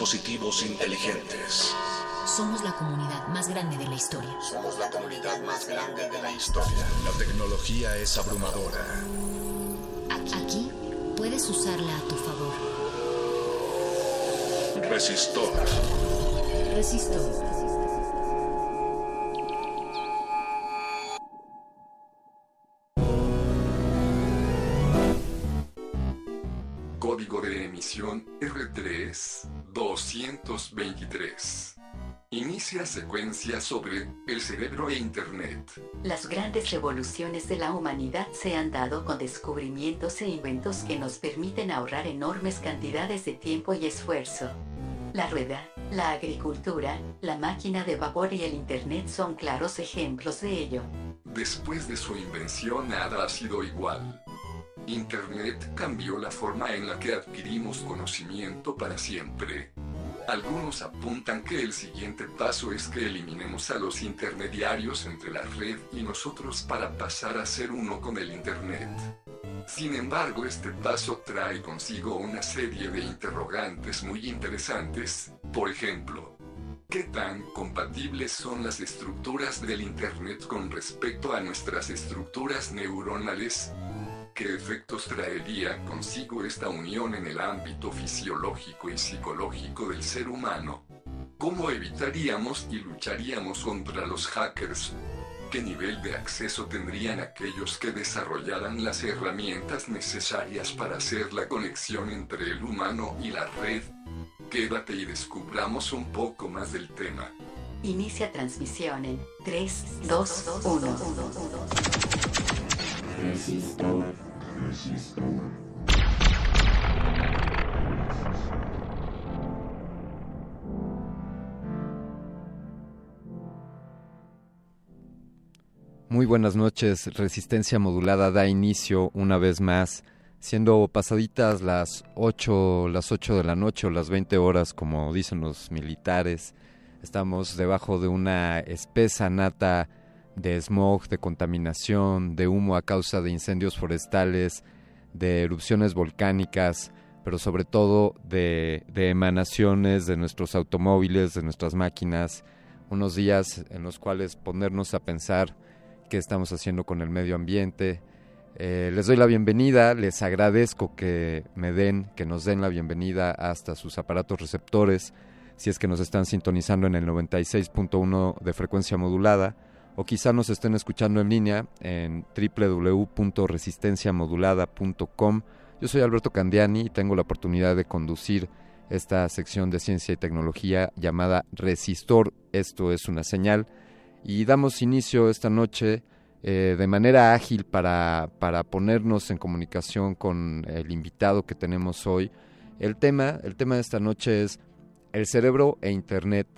Dispositivos inteligentes Somos la comunidad más grande de la historia. Somos la comunidad más grande de la historia. La tecnología es abrumadora. Aquí puedes usarla a tu favor. Resistor. Resistor. Código de emisión R3 223. Inicia secuencia sobre el cerebro e Internet. Las grandes revoluciones de la humanidad se han dado con descubrimientos e inventos que nos permiten ahorrar enormes cantidades de tiempo y esfuerzo. La rueda, la agricultura, la máquina de vapor y el Internet son claros ejemplos de ello. Después de su invención nada ha sido igual. Internet cambió la forma en la que adquirimos conocimiento para siempre. Algunos apuntan que el siguiente paso es que eliminemos a los intermediarios entre la red y nosotros para pasar a ser uno con el Internet. Sin embargo, este paso trae consigo una serie de interrogantes muy interesantes. Por ejemplo, ¿qué tan compatibles son las estructuras del Internet con respecto a nuestras estructuras neuronales? ¿Qué efectos traería consigo esta unión en el ámbito fisiológico y psicológico del ser humano? ¿Cómo evitaríamos y lucharíamos contra los hackers? ¿Qué nivel de acceso tendrían aquellos que desarrollaran las herramientas necesarias para hacer la conexión entre el humano y la red? Quédate y descubramos un poco más del tema. Inicia transmisión en 3, 2, 1. Muy buenas noches, Resistencia Modulada da inicio una vez más, siendo pasaditas las 8, las 8 de la noche o las 20 horas, como dicen los militares. Estamos debajo de una espesa nata de smog, de contaminación, de humo a causa de incendios forestales, de erupciones volcánicas, pero sobre todo de, de, emanaciones de nuestros automóviles, de nuestras máquinas, unos días en los cuales ponernos a pensar qué estamos haciendo con el medio ambiente. Eh, les doy la bienvenida, les agradezco que me den, que nos den la bienvenida hasta sus aparatos receptores, si es que nos están sintonizando en el 96.1 de frecuencia modulada o quizá nos estén escuchando en línea en www.resistenciamodulada.com. Yo soy Alberto Candiani y tengo la oportunidad de conducir esta sección de ciencia y tecnología llamada Resistor. Esto es una señal. Y damos inicio esta noche eh, de manera ágil para, para ponernos en comunicación con el invitado que tenemos hoy. El tema, el tema de esta noche es el cerebro e Internet.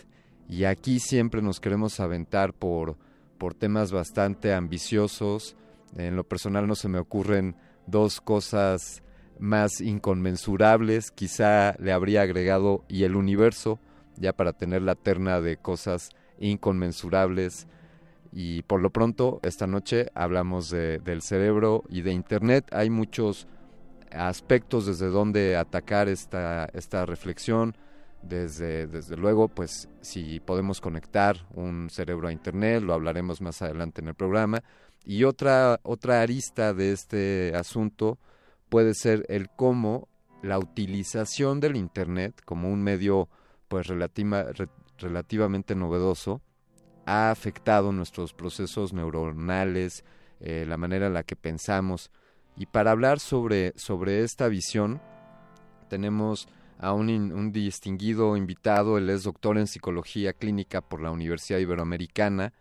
Y aquí siempre nos queremos aventar por por temas bastante ambiciosos. En lo personal no se me ocurren dos cosas más inconmensurables. Quizá le habría agregado y el universo, ya para tener la terna de cosas inconmensurables. Y por lo pronto, esta noche hablamos de, del cerebro y de Internet. Hay muchos aspectos desde donde atacar esta, esta reflexión desde, desde luego, pues si podemos conectar un cerebro a Internet, lo hablaremos más adelante en el programa. Y otra, otra arista de este asunto puede ser el cómo la utilización del Internet como un medio pues relativa, relativamente novedoso ha afectado nuestros procesos neuronales, eh, la manera en la que pensamos. Y para hablar sobre, sobre esta visión, tenemos a un, distinguido invitado. Él es doctor en psicología clínica por la Universidad Iberoamericana.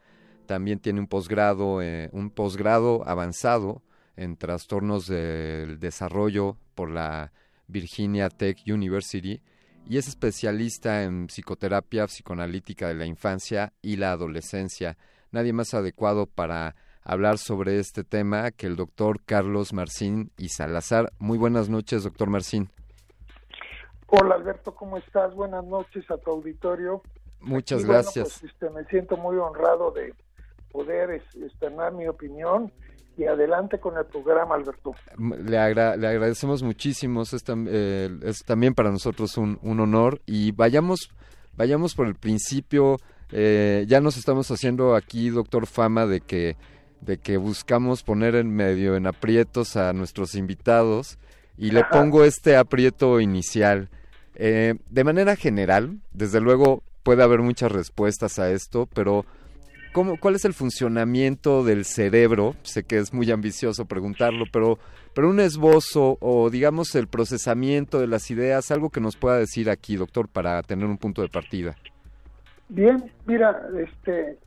También tiene un posgrado, eh, un posgrado avanzado en trastornos del desarrollo por la Virginia Tech University y es especialista en psicoterapia psicoanalítica de la infancia y la adolescencia. Nadie más adecuado para hablar sobre este tema que el doctor Carlos Marcín y Salazar. Muy buenas noches, doctor Marcín. Hola Alberto, ¿cómo estás? Buenas noches a tu auditorio. Muchas gracias. Pues, este, me siento muy honrado de poder externar mi opinión y adelante con el programa, Alberto. Le, le agradecemos muchísimo, es, eh, es, también para nosotros un, un honor y vayamos, vayamos por el principio. Eh, ya nos estamos haciendo aquí, doctor Fama, de que, de que buscamos poner en medio, en aprietos a nuestros invitados. Y le pongo este aprieto inicial. Eh, de manera general, desde luego puede haber muchas respuestas a esto, pero ¿cómo, ¿cuál es el funcionamiento del cerebro? Sé que es muy ambicioso preguntarlo, pero, pero un esbozo o digamos el procesamiento de las ideas, algo que nos pueda decir aquí, doctor, para tener un punto de partida. Bien, mira, este,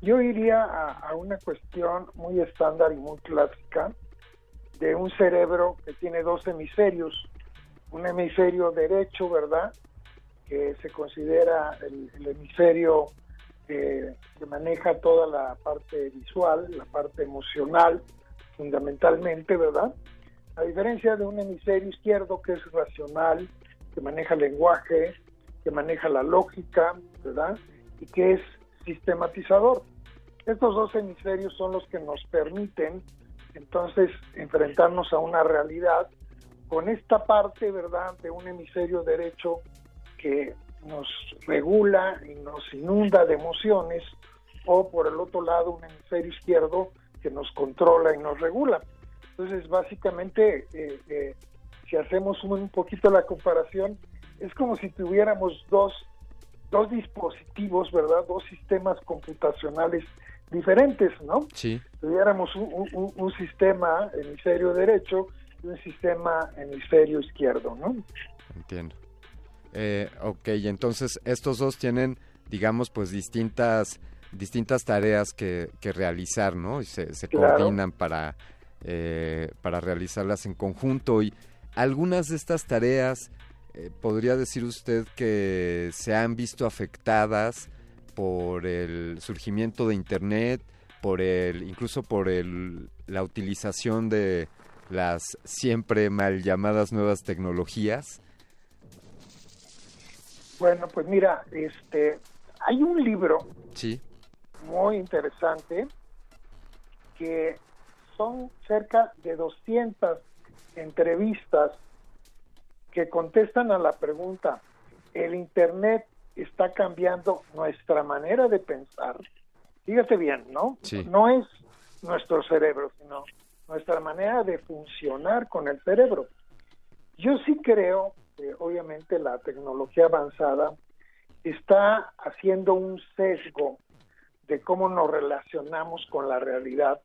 yo iría a, a una cuestión muy estándar y muy clásica de un cerebro que tiene dos hemisferios, un hemisferio derecho, ¿verdad? Que se considera el, hemisferio que, maneja toda la parte visual, la parte emocional, fundamentalmente, ¿verdad? A diferencia de un hemisferio izquierdo que es racional, que maneja el lenguaje, que maneja la lógica, ¿verdad? Y que es sistematizador. Estos dos hemisferios son los que nos permiten entonces enfrentarnos a una realidad con esta parte, ¿verdad?, de un hemisferio derecho que nos regula y nos inunda de emociones, o por el otro lado un hemisferio izquierdo que nos controla y nos regula. Entonces, básicamente, eh, eh, si hacemos un, poquito la comparación, es como si tuviéramos dos, dos dispositivos, ¿verdad? Dos sistemas computacionales diferentes, ¿no? Sí. Tuviéramos un, un sistema hemisferio derecho un sistema hemisferio izquierdo, ¿no? Entiendo. Eh, ok, entonces estos dos tienen, digamos, pues distintas distintas tareas que, que realizar, ¿no? Y se, se coordinan para, eh, para realizarlas en conjunto. Y algunas de estas tareas, eh, ¿podría decir usted que se han visto afectadas por el surgimiento de Internet, por el, incluso por el, la utilización de las siempre mal llamadas nuevas tecnologías? Bueno, pues mira, este, hay un libro sí. muy interesante que son cerca de 200 entrevistas que contestan a la pregunta, ¿el Internet está cambiando nuestra manera de pensar? Fíjate bien, ¿no? No es nuestro cerebro, sino nuestra manera de funcionar con el cerebro. Yo sí creo que obviamente la tecnología avanzada está haciendo un sesgo de cómo nos relacionamos con la realidad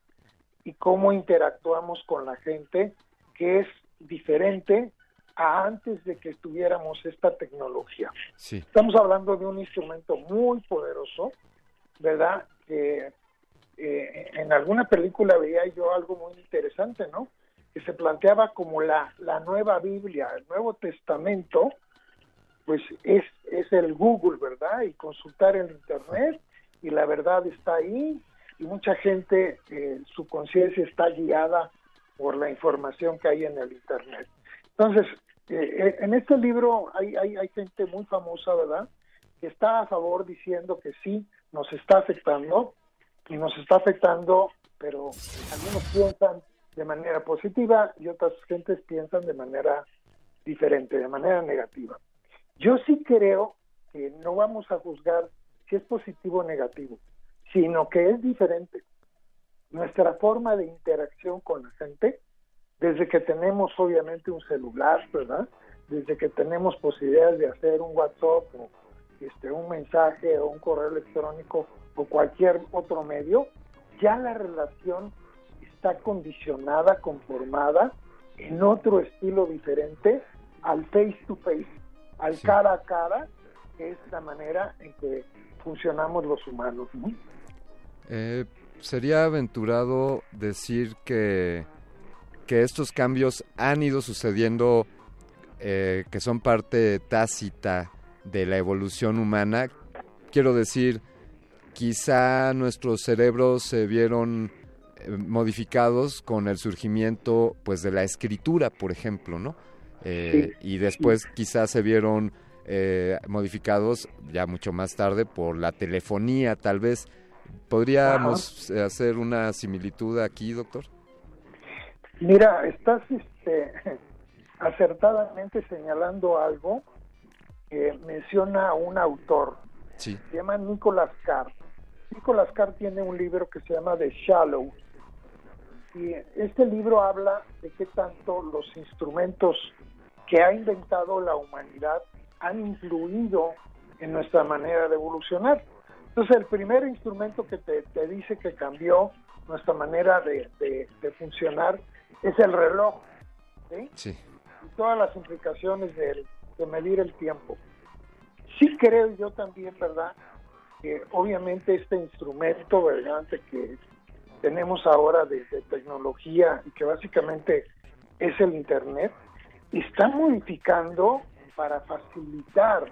y cómo interactuamos con la gente, que es diferente a antes de que tuviéramos esta tecnología. Estamos hablando de un instrumento muy poderoso, ¿verdad? Que eh, en alguna película veía yo algo muy interesante, ¿no? Que se planteaba como la, la nueva Biblia, el Nuevo Testamento, pues es, es el Google, ¿verdad? Y consultar el Internet y la verdad está ahí y mucha gente, eh, su conciencia está guiada por la información que hay en el Internet. Entonces, eh, en este libro hay, hay, hay gente muy famosa, ¿verdad? Que está a favor diciendo que sí, nos está afectando, y nos está afectando, pero algunos piensan de manera positiva y otras gentes piensan de manera diferente, de manera negativa. Yo sí creo que no vamos a juzgar si es positivo o negativo, sino que es diferente. Nuestra forma de interacción con la gente, desde que tenemos obviamente un celular, ¿verdad? Desde que tenemos posibilidades de hacer un WhatsApp o este, un mensaje o un correo electrónico o cualquier otro medio, ya la relación está condicionada, conformada en otro estilo diferente al face to face, al cara a cara, que es la manera en que funcionamos los humanos. Eh, sería aventurado decir que, que estos cambios han ido sucediendo, eh, que son parte tácita de la evolución humana. Quiero decir, quizá nuestros cerebros se vieron eh, modificados con el surgimiento pues de la escritura, por ejemplo, ¿no? Eh, y después quizás se vieron eh, modificados ya mucho más tarde por la telefonía, tal vez. ¿Podríamos hacer una similitud aquí, doctor? Mira, estás este, acertadamente señalando algo que menciona un autor, Sí. se llama Nicholas Carr. Nicholas Carr tiene un libro que se llama The Shallow. Y este libro habla de qué tanto los instrumentos que ha inventado la humanidad han influido en nuestra manera de evolucionar. Entonces, el primer instrumento que te, te dice que cambió nuestra manera de, de- de funcionar es el reloj, ¿sí? Sí. y todas las implicaciones del- de medir el tiempo. Sí creo yo también, ¿verdad? Obviamente este instrumento, ¿verdad? Que tenemos ahora de, de tecnología y que básicamente es el Internet, está modificando para facilitar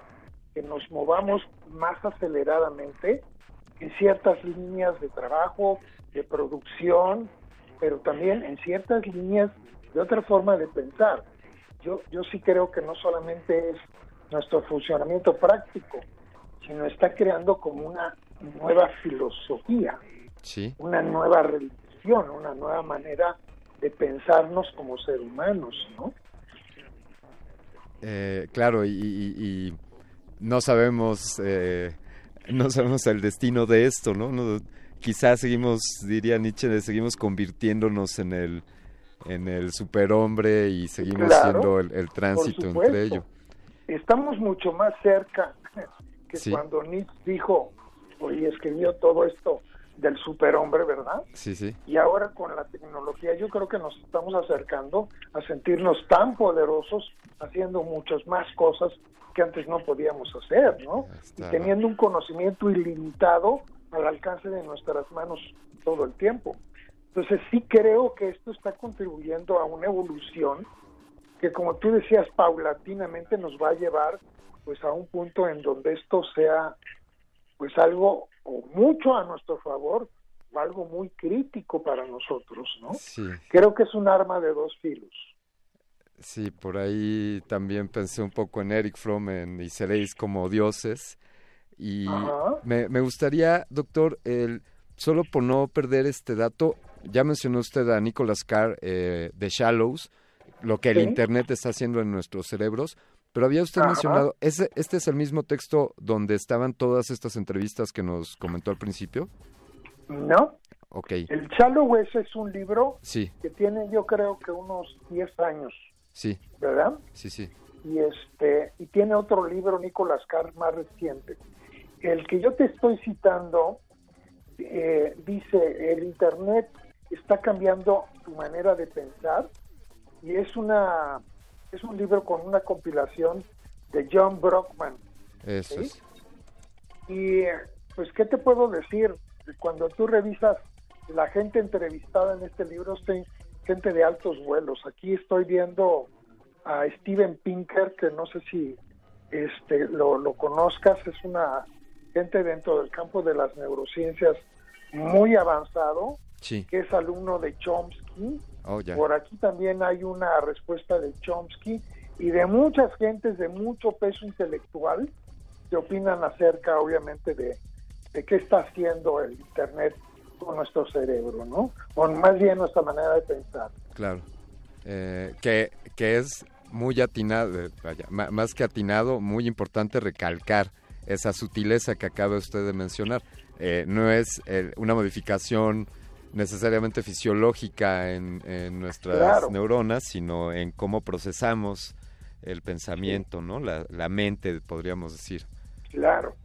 que nos movamos más aceleradamente en ciertas líneas de trabajo, de producción, pero también en ciertas líneas de otra forma de pensar. Yo, yo sí creo que no solamente es nuestro funcionamiento práctico, sino está creando como una nueva filosofía, Sí. una nueva religión, una nueva manera de pensarnos como ser humanos, ¿no? Eh, claro, y, y- y no sabemos, eh, no sabemos el destino de esto, ¿no? No, quizás seguimos, diría Nietzsche, seguimos convirtiéndonos en el en el superhombre y seguimos Claro, siendo el, el tránsito entre ello. Estamos mucho más cerca que Sí. cuando Nietzsche dijo y escribió todo esto del superhombre, ¿verdad? Sí, sí. Y ahora con la tecnología yo creo que nos estamos acercando a sentirnos tan poderosos haciendo muchas más cosas que antes no podíamos hacer, ¿no? Y teniendo un conocimiento ilimitado al alcance de nuestras manos todo el tiempo. Entonces sí creo que esto está contribuyendo a una evolución que como tú decías paulatinamente nos va a llevar pues a un punto en donde esto sea pues algo o mucho a nuestro favor o algo muy crítico para nosotros, ¿no? Sí, Creo que es un arma de dos filos. sí, por ahí también pensé un poco en Eric Fromm en Y seréis como dioses. Y me, me gustaría, doctor, el, solo por no perder este dato, ya mencionó usted a Nicholas Carr eh, de Shallows, lo que el. Internet está haciendo en nuestros cerebros, pero había usted Ajá. mencionado, ¿ese, ¿este es el mismo texto donde estaban todas estas entrevistas que nos comentó al principio? ¿No? Ok, El ese es un libro sí, que tiene yo creo que unos 10 años, sí, ¿verdad? sí, sí, y este y tiene otro libro Nicolás Carr más reciente el que yo te estoy citando eh, dice el internet está cambiando tu manera de pensar y es una es un libro con una compilación de John Brockman eso ¿Sí? es. y pues qué te puedo decir cuando tú revisas la gente entrevistada en este libro gente de altos vuelos. Aquí estoy viendo a Steven Pinker que no sé si este lo, lo conozcas. Es una gente dentro del campo de las neurociencias muy avanzado Sí, que es alumno de Chomsky oh, ya. por aquí también hay una respuesta de Chomsky y de muchas gentes de mucho peso intelectual que opinan acerca, obviamente, de, de qué está haciendo el Internet con nuestro cerebro, ¿no? O más bien nuestra manera de pensar. Claro. Eh, que, que es muy atinado, eh, vaya, más que atinado, muy importante recalcar esa sutileza que acaba usted de mencionar. Eh, no es eh, una modificación necesariamente fisiológica en, en nuestras Claro. neuronas, sino en cómo procesamos el pensamiento, ¿no? La, la mente, podríamos decir. Claro.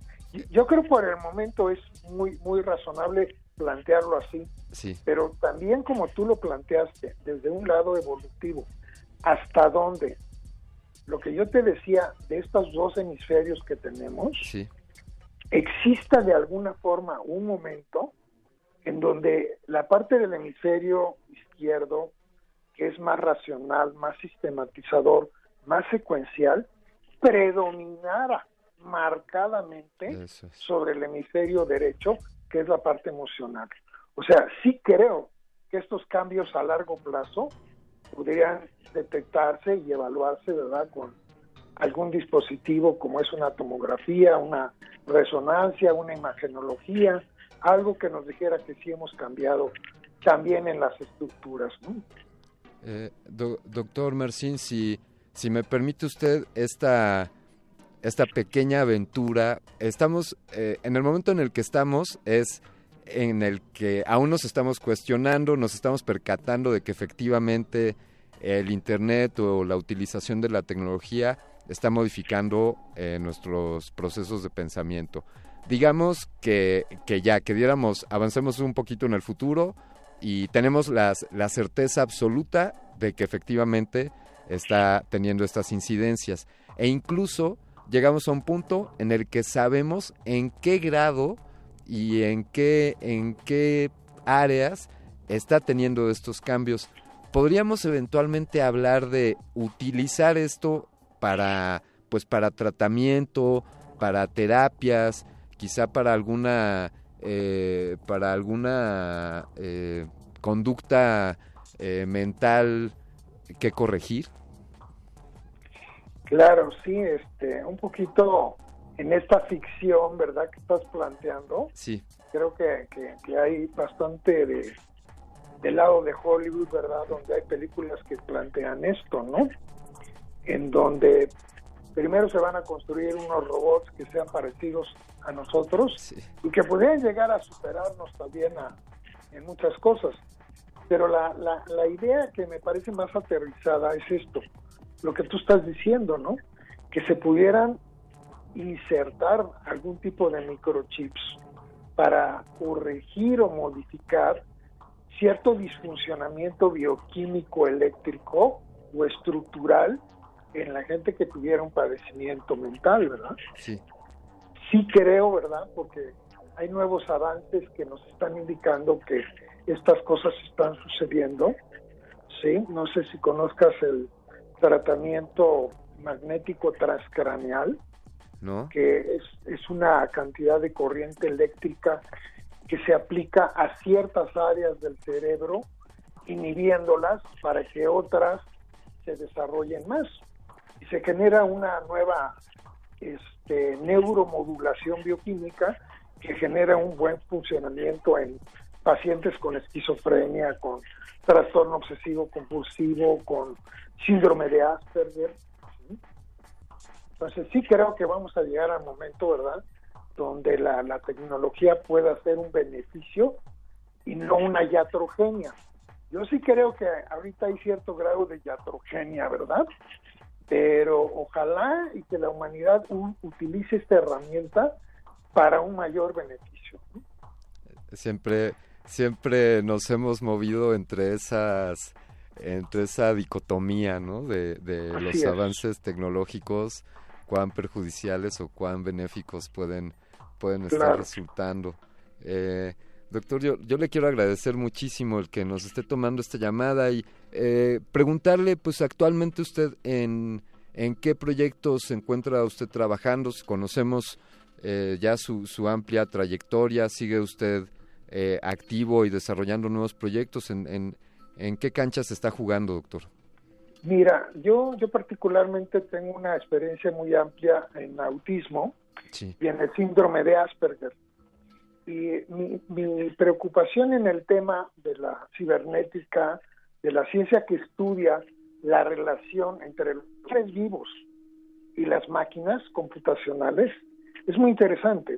Yo creo por el momento es muy, muy razonable plantearlo así, Sí, pero también como tú lo planteaste, desde un lado evolutivo, ¿hasta dónde? Lo que yo te decía de estos dos hemisferios que tenemos, sí, exista de alguna forma un momento en donde la parte del hemisferio izquierdo, que es más racional, más sistematizador, más secuencial, predominara marcadamente es. sobre el hemisferio derecho, que es la parte emocional. O sea, sí creo que estos cambios a largo plazo podrían detectarse y evaluarse, ¿verdad?, con algún dispositivo como es una tomografía, una resonancia, una imagenología, algo que nos dijera que sí hemos cambiado también en las estructuras, ¿no? Eh, do- doctor Mercín, si, si me permite usted esta, esta pequeña aventura. Estamos, eh, en el momento en el que estamos es en el que aún nos estamos cuestionando, nos estamos percatando de que efectivamente el Internet o la utilización de la tecnología está modificando eh, nuestros procesos de pensamiento. Digamos que, que, ya, que diéramos, avancemos un poquito en el futuro y tenemos las, la certeza absoluta de que efectivamente está teniendo estas incidencias. E incluso llegamos a un punto en el que sabemos en qué grado y en qué, en qué áreas está teniendo estos cambios. ¿Podríamos eventualmente hablar de utilizar esto para, pues, para tratamiento, para terapias, quizá para alguna, eh, para alguna eh, conducta eh, mental que corregir? Claro, sí, este, un poquito en esta ficción, ¿verdad? Que estás planteando. Sí. Creo que, que, hay bastante de del lado de Hollywood, ¿verdad? Donde hay películas que plantean esto, ¿no? En donde primero se van a construir unos robots que sean parecidos a nosotros y que podrían llegar a superarnos también a, en muchas cosas. Pero la, la, la idea que me parece más aterrizada es esto lo que tú estás diciendo, ¿no? Que se pudieran insertar algún tipo de microchips para corregir o modificar cierto disfuncionamiento bioquímico, eléctrico o estructural en la gente que tuviera un padecimiento mental, ¿verdad? Sí. Sí creo, ¿verdad? Porque hay nuevos avances que nos están indicando que estas cosas están sucediendo. Sí, no sé si conozcas el tratamiento magnético transcraneal, que es, es una cantidad de corriente eléctrica que se aplica a ciertas áreas del cerebro, inhibiéndolas para que otras se desarrollen más. Y se genera una nueva este, neuromodulación bioquímica que genera un buen funcionamiento en pacientes con esquizofrenia, con trastorno obsesivo compulsivo, con síndrome de Asperger. Entonces sí creo que vamos a llegar al momento, ¿verdad?, donde la, la tecnología pueda ser un beneficio y no una iatrogenia. Yo sí creo que ahorita hay cierto grado de iatrogenia, ¿verdad? Pero ojalá y que la humanidad utilice esta herramienta para un mayor beneficio. Siempre, siempre nos hemos movido entre esas entre esa dicotomía ¿no? de, de los avances tecnológicos, cuán perjudiciales o cuán benéficos pueden, pueden estar resultando. Eh, doctor, yo, yo le quiero agradecer muchísimo el que nos esté tomando esta llamada y eh, preguntarle, pues actualmente usted en, en qué proyectos se encuentra usted trabajando, conocemos eh, ya su, su amplia trayectoria, sigue usted activo y desarrollando nuevos proyectos en, en ¿En qué cancha se está jugando, doctor? Mira, yo, yo particularmente tengo una experiencia muy amplia en autismo y en el síndrome de Asperger. Y mi, preocupación en el tema de la cibernética, de la ciencia que estudia la relación entre los seres vivos y las máquinas computacionales, es muy interesante,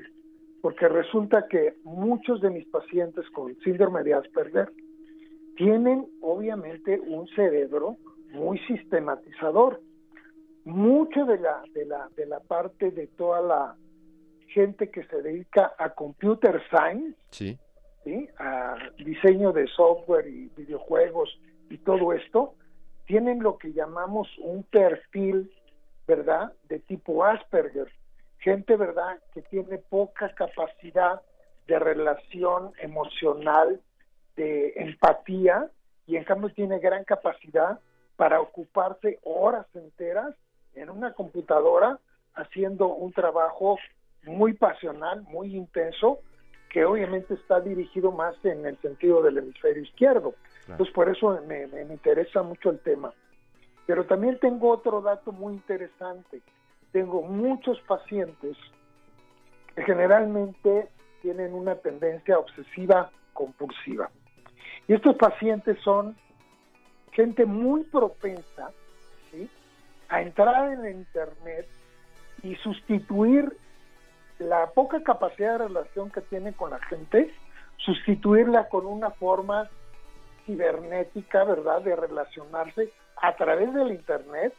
porque resulta que muchos de mis pacientes con síndrome de Asperger tienen obviamente un cerebro muy sistematizador. Mucho de la, de la, de la parte de toda la gente que se dedica a computer science, sí. a diseño de software y videojuegos y todo esto, tienen lo que llamamos un perfil, ¿verdad?, de tipo Asperger. Gente, ¿verdad?, que tiene poca capacidad de relación emocional de empatía y en cambio tiene gran capacidad para ocuparse horas enteras en una computadora haciendo un trabajo muy pasional, muy intenso, que obviamente está dirigido más en el sentido del hemisferio izquierdo. Entonces por eso me, me, interesa mucho el tema. Pero también tengo otro dato muy interesante. Tengo muchos pacientes que generalmente tienen una tendencia obsesiva compulsiva. Y estos pacientes son gente muy propensa a entrar en el Internet y sustituir la poca capacidad de relación que tiene con la gente, sustituirla con una forma cibernética, ¿verdad?, de relacionarse a través del Internet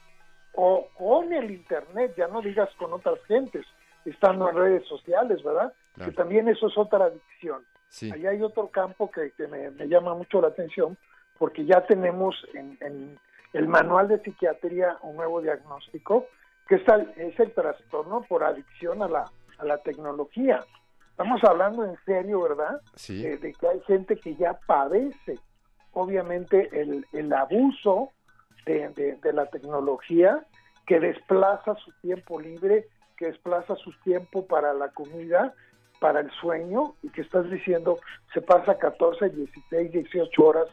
o con el Internet, ya no digas con otras gentes, estando en redes sociales, ¿verdad? Que también eso es otra adicción. Sí. Ahí hay otro campo que, me, llama mucho la atención, porque ya tenemos en, el manual de psiquiatría un nuevo diagnóstico, que es el, es el trastorno por adicción a la, a la tecnología. Estamos hablando en serio, ¿verdad? Sí. de que hay gente que ya padece, obviamente, el, el abuso de, de, la tecnología que desplaza su tiempo libre, que desplaza su tiempo para la comida, para el sueño, y que estás diciendo se pasa 14, 16, 18 horas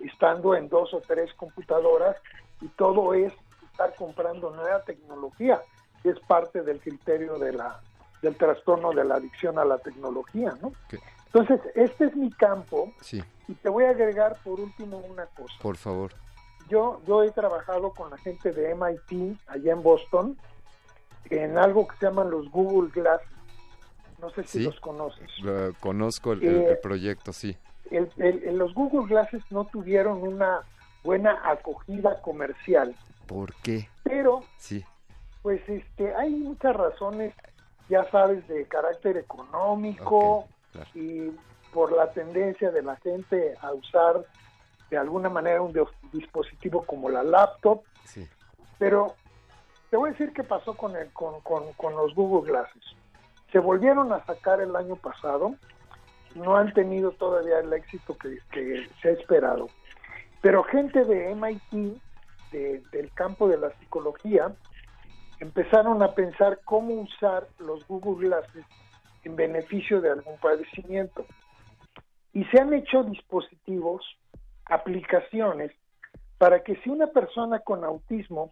estando en dos o tres computadoras y todo es estar comprando nueva tecnología, que es parte del criterio de la del trastorno de la adicción a la tecnología, ¿no? Entonces, este es mi campo sí. y te voy a agregar por último una cosa. Por favor yo, yo he trabajado con la gente de MIT allá en Boston en algo que se llaman los Google Glass. No sé si los conoces. conozco el, proyecto, sí. El, los Google Glasses no tuvieron una buena acogida comercial. ¿Por qué? Pero, sí. pues este, hay muchas razones, ya sabes, de carácter económico y por la tendencia de la gente a usar de alguna manera un dispositivo como la laptop. Pero te voy a decir qué pasó con, el, con, con, los Google Glasses. Se volvieron a sacar el año pasado, no han tenido todavía el éxito que, se ha esperado. Pero gente de MIT, del campo de la psicología, empezaron a pensar cómo usar los Google Glasses en beneficio de algún padecimiento. Y se han hecho dispositivos aplicaciones para que si una persona con autismo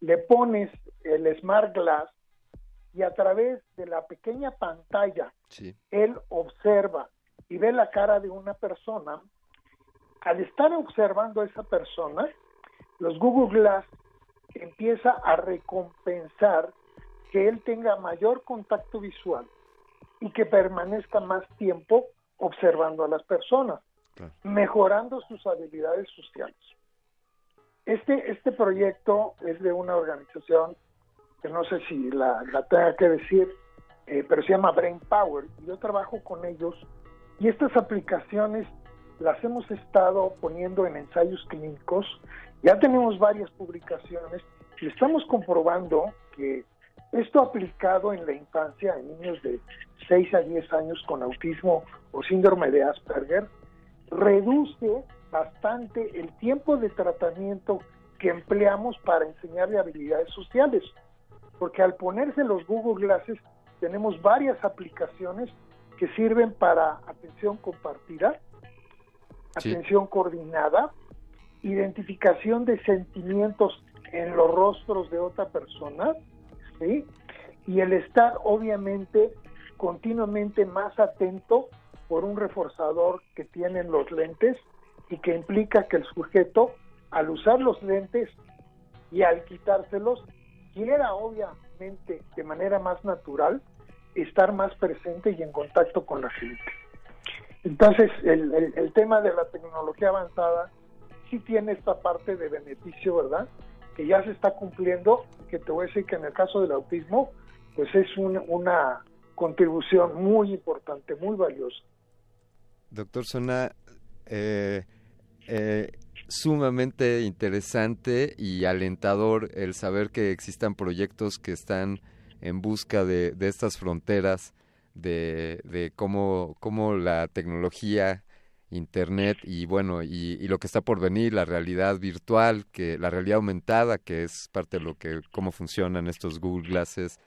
le pones el Smart Glass y a través de la pequeña pantalla él observa y ve la cara de una persona, al estar observando a esa persona, los Google Glass empieza a recompensar que él tenga mayor contacto visual y que permanezca más tiempo observando a las personas mejorando sus habilidades sociales. Este, este proyecto es de una organización que no sé si la, tenga que decir, eh, pero se llama Brain Power. Y yo trabajo con ellos y estas aplicaciones las hemos estado poniendo en ensayos clínicos. Ya tenemos varias publicaciones y estamos comprobando que esto aplicado en la infancia, en niños de 6 a 10 años con autismo o síndrome de Asperger, reduce bastante el tiempo de tratamiento que empleamos para enseñarle habilidades sociales, porque al ponerse los Google Glasses tenemos varias aplicaciones que sirven para atención compartida, atención coordinada, identificación de sentimientos en los rostros de otra persona, y el estar obviamente continuamente más atento por un reforzador que tienen los lentes y que implica que el sujeto al usar los lentes y al quitárselos quiera obviamente de manera más natural estar más presente y en contacto con la gente. Entonces el, el, tema de la tecnología avanzada sí tiene esta parte de beneficio, ¿verdad? Que ya se está cumpliendo, que te voy a decir que en el caso del autismo, pues es una contribución muy importante, muy valiosa. Doctor, suena eh, eh, sumamente interesante y alentador el saber que existan proyectos que están en busca de, estas fronteras, de, cómo, cómo, la tecnología, Internet y bueno, y, lo que está por venir, la realidad virtual, que la realidad aumentada, que es parte de lo que, cómo funcionan estos Google Glasses,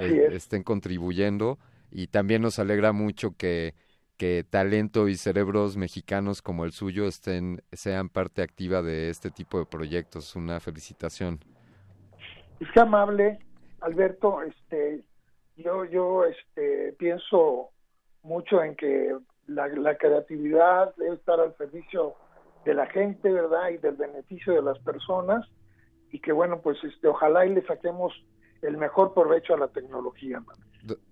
eh, estén contribuyendo. Y también nos alegra mucho que que talento y cerebros mexicanos como el suyo estén sean parte activa de este tipo de proyectos. Una felicitación. Es que amable, Alberto. Este, yo yo este pienso mucho en que la, la creatividad debe estar al servicio de la gente, ¿verdad? Y del beneficio de las personas y que bueno, pues este ojalá y le saquemos el mejor provecho a la tecnología.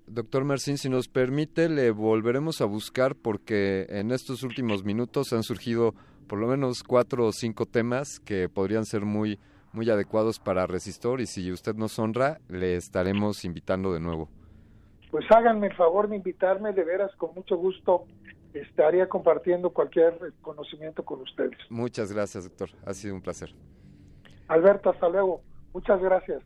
doctor Marcín, si nos permite, le volveremos a buscar porque en estos últimos minutos han surgido por lo menos cuatro o cinco temas que podrían ser muy, muy adecuados para Resistor y si usted nos honra, le estaremos invitando de nuevo. Pues háganme el favor de invitarme, de veras, con mucho gusto estaría compartiendo cualquier conocimiento con ustedes. Muchas gracias, doctor. Ha sido un placer. Alberto, hasta luego. Muchas gracias.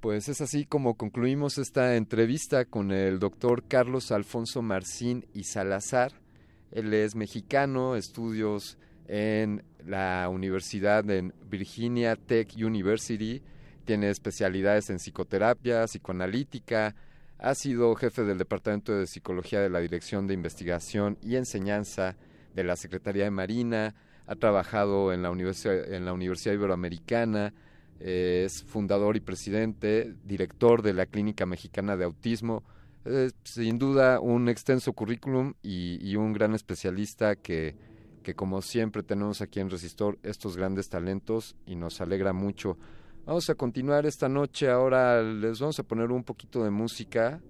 Pues es así como concluimos esta entrevista con el doctor Carlos Alfonso Marcín y Salazar. Él es mexicano, estudios en la Universidad en Virginia Tech University, tiene especialidades en psicoterapia, psicoanalítica, ha sido jefe del Departamento de Psicología de la Dirección de Investigación y Enseñanza de la Secretaría de Marina, ha trabajado en la Universidad, en la Universidad Iberoamericana, eh, es fundador y presidente, director de la Clínica Mexicana de Autismo. sin duda un extenso currículum y, un gran especialista que, que, como siempre, tenemos aquí en Resistor estos grandes talentos y nos alegra mucho. Vamos a continuar esta noche. Ahora les vamos a poner un poquito de música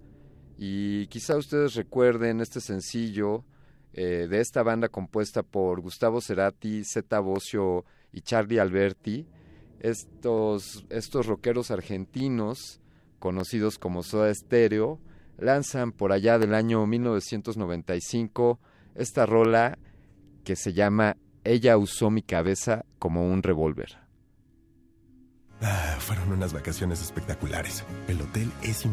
y quizá ustedes recuerden este sencillo eh, de esta banda compuesta por Gustavo Cerati, Zeta Bocio y Charlie Alberti estos, estos rockeros argentinos, conocidos como Soda Stereo, lanzan por allá del año 1995 esta rola que se llama Ella usó mi cabeza como un revólver. Ah, fueron unas vacaciones espectaculares. El hotel es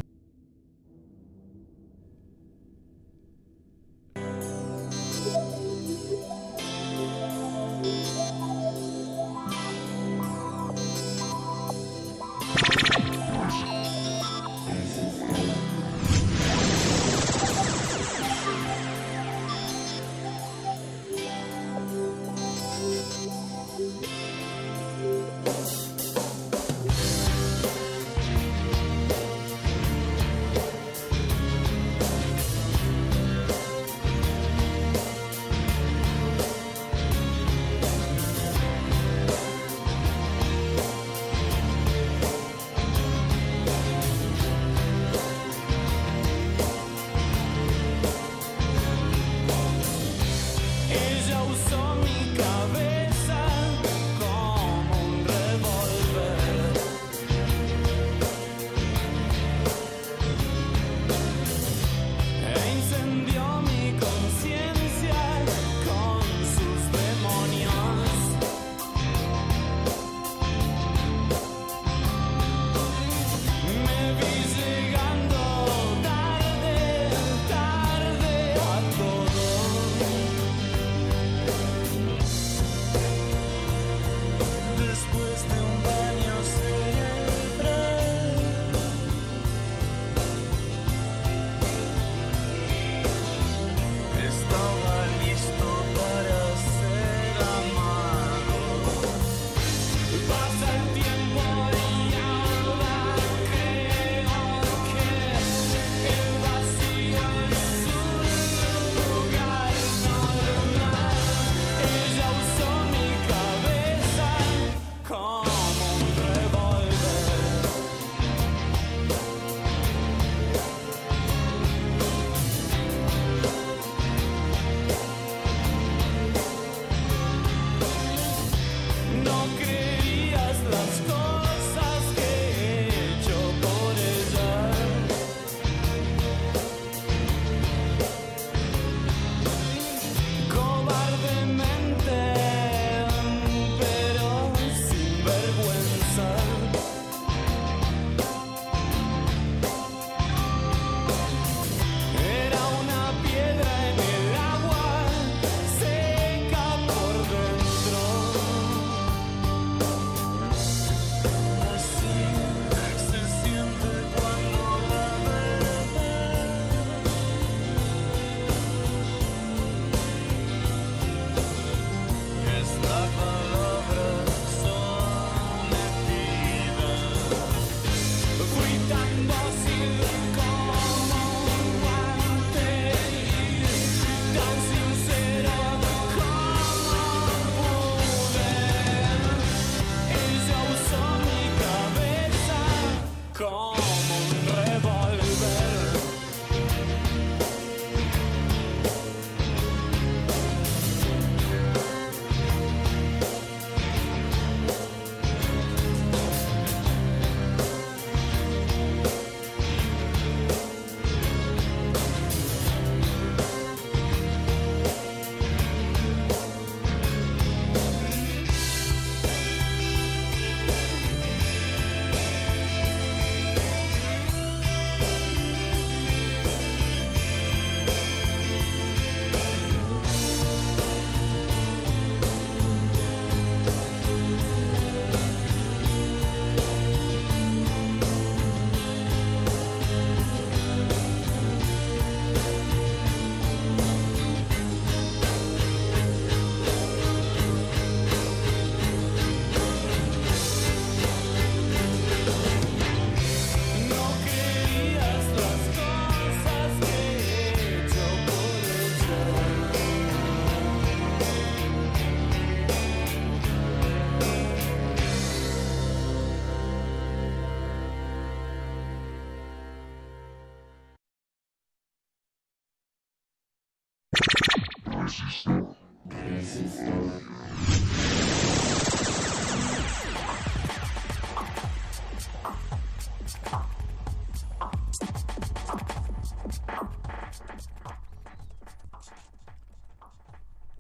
Stop.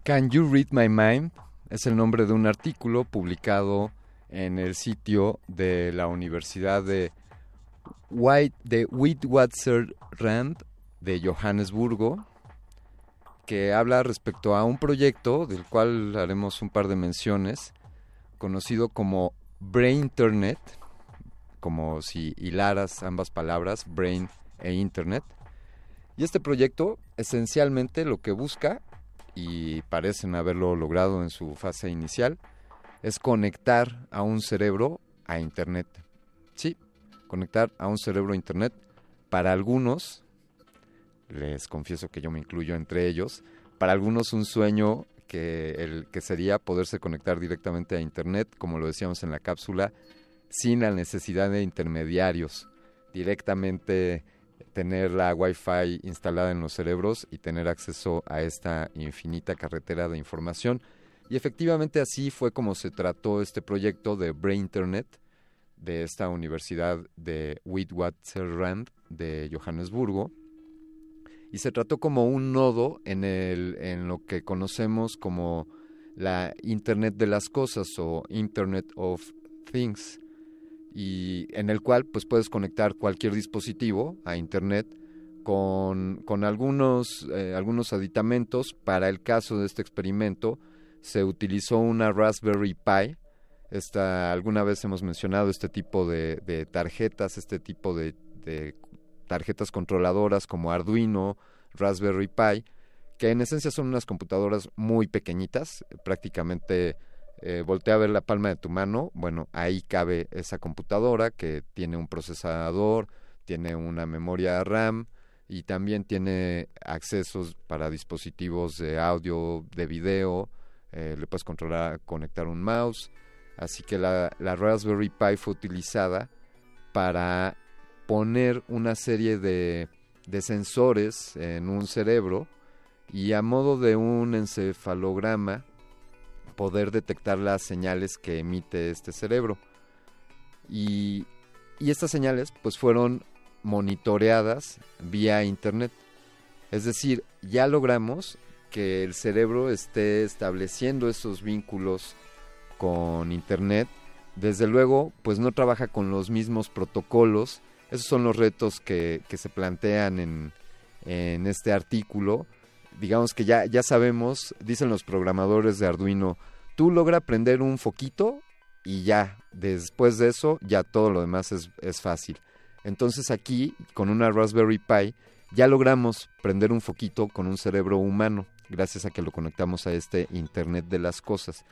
Can You Read My Mind es el nombre de un artículo publicado en el sitio de la Universidad de, White, de Witwatersrand de Johannesburgo, que habla respecto a un proyecto del cual haremos un par de menciones, conocido como Brain Internet, como si hilaras ambas palabras, Brain e Internet. Y este proyecto esencialmente lo que busca, y parecen haberlo logrado en su fase inicial, es conectar a un cerebro a Internet. Sí, conectar a un cerebro a Internet. Para algunos, les confieso que yo me incluyo entre ellos, para algunos un sueño que, el, que sería poderse conectar directamente a Internet, como lo decíamos en la cápsula, sin la necesidad de intermediarios, directamente tener la Wi-Fi instalada en los cerebros y tener acceso a esta infinita carretera de información y efectivamente así fue como se trató este proyecto de Brain Internet de esta Universidad de Witwatersrand de Johannesburgo. Y se trató como un nodo en, el, en lo que conocemos como la Internet de las Cosas o Internet of Things, y en el cual pues puedes conectar cualquier dispositivo a Internet con, con algunos, eh, algunos aditamentos. Para el caso de este experimento, se utilizó una Raspberry Pi. Esta, alguna vez hemos mencionado este tipo de, tarjetas, este tipo de, tarjetas controladoras como Arduino, Raspberry Pi, que en esencia son unas computadoras muy pequeñitas, prácticamente eh, voltea a ver la palma de tu mano, bueno, ahí cabe esa computadora que tiene un procesador, tiene una memoria RAM y también tiene accesos para dispositivos de audio, de video, eh, le puedes controlar, conectar un mouse. Así que la, Raspberry Pi fue utilizada para poner una serie de, de sensores en un cerebro y a modo de un encefalograma poder detectar las señales que emite este cerebro. Y, y, estas señales pues fueron monitoreadas vía internet. Es decir, ya logramos que el cerebro esté estableciendo esos vínculos con Internet, desde luego, pues no trabaja con los mismos protocolos. Esos son los retos que, se plantean en, en, este artículo. Digamos que ya, ya sabemos, dicen los programadores de Arduino, tú logra prender un foquito y ya, después de eso, ya todo lo demás es, es fácil. Entonces aquí, con una Raspberry Pi, ya logramos prender un foquito con un cerebro humano gracias a que lo conectamos a este Internet de las Cosas.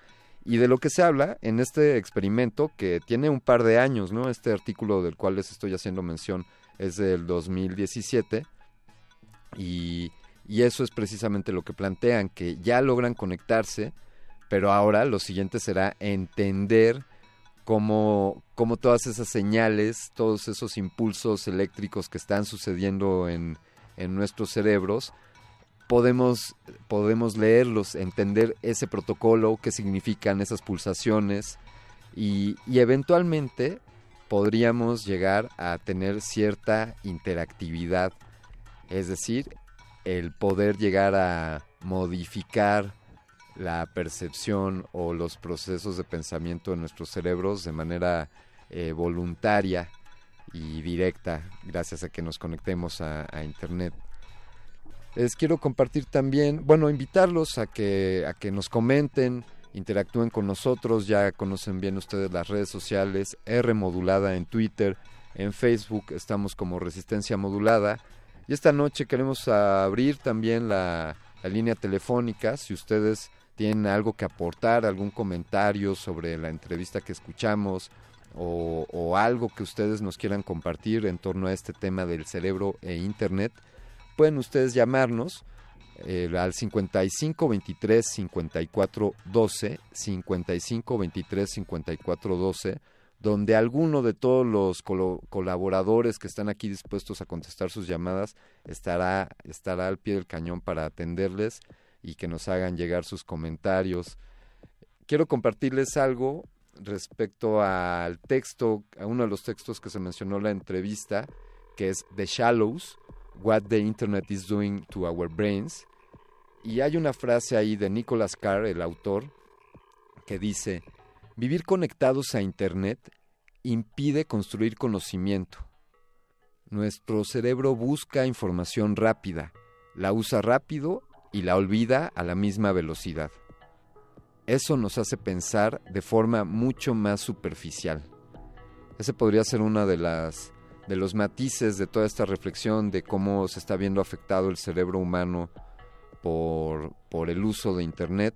Y de lo que se habla en este experimento, que tiene un par de años, ¿no? Este artículo del cual les estoy haciendo mención es del 2017, y, y eso es precisamente lo que plantean, que ya logran conectarse, pero ahora lo siguiente será entender cómo, cómo todas esas señales, todos esos impulsos eléctricos que están sucediendo en, en nuestros cerebros, podemos, podemos leerlos, entender ese protocolo, qué significan esas pulsaciones y, eventualmente podríamos llegar a tener cierta interactividad, es decir, el poder llegar a modificar la percepción o los procesos de pensamiento de nuestros cerebros de manera eh, voluntaria y directa gracias a que nos conectemos a Internet. Les quiero compartir también, bueno, invitarlos a que, a que nos comenten, interactúen con nosotros, ya conocen bien ustedes las redes sociales, R modulada en Twitter, en Facebook estamos como Resistencia Modulada. Y esta noche queremos abrir también la, línea telefónica, si ustedes tienen algo que aportar, algún comentario sobre la entrevista que escuchamos o, algo que ustedes nos quieran compartir en torno a este tema del cerebro e Internet, pueden ustedes llamarnos eh, al 55 23 54 12, 55 23 54 12, donde alguno de todos los colaboradores que están aquí dispuestos a contestar sus llamadas estará, estará al pie del cañón para atenderles y que nos hagan llegar sus comentarios. Quiero compartirles algo respecto al texto, a uno de los textos que se mencionó en la entrevista, que es The Shallows, What the Internet is Doing to Our Brains. Y hay una frase ahí de Nicholas Carr, el autor, que dice, vivir conectados a Internet impide construir conocimiento. Nuestro cerebro busca información rápida, la usa rápido y la olvida a la misma velocidad. Eso nos hace pensar de forma mucho más superficial. Ese podría ser una de las de los matices de toda esta reflexión de cómo se está viendo afectado el cerebro humano por, por el uso de internet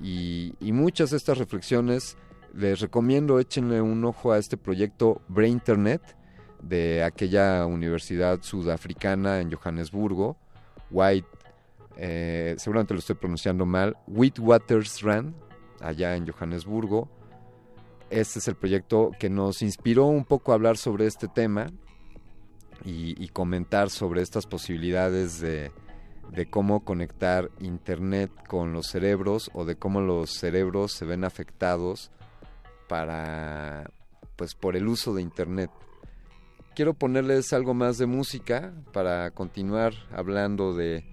y, muchas de estas reflexiones les recomiendo échenle un ojo a este proyecto Brain Internet de aquella universidad sudafricana en Johannesburgo, White, eh, seguramente lo estoy pronunciando mal, Witwatersrand, allá en Johannesburgo. Este es el proyecto que nos inspiró un poco a hablar sobre este tema y comentar sobre estas posibilidades de, de cómo conectar Internet con los cerebros o de cómo los cerebros se ven afectados para pues por el uso de internet. Quiero ponerles algo más de música para continuar hablando de,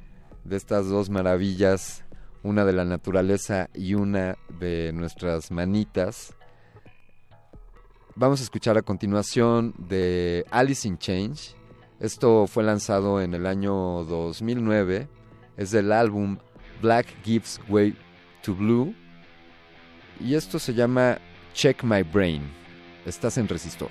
de estas dos maravillas, una de la naturaleza y una de nuestras manitas. Vamos a escuchar a continuación de Alice in Change. Esto fue lanzado en el año 2009. Es del álbum Black Gives Way to Blue. Y esto se llama Check My Brain. Estás en resistor.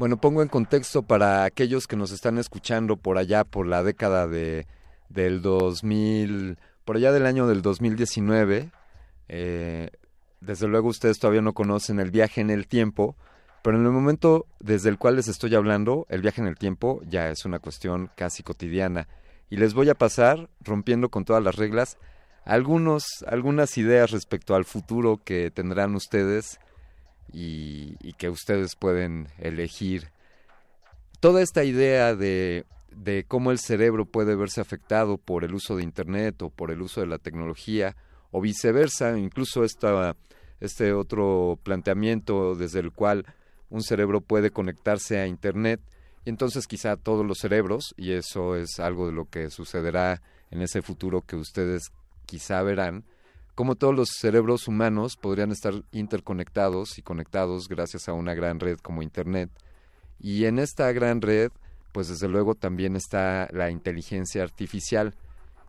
Bueno, pongo en contexto para aquellos que nos están escuchando por allá, por la década de, del 2000, por allá del año del 2019. Eh, desde luego ustedes todavía no conocen el viaje en el tiempo, pero en el momento desde el cual les estoy hablando, el viaje en el tiempo ya es una cuestión casi cotidiana. Y les voy a pasar, rompiendo con todas las reglas, algunos, algunas ideas respecto al futuro que tendrán ustedes y, que ustedes pueden elegir. Toda esta idea de, de cómo el cerebro puede verse afectado por el uso de Internet o por el uso de la tecnología, o viceversa, incluso esta, este otro planteamiento desde el cual un cerebro puede conectarse a Internet, y entonces quizá todos los cerebros, y eso es algo de lo que sucederá en ese futuro que ustedes quizá verán, como todos los cerebros humanos podrían estar interconectados y conectados gracias a una gran red como Internet. Y en esta gran red, pues desde luego también está la inteligencia artificial.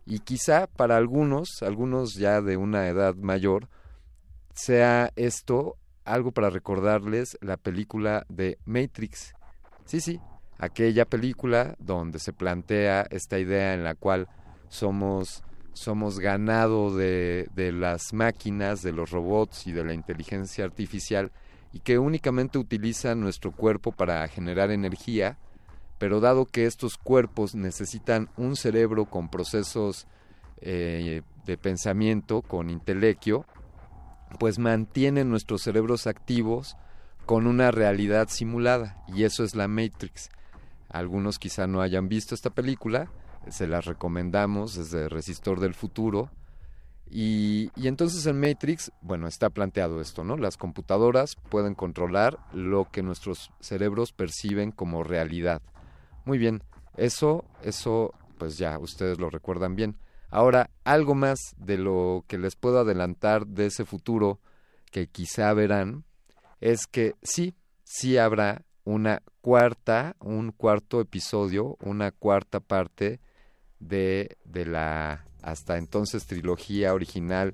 Y quizá para algunos, algunos ya de una edad mayor, sea esto algo para recordarles la película de Matrix. Sí, sí, aquella película donde se plantea esta idea en la cual somos somos ganado de, las máquinas, de los robots y de la inteligencia artificial y que únicamente utilizan nuestro cuerpo para generar energía, pero dado que estos cuerpos necesitan un cerebro con procesos eh, de pensamiento, con intelecto, pues mantienen nuestros cerebros activos con una realidad simulada, y eso es la Matrix. Algunos quizá no hayan visto esta película, se las recomendamos desde Resistor del Futuro. Y, y, entonces en Matrix, bueno, está planteado esto, ¿no? Las computadoras pueden controlar lo que nuestros cerebros perciben como realidad. Muy bien, eso, eso, pues ya, ustedes lo recuerdan bien. Ahora, algo más de lo que les puedo adelantar de ese futuro que quizá verán, es que sí, sí habrá una cuarta, un cuarto episodio, una cuarta parte de, de la hasta entonces trilogía original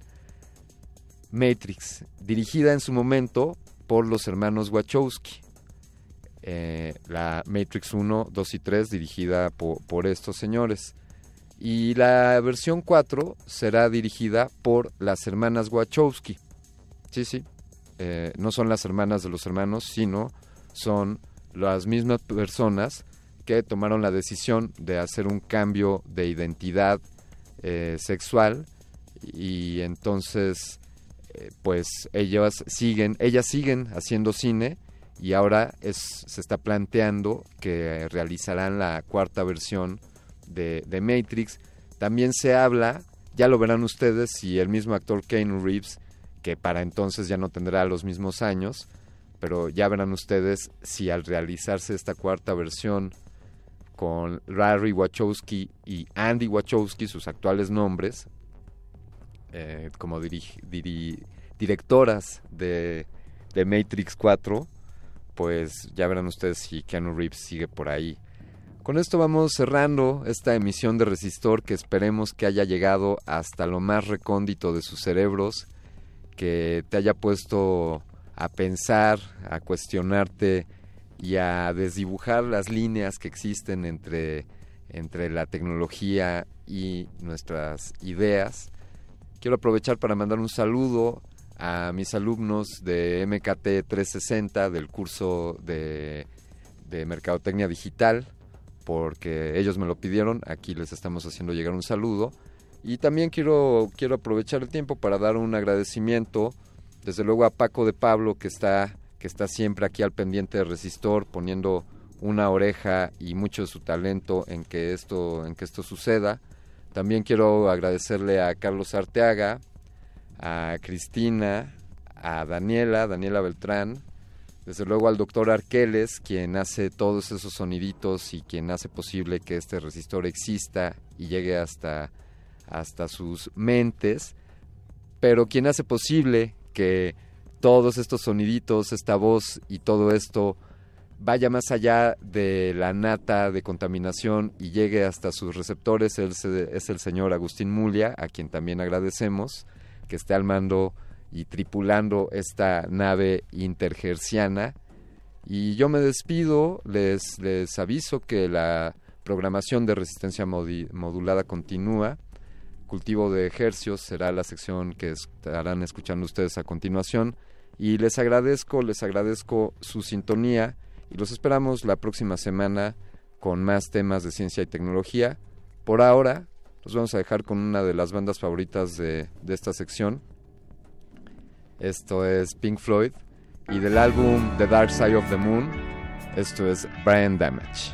Matrix, dirigida en su momento por los hermanos Wachowski. Eh, la Matrix 1, 2 y 3 dirigida por, estos señores. Y la versión 4 será dirigida por las hermanas Wachowski. Sí, sí. Eh, no son las hermanas de los hermanos, sino son las mismas personas que tomaron la decisión de hacer un cambio de identidad eh, sexual y entonces eh, pues ellas siguen ellas siguen haciendo cine y ahora es, se está planteando que realizarán la cuarta versión de, de Matrix. También se habla ya lo verán ustedes si el mismo actor Kane Reeves que para entonces ya no tendrá los mismos años pero ya verán ustedes si al realizarse esta cuarta versión con Larry Wachowski y Andy Wachowski, sus actuales nombres, eh, como directoras de, de, Matrix 4, pues ya verán ustedes si Keanu Reeves sigue por ahí. Con esto vamos cerrando esta emisión de Resistor que esperemos que haya llegado hasta lo más recóndito de sus cerebros, que te haya puesto a pensar, a cuestionarte y a desdibujar las líneas que existen entre, entre la tecnología y nuestras ideas. Quiero aprovechar para mandar un saludo a mis alumnos de MKT 360 del curso de, de Mercadotecnia Digital, porque ellos me lo pidieron, aquí les estamos haciendo llegar un saludo. Y también quiero, quiero aprovechar el tiempo para dar un agradecimiento, desde luego a Paco de Pablo, que está está siempre aquí al pendiente de Resistor, poniendo una oreja y mucho de su talento en que esto, en que esto suceda. También quiero agradecerle a Carlos Arteaga, a Cristina, a Daniela, Daniela Beltrán, desde luego al doctor Arqueles, quien hace todos esos soniditos y quien hace posible que este resistor exista y llegue hasta, hasta sus mentes, pero quien hace posible que todos estos soniditos, esta voz y todo esto vaya más allá de la nata de contaminación y llegue hasta sus receptores, Él es el señor Agustín Mulia, a quien también agradecemos. que esté al mando y tripulando esta nave intergerciana. Y yo me despido, les, les aviso que la programación de resistencia modulada continúa. Cultivo de ejercios será la sección que estarán escuchando ustedes a continuación. Y les agradezco, les agradezco su sintonía y los esperamos la próxima semana con más temas de ciencia y tecnología. Por ahora, los vamos a dejar con una de las bandas favoritas de, de esta sección. Esto es Pink Floyd. Y del álbum The Dark Side of the Moon, esto es Brain Damage.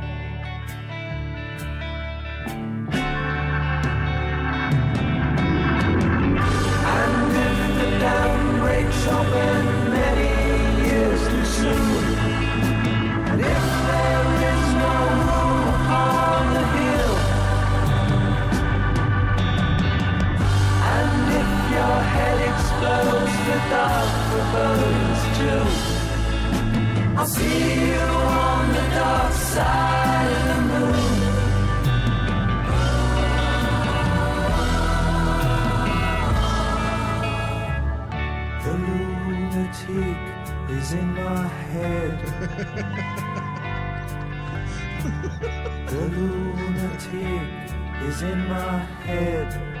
Dark. I'll see you on the dark side of the moon. The lunatic is in my head. the lunatic is in my head.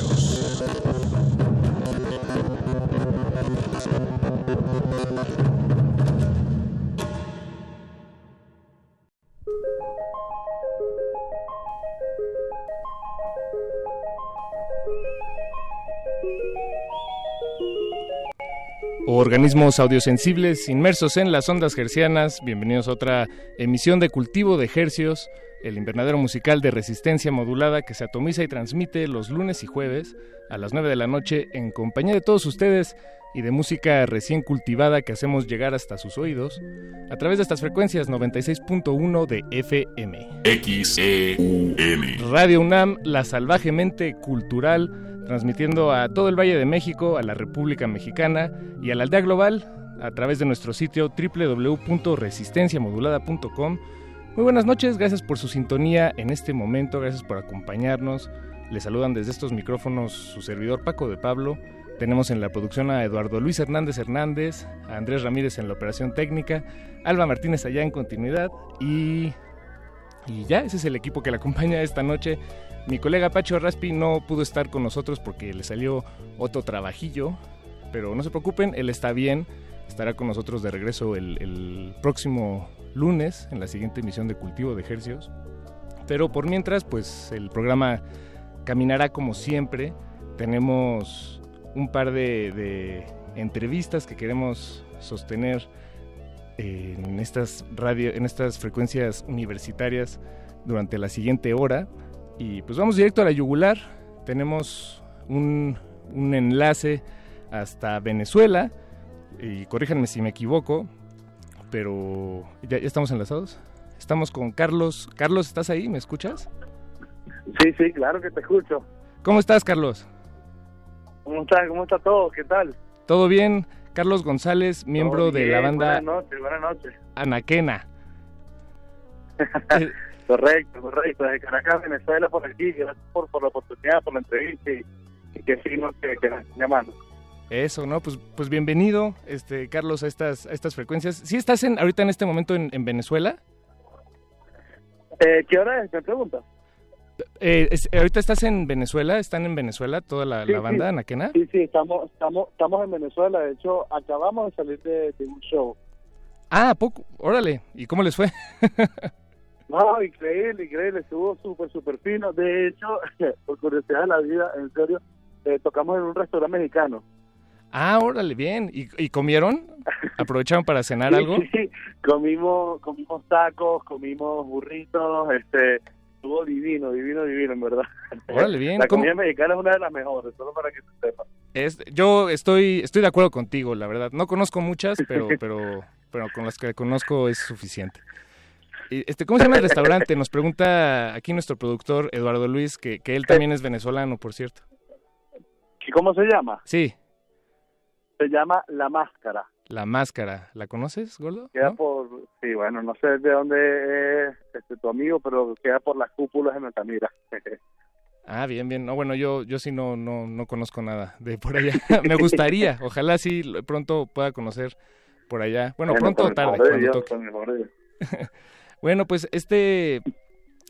Organismos audiosensibles inmersos en las ondas hercianas. Bienvenidos a otra emisión de Cultivo de Hercios, el invernadero musical de resistencia modulada que se atomiza y transmite los lunes y jueves a las 9 de la noche en compañía de todos ustedes y de música recién cultivada que hacemos llegar hasta sus oídos a través de estas frecuencias 96.1 de FM. XEUN. Radio UNAM, la salvajemente cultural transmitiendo a todo el Valle de México, a la República Mexicana y a la aldea global a través de nuestro sitio www.resistenciamodulada.com. Muy buenas noches, gracias por su sintonía en este momento, gracias por acompañarnos. Les saludan desde estos micrófonos su servidor Paco de Pablo. Tenemos en la producción a Eduardo Luis Hernández Hernández, a Andrés Ramírez en la operación técnica, Alba Martínez allá en continuidad y, y ya, ese es el equipo que la acompaña esta noche. Mi colega Pacho Raspi no pudo estar con nosotros porque le salió otro trabajillo, pero no se preocupen, él está bien, estará con nosotros de regreso el, próximo lunes en la siguiente emisión de Cultivo de Ejercios. Pero por mientras, pues el programa caminará como siempre. Tenemos un par de, entrevistas que queremos sostener en estas radio, en estas frecuencias universitarias durante la siguiente hora. Y pues vamos directo a la yugular. Tenemos un, enlace hasta Venezuela. Y corríjanme si me equivoco, pero ¿ya, estamos enlazados. Estamos con Carlos. Carlos, ¿estás ahí? ¿Me escuchas? Sí, sí, claro que te escucho. ¿Cómo estás, Carlos? ¿Cómo está, cómo está todo? ¿Qué tal? Todo bien. Carlos González, miembro de la banda Buenas noches, buenas noches. Anaquena. Correcto, correcto. Desde Caracas, Venezuela, por aquí. Gracias por, por la oportunidad, por la entrevista y, y que signos que, que nos llamando. Eso, ¿no? Pues, pues bienvenido, este, Carlos, a estas, a estas frecuencias. ¿Sí estás en, ahorita en este momento en, en Venezuela? Eh, ¿Qué hora es? ¿Me pregunta? Eh, es- ahorita estás en Venezuela, están en Venezuela toda la, Sí, la banda sí. Anaquena. Sí, sí, estamos, estamos, estamos en Venezuela. De hecho, acabamos de salir de, de un show. Ah, ¿a poco, órale. ¿Y cómo les fue? No, increíble, increíble. Estuvo súper, súper fino. De hecho, por curiosidad de la vida, en serio, eh, tocamos en un restaurante mexicano. Ah, órale, bien. ¿Y, y comieron? ¿Aprovecharon para cenar Sí, algo? Sí, sí. Comimos, comimos tacos, comimos burritos, este, estuvo divino, divino, divino, en verdad. Órale, bien. La ¿Cómo- comida mexicana es una de las mejores, solo para que se sepa. Es, yo estoy, estoy de acuerdo contigo, la verdad. No conozco muchas, pero, pero, pero con las que conozco es suficiente. Este, ¿Cómo se llama el restaurante? Nos pregunta aquí nuestro productor Eduardo Luis, que, que él también es venezolano, por cierto. ¿Y cómo se llama? Sí, Se llama La Máscara. La Máscara. ¿La conoces, Gordo? Queda por, sí, bueno, no sé de dónde es este, tu amigo, pero queda por las cúpulas de Altamira. Ah, bien, bien. No, bueno, yo, yo sí no, no, no conozco nada de por allá. Me gustaría, ojalá sí pronto pueda conocer por allá. Bueno, pronto o tarde, cuando Dios, toque. Bueno, pues este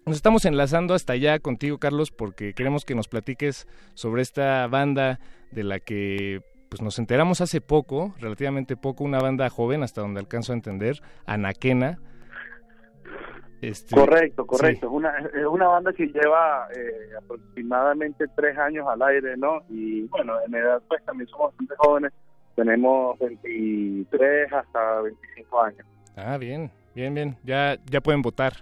nos estamos enlazando hasta allá contigo, Carlos, porque queremos que nos platiques sobre esta banda de la que pues nos enteramos hace poco, relativamente poco, una banda joven hasta donde alcanzo a entender, Anaquena. Este, Correcto, sí. correcto. Es, una, es una banda que lleva eh, aproximadamente tres años al aire, ¿no? Y bueno, en edad pues también somos bastante jóvenes. Tenemos 23 hasta 25 años. Ah, bien, bien, bien. Ya, ya pueden votar.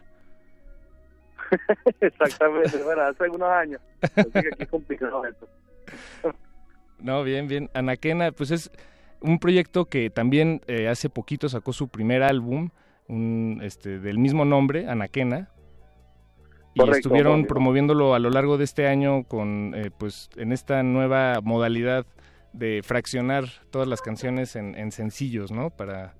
Exactamente, bueno, hace algunos años. Así que aquí es complicado esto. No, bien, bien. Anaquena, pues es un proyecto que también eh, hace poquito sacó su primer álbum, un, este, del mismo nombre, Anaquena. Y Correcto, estuvieron promoviéndolo a lo largo de este año con, eh, pues, en esta nueva modalidad de fraccionar todas las canciones en, en sencillos, ¿no? Para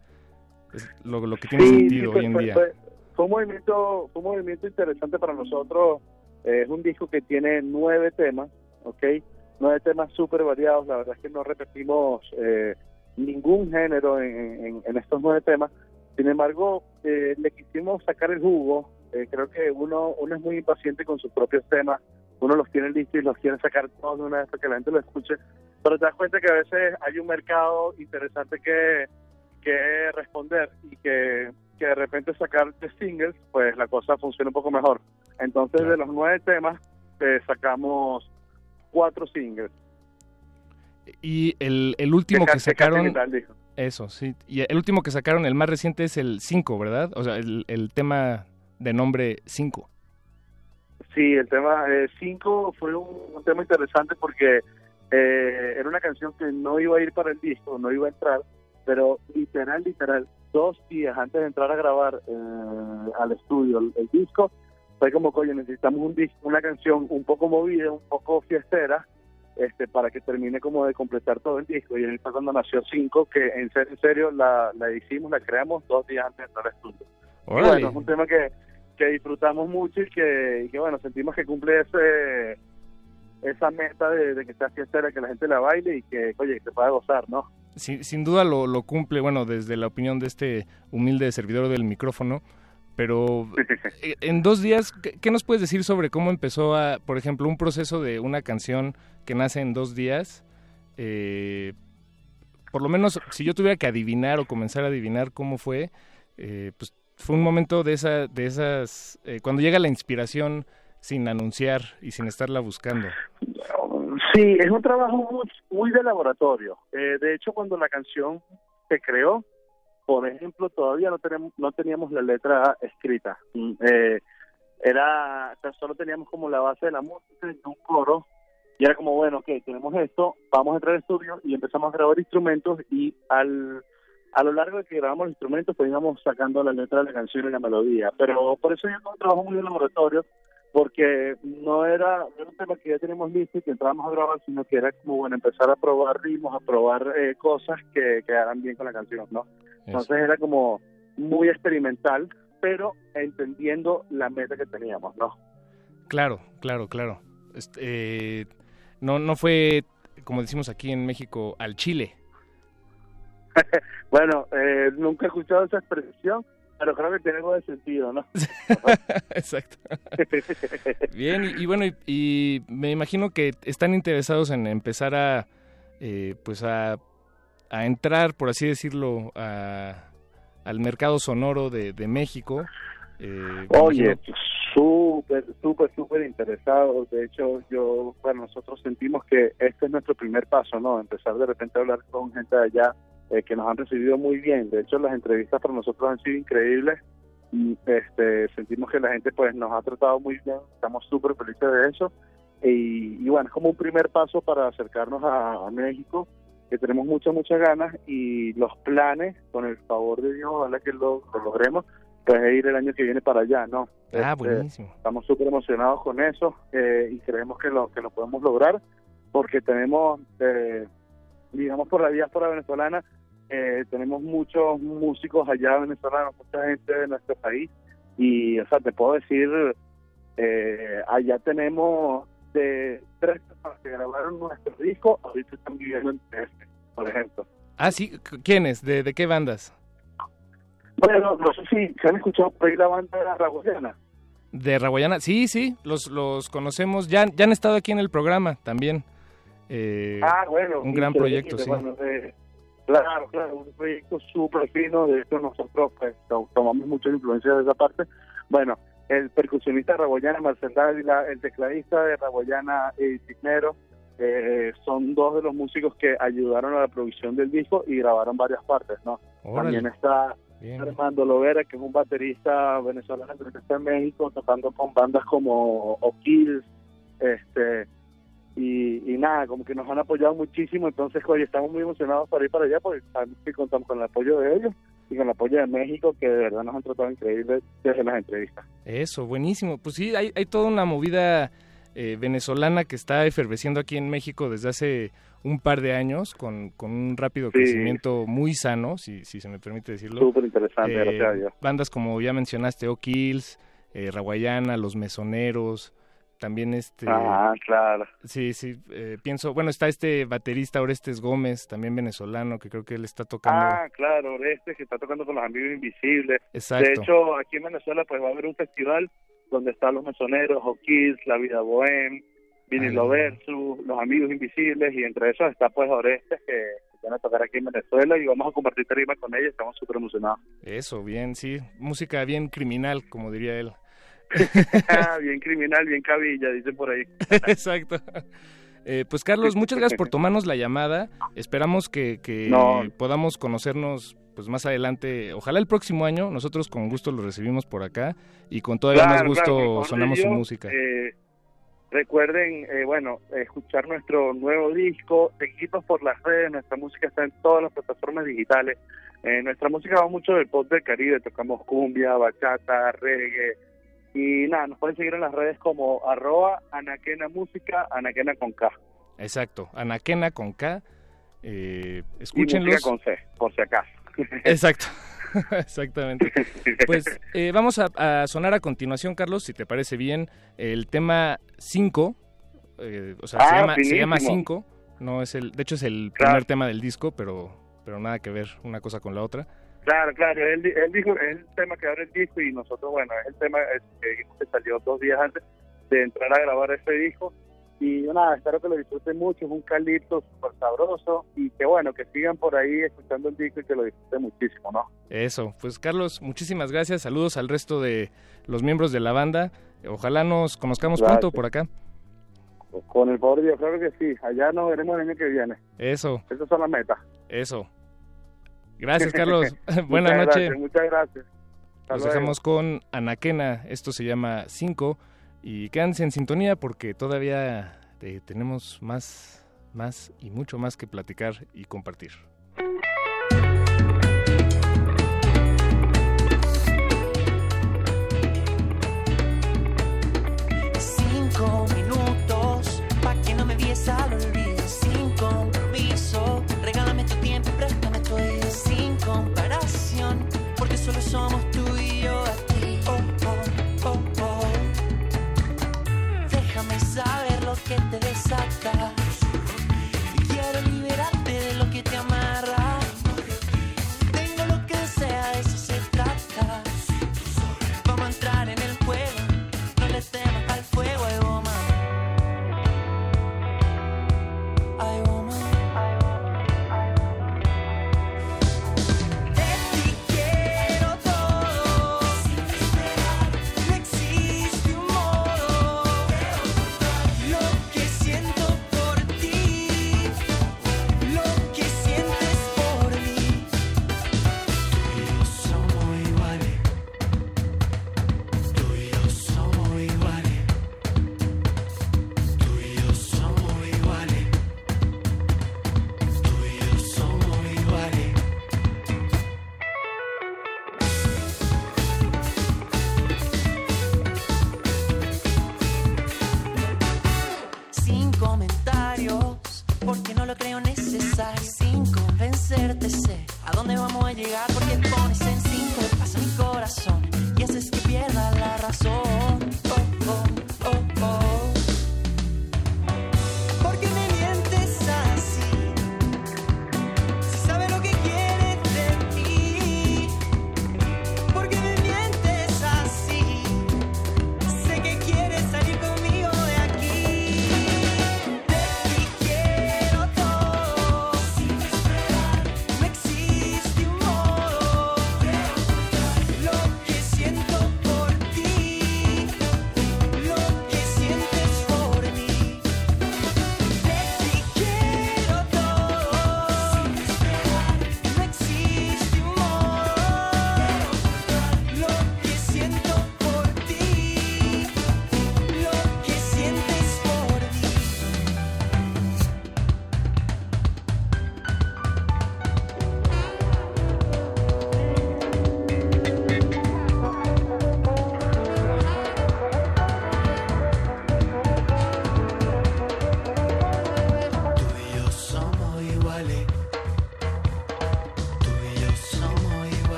es lo, lo que tiene Sí, sentido sí, hoy en fue, día. Fue, fue un movimiento, fue un movimiento interesante para nosotros. Eh, es un disco que tiene nueve temas, ¿ok? Nueve temas súper variados, la verdad es que no repetimos eh, ningún género en, en- en estos nueve temas, sin embargo, eh, le quisimos sacar el jugo, Eh, creo que uno, uno es muy impaciente con sus propios temas, uno los tiene listos y los quiere sacar todos de una vez para que la gente lo escuche, pero te das cuenta que a veces hay un mercado interesante que, que responder y que, que de repente sacar de singles, pues la cosa funciona un poco mejor. Entonces, de los nueve temas, eh, sacamos cuatro singles. Y el, el último que sacaron... Eso, sí. Y el último que sacaron, el más reciente, es el 5, ¿verdad? O sea, el, el tema de nombre 5. Sí, el tema 5 fue un, un tema interesante porque eh, era una canción que no iba a ir para el disco, no iba a entrar, pero literal, literal, dos días antes de entrar a grabar eh, al estudio el, el disco, fue como, coño, necesitamos un disco, una canción un poco movida, un poco fiestera, este, para que termine como de completar todo el disco. Y ahí fue cuando nació 5, que en serio, en serio la, la hicimos, la creamos dos días antes de entrar al estudio. Bueno, es un tema que, que disfrutamos mucho y que, y que, bueno, sentimos que cumple ese esa meta de, de que sea fiestera, que la gente la baile y que, oye, que se pueda gozar, ¿no? Sin, sin duda lo, lo cumple, bueno, desde la opinión de este humilde servidor del micrófono, pero eh, en dos días, ¿qué, nos puedes decir sobre cómo empezó, a, por ejemplo, un proceso de una canción que nace en dos días? Eh, por lo menos, si yo tuviera que adivinar o comenzar a adivinar cómo fue, eh, pues fue un momento de, esa, de esas, eh, cuando llega la inspiración sin anunciar y sin estarla buscando. Sí, es un trabajo muy, muy de laboratorio. Eh, de hecho, cuando la canción se creó, por ejemplo, todavía no tenemos, no teníamos la letra escrita. Mm, Eh, era, solo teníamos como la base de la música y un coro. Y era como, bueno, ok, tenemos esto, vamos a entrar al estudio y empezamos a grabar instrumentos y al a lo largo de que grabamos los instrumentos, pues íbamos sacando la letra de la canción y la melodía. Pero por eso yo un trabajo muy de laboratorio, porque no era, no era un tema que ya teníamos listo y que entrábamos a grabar, sino que era como, bueno, empezar a probar ritmos, a probar eh, cosas que quedaran bien con la canción, ¿no? Entonces era como muy experimental, pero entendiendo la meta que teníamos, ¿no? Claro, claro, claro. Este, eh, no, no fue, como decimos aquí en México, al chile. Bueno, eh, nunca he escuchado esa expresión, pero creo que tiene algo de sentido, ¿no? Exacto. Bien, y, y bueno, y, y me imagino que están interesados en empezar a, eh, pues a, a entrar, por así decirlo, a, al mercado sonoro de, de México. Eh, Oye, súper, súper, súper interesados. De hecho, yo, bueno, nosotros sentimos que este es nuestro primer paso, ¿no? Empezar de repente a hablar con gente de allá eh, que nos han recibido muy bien. De hecho, las entrevistas para nosotros han sido increíbles. Y, Este, sentimos que la gente pues nos ha tratado muy bien. Estamos súper felices de eso. Y, y bueno, es como un primer paso para acercarnos a, a México, que tenemos muchas, muchas ganas. Y los planes, con el favor de Dios, ojalá que lo, lo logremos, pues es ir el año que viene para allá, ¿no? Ah, Este, buenísimo. Estamos súper emocionados con eso eh, y creemos que lo que lo podemos lograr porque tenemos, eh, digamos, por la diáspora venezolana, eh, tenemos muchos músicos allá venezolanos, mucha gente de nuestro país y, o sea, te puedo decir, eh, allá tenemos de tres personas que grabaron nuestro disco, ahorita están viviendo en TF, por ejemplo. Ah, sí, ¿quiénes? ¿De, de qué bandas? Bueno, no sé si se han escuchado por ahí la banda de la Raguayana. ¿De Raguayana? Sí, sí, los, los conocemos. Ya, ya han estado aquí en el programa también. Eh, Ah, bueno. Un gran proyecto, sí. bueno, eh, claro, claro, un proyecto súper fino. De hecho, nosotros pues, to- tomamos mucha influencia de esa parte. Bueno, el percusionista Raboyana, Marcel Dávila, el tecladista de Raboyana, eh, Cisnero, eh, son dos de los músicos que ayudaron a la producción del disco y grabaron varias partes, ¿no? Órale. También está Bien. Armando Lovera, que es un baterista venezolano que está en México, tocando con bandas como O'Kills, este, y, y nada, como que nos han apoyado muchísimo, entonces, oye, estamos muy emocionados para ir para allá, porque que contamos con el apoyo de ellos y con el apoyo de México, que de verdad nos han tratado increíble desde las entrevistas. Eso, buenísimo. Pues sí, hay, hay toda una movida eh, venezolana que está efervesciendo aquí en México desde hace un par de años con, con un rápido Sí. crecimiento muy sano, si, si se me permite decirlo. Súper interesante, Eh, gracias a Dios. Bandas como ya mencionaste, O'Kills, eh, Raguayana, Los Mesoneros, también este... Ah, claro. Sí, sí, eh, pienso, bueno, está este baterista Orestes Gómez, también venezolano, que creo que él está tocando... Ah, claro, Orestes que está tocando con los amigos invisibles. Exacto. De hecho, aquí en Venezuela pues va a haber un festival donde están los mesoneros, O'Kids, La Vida Bohem, Vinilo Versus, Los Amigos Invisibles, y entre esos está pues Orestes que van a tocar aquí en Venezuela y vamos a compartir tarima con ellos, estamos súper emocionados. Eso, bien, sí, música bien criminal, como diría él. bien criminal, bien cabilla, dicen por ahí. Exacto. Eh, pues Carlos, muchas gracias por tomarnos la llamada. Esperamos que, que No. podamos conocernos pues más adelante. Ojalá el próximo año. Nosotros con gusto lo recibimos por acá y con todavía más Claro, gusto claro, por favor sonamos su música. eh, recuerden, eh, bueno, escuchar nuestro nuevo disco, seguirnos por las redes, nuestra música está en todas las plataformas digitales. Eh, nuestra música va mucho del pop del Caribe, tocamos cumbia, bachata, reggae. Y nada, nos pueden seguir en las redes como arroba anaquena música, anaquena con K. Exacto. Anaquena con K. Eh, Y escúchenlos. música con C, por si acaso. Exacto. Exactamente. Pues eh, vamos a, a sonar a continuación, Carlos, si te parece bien, el tema 5. o sea, se Ah, llama, se llama finísimo. 5. No es el, de hecho es el Claro. primer tema del disco, pero, pero nada que ver una cosa con la otra. Claro, claro, él, él dijo, es el tema que abre el disco y nosotros, bueno, es el tema es- que que salió dos días antes de entrar a grabar ese disco. Y nada, espero que lo disfruten mucho, es un calipso súper sabroso y que bueno, que sigan por ahí escuchando el disco y que lo disfruten muchísimo, ¿no? Eso, pues Carlos, muchísimas gracias. Saludos al resto de los miembros de la banda. Ojalá nos conozcamos Gracias. pronto por acá. Con el favor de Dios, claro que sí, allá nos veremos el año que viene. Eso, Esas son las metas. eso. Gracias, Carlos. Buenas noches. muchas gracias. Hasta Nos luego. dejamos con Anaquena, esto se llama 5 y quédense en sintonía porque todavía eh, tenemos más, más y mucho más que platicar y compartir.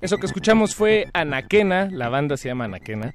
Eso que escuchamos fue Anaquena, la banda se llama Anaquena,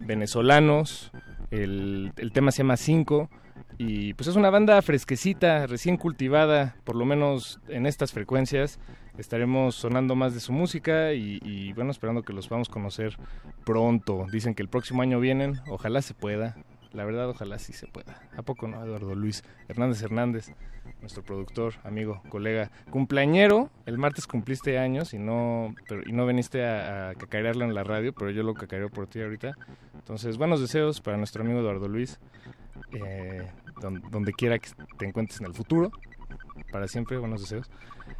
venezolanos, el, el tema se llama Cinco y pues es una banda fresquecita, recién cultivada, por lo menos en estas frecuencias. Estaremos sonando más de su música y, y, bueno, esperando que los podamos conocer pronto. Dicen que el próximo año vienen, ojalá se pueda. La verdad, ojalá sí se pueda. ¿A poco no, Eduardo Luis Hernández Hernández, nuestro productor, amigo, colega, cumpleañero? El martes cumpliste años y no, pero, y no viniste a, a cacarearlo en la radio, pero yo lo cacareo por ti ahorita. Entonces, buenos deseos para nuestro amigo Eduardo Luis. Eh, don, donde quiera que te encuentres en el futuro. Para siempre, buenos deseos.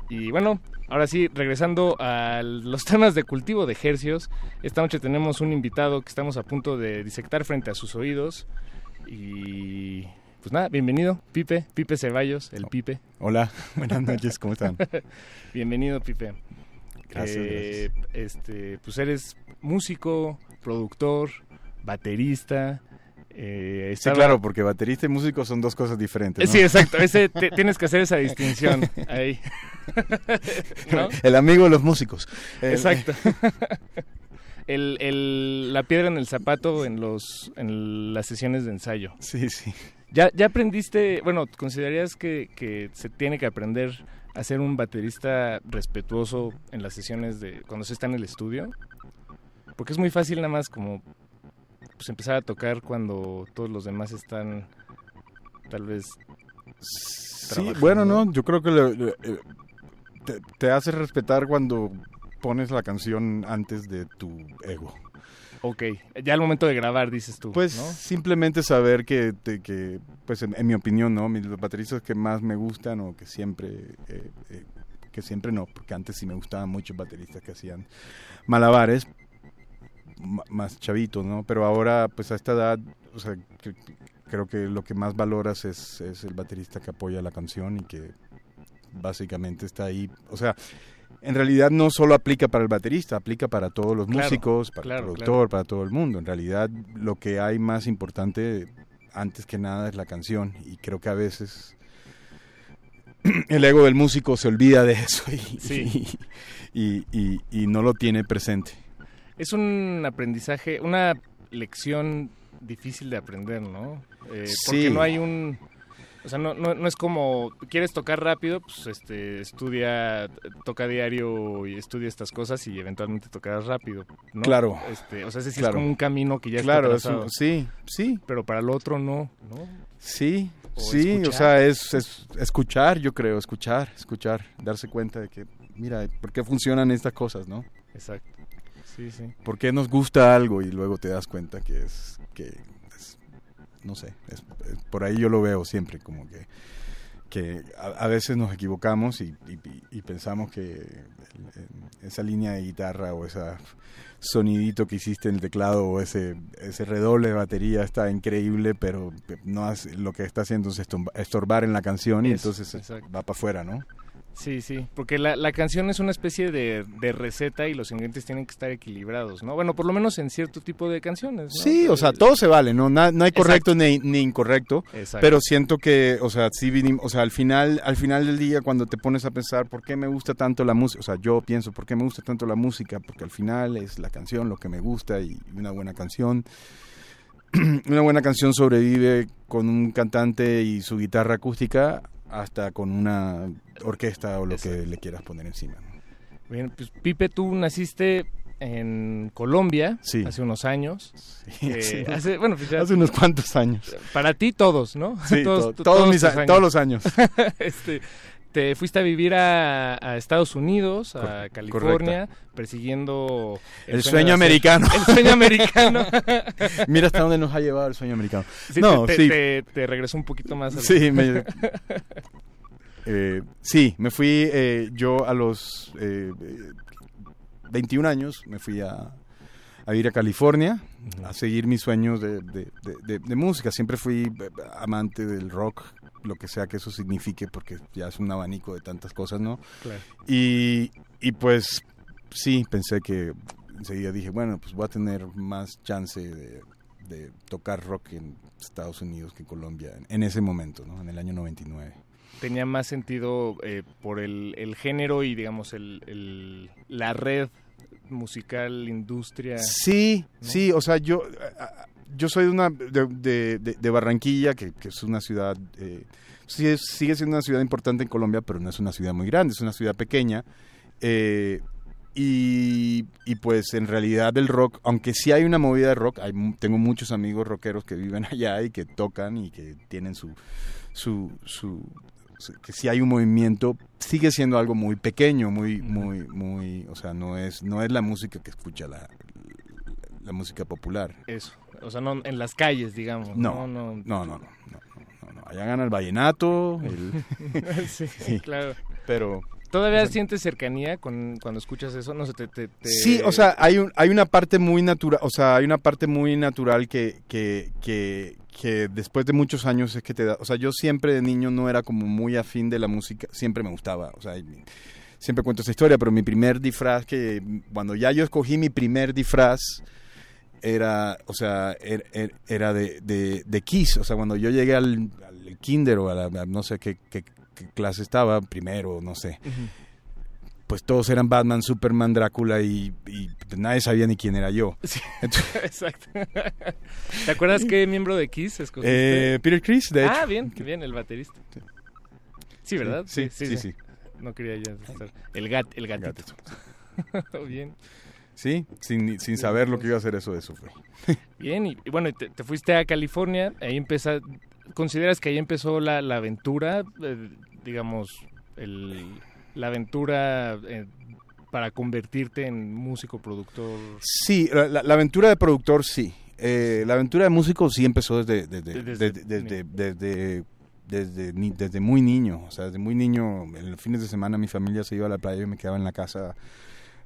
Y bueno, ahora sí, regresando a los temas de cultivo de hercios, esta noche tenemos un invitado que estamos a punto de disectar frente a sus oídos. Y pues nada, bienvenido, Pipe, Pipe Ceballos, el Pipe. Hola, buenas noches, ¿cómo están? bienvenido, Pipe. Gracias, Eh, Este, pues eres músico, productor, baterista. Eh, Sí, claro, porque baterista y músico son dos cosas diferentes. Eh, ¿no? Sí, exacto. Ese te- tienes que hacer esa distinción ahí. ¿No? El amigo de los músicos. Exacto. El, el- la piedra en el zapato en los en las sesiones de ensayo. Sí, sí. Ya, ya aprendiste, bueno, ¿considerarías que, que se tiene que aprender a ser un baterista respetuoso en las sesiones de cuando se está en el estudio? Porque es muy fácil nada más como pues empezar a tocar cuando todos los demás están tal vez Sí, bueno, no, yo creo que eh, te, te hace respetar cuando pones la canción antes de tu ego. Ok, ya al momento de grabar dices tú, Pues ¿no? simplemente saber que, te- que pues en, en mi opinión, ¿no? Mis, los bateristas que más me gustan o que siempre, eh, eh, que siempre no, porque antes sí me gustaban muchos bateristas que hacían malabares, ma- más chavitos, ¿no? Pero ahora, pues a esta edad, o sea, que- creo que lo que más valoras es, es el baterista que apoya la canción y que básicamente está ahí, o sea, en realidad no solo aplica para el baterista, aplica para todos los Claro, músicos, para claro, el claro. productor, para todo el mundo. En realidad lo que hay más importante antes que nada es la canción y creo que a veces el ego del músico se olvida de eso y, Sí. y, y- y no lo tiene presente. Es un aprendizaje, una lección difícil de aprender, ¿no? Eh, porque Sí. no hay un... O sea, no, no, no es como, quieres tocar rápido, pues este, estudia, toca diario y estudia estas cosas y eventualmente tocarás rápido, ¿no? Claro. Este, o sea, ese sí Claro. es como un camino que ya Claro, está un- sí, sí. Pero para el otro no, ¿no? Sí, O sí, o escuchar. sea, es, es escuchar, yo creo, escuchar, escuchar, darse cuenta de que, mira, ¿por qué funcionan estas cosas, no? Exacto. Sí, sí. ¿Por qué nos gusta algo y luego te das cuenta que es, que es- no sé, es- es- por ahí yo lo veo siempre, como que, que a, a veces nos equivocamos y, y- y pensamos que esa línea de guitarra o ese sonidito que hiciste en el teclado o ese, ese redoble de batería está increíble, pero no hace- lo que está haciendo es estorbar en la canción y entonces exacto. va para afuera, ¿no? Sí, sí, porque la, la canción es una especie de, de receta y los ingredientes tienen que estar equilibrados, ¿no? Bueno, por lo menos en cierto tipo de canciones, ¿no? Sí, o sea, todo se vale, ¿no? Na- no hay correcto ni, ni incorrecto, Exacto. pero siento que, o sea, sí o sea, al final, al final del día cuando te pones a pensar por qué me gusta tanto la música, o sea, yo pienso por qué me gusta tanto la música, porque al final es la canción lo que me gusta y una buena canción, una buena canción sobrevive con un cantante y su guitarra acústica hasta con una orquesta o lo que le quieras poner encima. ¿no? Bien, pues Pipe, tú naciste en Colombia Sí. hace unos años. Eh, sí. hace, bueno, pues ya- Hace unos cuantos años. Para ti todos, ¿no? Sí, to- to- todos mis tus a- todos los años. este, te fuiste a vivir a, a Estados Unidos, a California, persiguiendo El sueño americano. El sueño americano. Mira hasta dónde nos ha llevado el sueño americano. Sí, no, te, sí. te, te regresó un poquito más. Sí, me- Eh, sí, me fui eh, yo a los eh, eh, 21 años, me fui a, a ir a California a seguir mis sueños de, de- de- música. Siempre fui eh, amante del rock, lo que sea que eso signifique, porque ya es un abanico de tantas cosas, ¿no? Claro. Y, y pues sí, pensé que enseguida dije, bueno, pues voy a tener más chance de, de tocar rock en Estados Unidos que en Colombia en, en ese momento, ¿no? En el año 99. Tenía más sentido eh, por el, el género y, digamos, el, el- la red musical, industria. Sí, sí, o sea, yo, yo soy de, una, de, de- Barranquilla, que, que es una ciudad, eh, sí es- sigue siendo una ciudad importante en Colombia, pero no es una ciudad muy grande, es una ciudad pequeña. eh, y, y pues en realidad el rock, aunque sí hay una movida de rock, hay, tengo muchos amigos rockeros que viven allá y que tocan y que tienen su, su, su- que sí hay un movimiento, sigue siendo algo muy pequeño, muy, muy, muy, o sea, no es, no es la música que escucha la, la música popular. Eso. O sea, no en las calles, digamos. No, no. no, no, no, no, no, no. Allá gana el vallenato, el... sí, claro. Pero ¿Todavía sientes cercanía con, cuando escuchas eso? No sé, te... te- te- Sí, o sea, hay, un, hay una parte muy natural, o sea, hay una parte muy natural que, que, que, que después de muchos años es que te da, o sea, yo siempre de niño no era como muy afín de la música, siempre me gustaba, o sea, siempre cuento esa historia, pero mi primer disfraz que, cuando ya yo escogí mi primer disfraz, era, o sea, er- er- era de, de, de Kiss, o sea, cuando yo llegué al, kinder o a la, no sé qué clase estaba, primero, no sé, pues todos eran Batman, Superman, Drácula y, y nadie sabía ni quién era yo. Entonces, Exacto. ¿Te acuerdas qué miembro de Kiss escogiste? eh, Peter Chris, de hecho. Ah, bien, qué bien, el baterista. Sí, ¿verdad? Sí, sí, sí. No quería ya estar. El, gat, el gatito. bien. Sí, sin, sin saber lo que iba a hacer eso, eso fue. Bien, y, y bueno, te, te fuiste a California, ahí empezó, ¿consideras que ahí empezó la, la aventura, eh, digamos, el, la aventura eh, para convertirte en músico, productor? Sí, la, aventura de productor sí. Eh, la aventura de músico sí empezó desde desde, Desde- desde, desde muy niño. O sea, desde muy niño, en los fines de semana mi familia se iba a la playa y me quedaba en la casa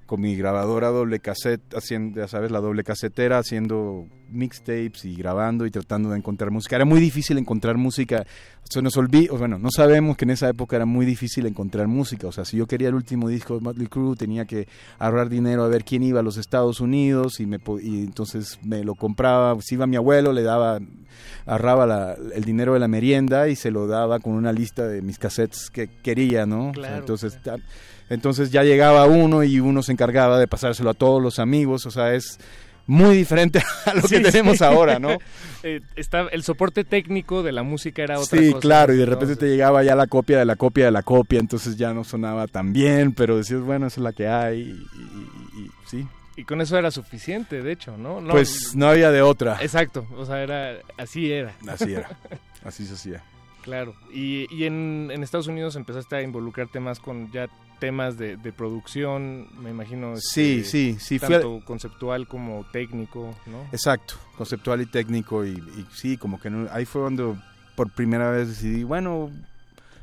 con mi grabadora doble cassette, haciendo, ya sabes, la doble casetera, haciendo mixtapes y grabando y tratando de encontrar música. Era muy difícil encontrar música. Se nos olvidó, bueno, no sabemos que en esa época era muy difícil encontrar música. O sea, si yo quería el último disco de Motley Crue, tenía que ahorrar dinero a ver quién iba a los Estados Unidos y, me, y entonces me lo compraba. Si iba mi abuelo, le daba, ahorraba la- el dinero de la merienda y se lo daba con una lista de mis cassettes que quería, ¿no? O sea, entonces, entonces ya llegaba uno y uno se encargaba de pasárselo a todos los amigos. O sea, es muy diferente a lo Sí, que tenemos sí. ahora, ¿no? Eh, está, el soporte técnico de la música era otra Sí, cosa. claro, y de repente te llegaba ya la copia de la copia de la copia, entonces ya no sonaba tan bien, pero decías, bueno, esa es la que hay, y, y- y- sí. Y con eso era suficiente, de hecho, ¿no? No- Pues no había de otra. Exacto, o sea, era así era. Así era, así se hacía. Claro, y, y en, en Estados Unidos empezaste a involucrarte más con ya temas de, de producción, me imagino. Sí, este, sí, sí, fui a- Tanto conceptual como técnico, ¿no? Exacto, conceptual y técnico, y, y sí, como que no- ahí fue cuando por primera vez decidí, bueno,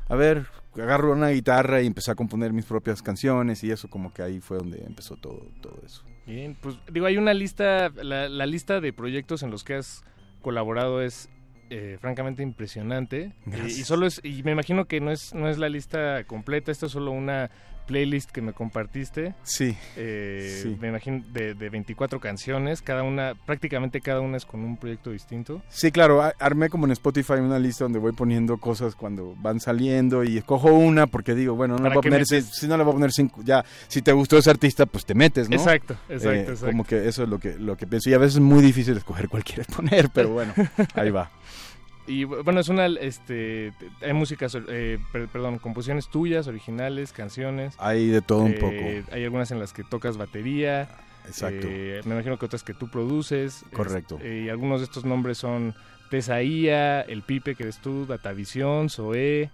a ver, agarro una guitarra y empecé a componer mis propias canciones, y eso como que ahí fue donde empezó todo, todo eso. Bien, pues digo, hay una lista, la, la lista de proyectos en los que has colaborado es eh, francamente impresionante. Y, solo es, y me imagino que no es, no es la lista completa, esto es solo una playlist que me compartiste. Sí, Eh, sí. Me imagino de, de 24 canciones, cada una, prácticamente cada una es con un proyecto distinto. Sí, claro, armé como en Spotify una lista donde voy poniendo cosas cuando van saliendo y escojo una porque digo, bueno, no ¿Para voy a poner, si, no le voy a poner cinco, ya, si te gustó ese artista, pues te metes, ¿no? Exacto, exacto, Eh, exacto. Como que eso es lo que, lo que pienso y a veces es muy difícil escoger cuál quieres poner, pero bueno, ahí va. Y bueno, es una, este, hay músicas, eh, per- perdón, composiciones tuyas, originales, canciones. Hay de todo un Eh, poco. Hay algunas en las que tocas batería. Exacto. eh, me imagino que otras que tú produces. Correcto. Este, y algunos de estos nombres son Tesaía, El Pipe, que eres tú, Datavisión, Zoé,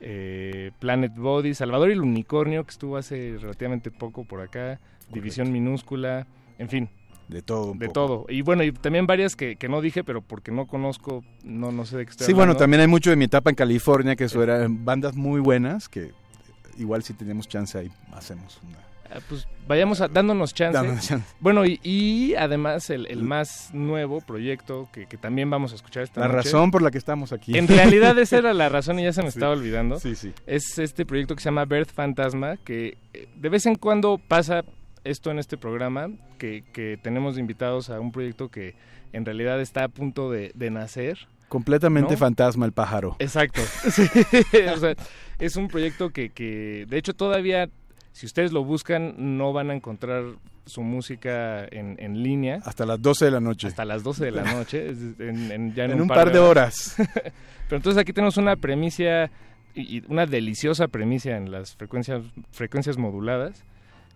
eh, Planet Body, Salvador y el Unicornio, que estuvo hace relativamente poco por acá, División Minúscula, en fin. De todo un De poco. todo. Y bueno, y también varias que, que no dije, pero porque no conozco, no, no sé de qué estoy Sí, bueno, también hay mucho de mi etapa en California, que eso eran bandas muy buenas, que igual si tenemos chance ahí hacemos una... Ah, Pues vayamos a- dándonos chance. Dándonos chance. Bueno, y, y además el, el más nuevo proyecto que, que también vamos a escuchar esta La noche. razón por la que estamos aquí. En realidad esa era la razón y ya se me Sí. estaba olvidando. Sí, sí. Es este proyecto que se llama Birth Fantasma, que eh, de vez en cuando pasa esto en este programa, que, que tenemos invitados a un proyecto que en realidad está a punto de, de nacer. Completamente ¿no? fantasma el pájaro. Exacto. Sí, o sea, es un proyecto que, que, de hecho, todavía, si ustedes lo buscan, no van a encontrar su música en, en línea. Hasta las 12 de la noche. Hasta las 12 de la noche. En, en- ya en un par de horas. Pero entonces aquí tenemos una premicia, y una deliciosa premicia en las frecuencias, frecuencias moduladas.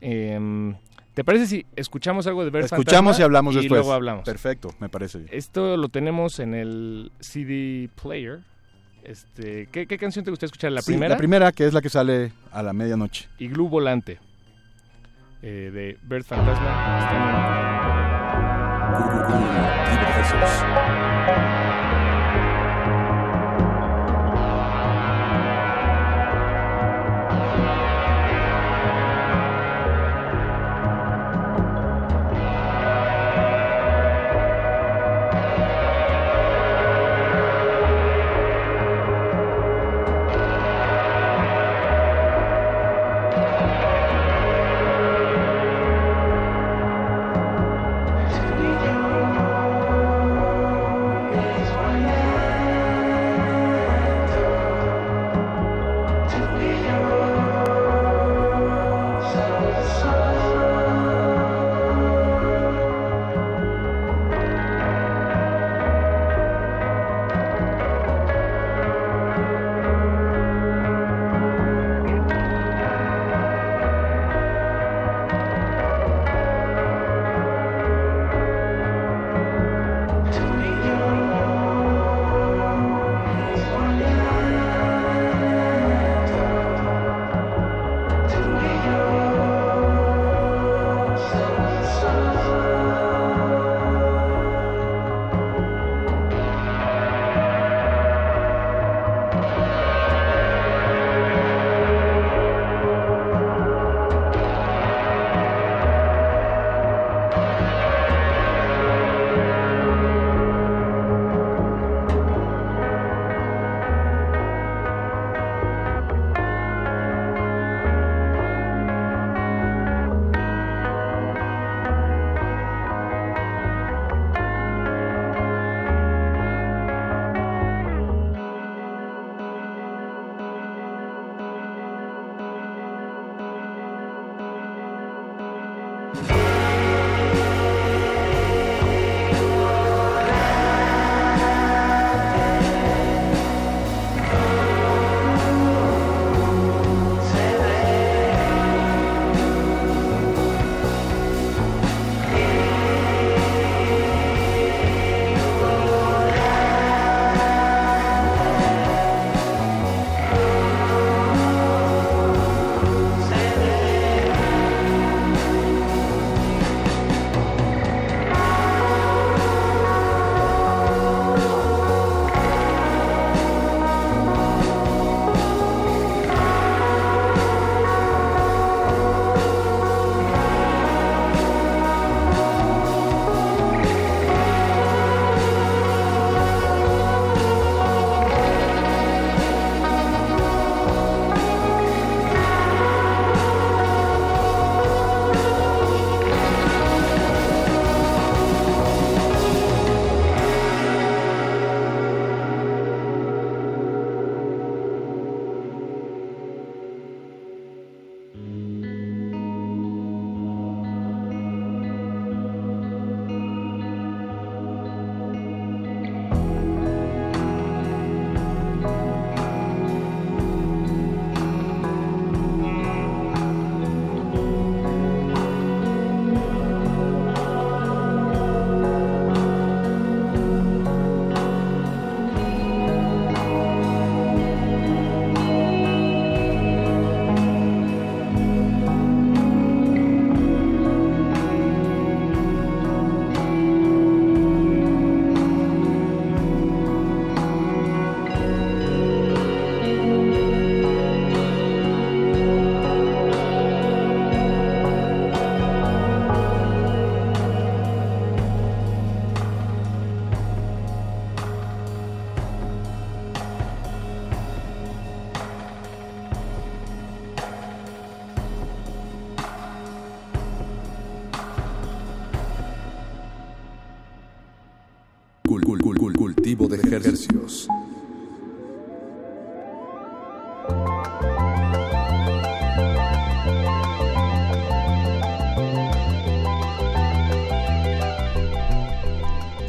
Em, ¿Te parece si escuchamos algo de Ver Escuchamos Fantasma y hablamos y después. luego hablamos. Perfecto, me parece. Esto lo tenemos en el CD player. Este, ¿qué, qué canción te gustaría escuchar? ¿La Sí, primera? La primera, que es la que sale a la medianoche. Iglú Volante. eh, de Bird Fantasma.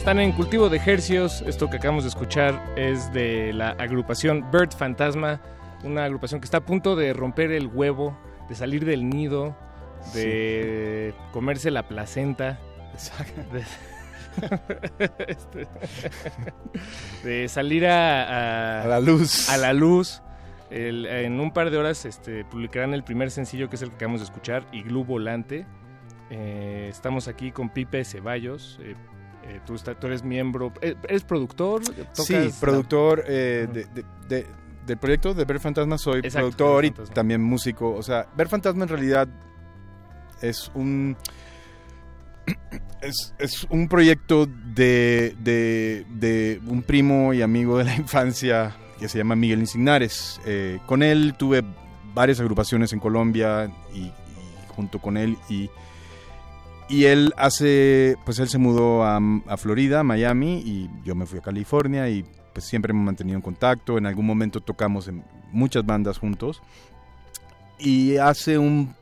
Están en cultivo de hercios. Esto que acabamos de escuchar es de la agrupación Bird Fantasma, una agrupación que está a punto de romper el huevo, de salir del nido, de comerse la placenta. De, Este, de salir a, a, A la luz. A la luz. El- en un par de horas este, publicarán el primer sencillo que es el que acabamos de escuchar, Iglú Volante. Eh, estamos aquí con Pipe Ceballos. eh, eh, tú, está- tú eres miembro, eh, eres productor, Sí, la- productor eh, de, de- de- del proyecto de Ver Fantasma soy Exacto, productor y también músico. O sea, Ver Fantasma en realidad es un es, es un proyecto de, de, de un primo y amigo de la infancia que se llama Miguel Insignares. Eh, con él tuve varias agrupaciones en Colombia y, y junto con él y y él hace, pues él se mudó a, a Florida, Miami, y yo me fui a California y pues siempre me he mantenido en contacto. En algún momento tocamos en muchas bandas juntos. Y hace un,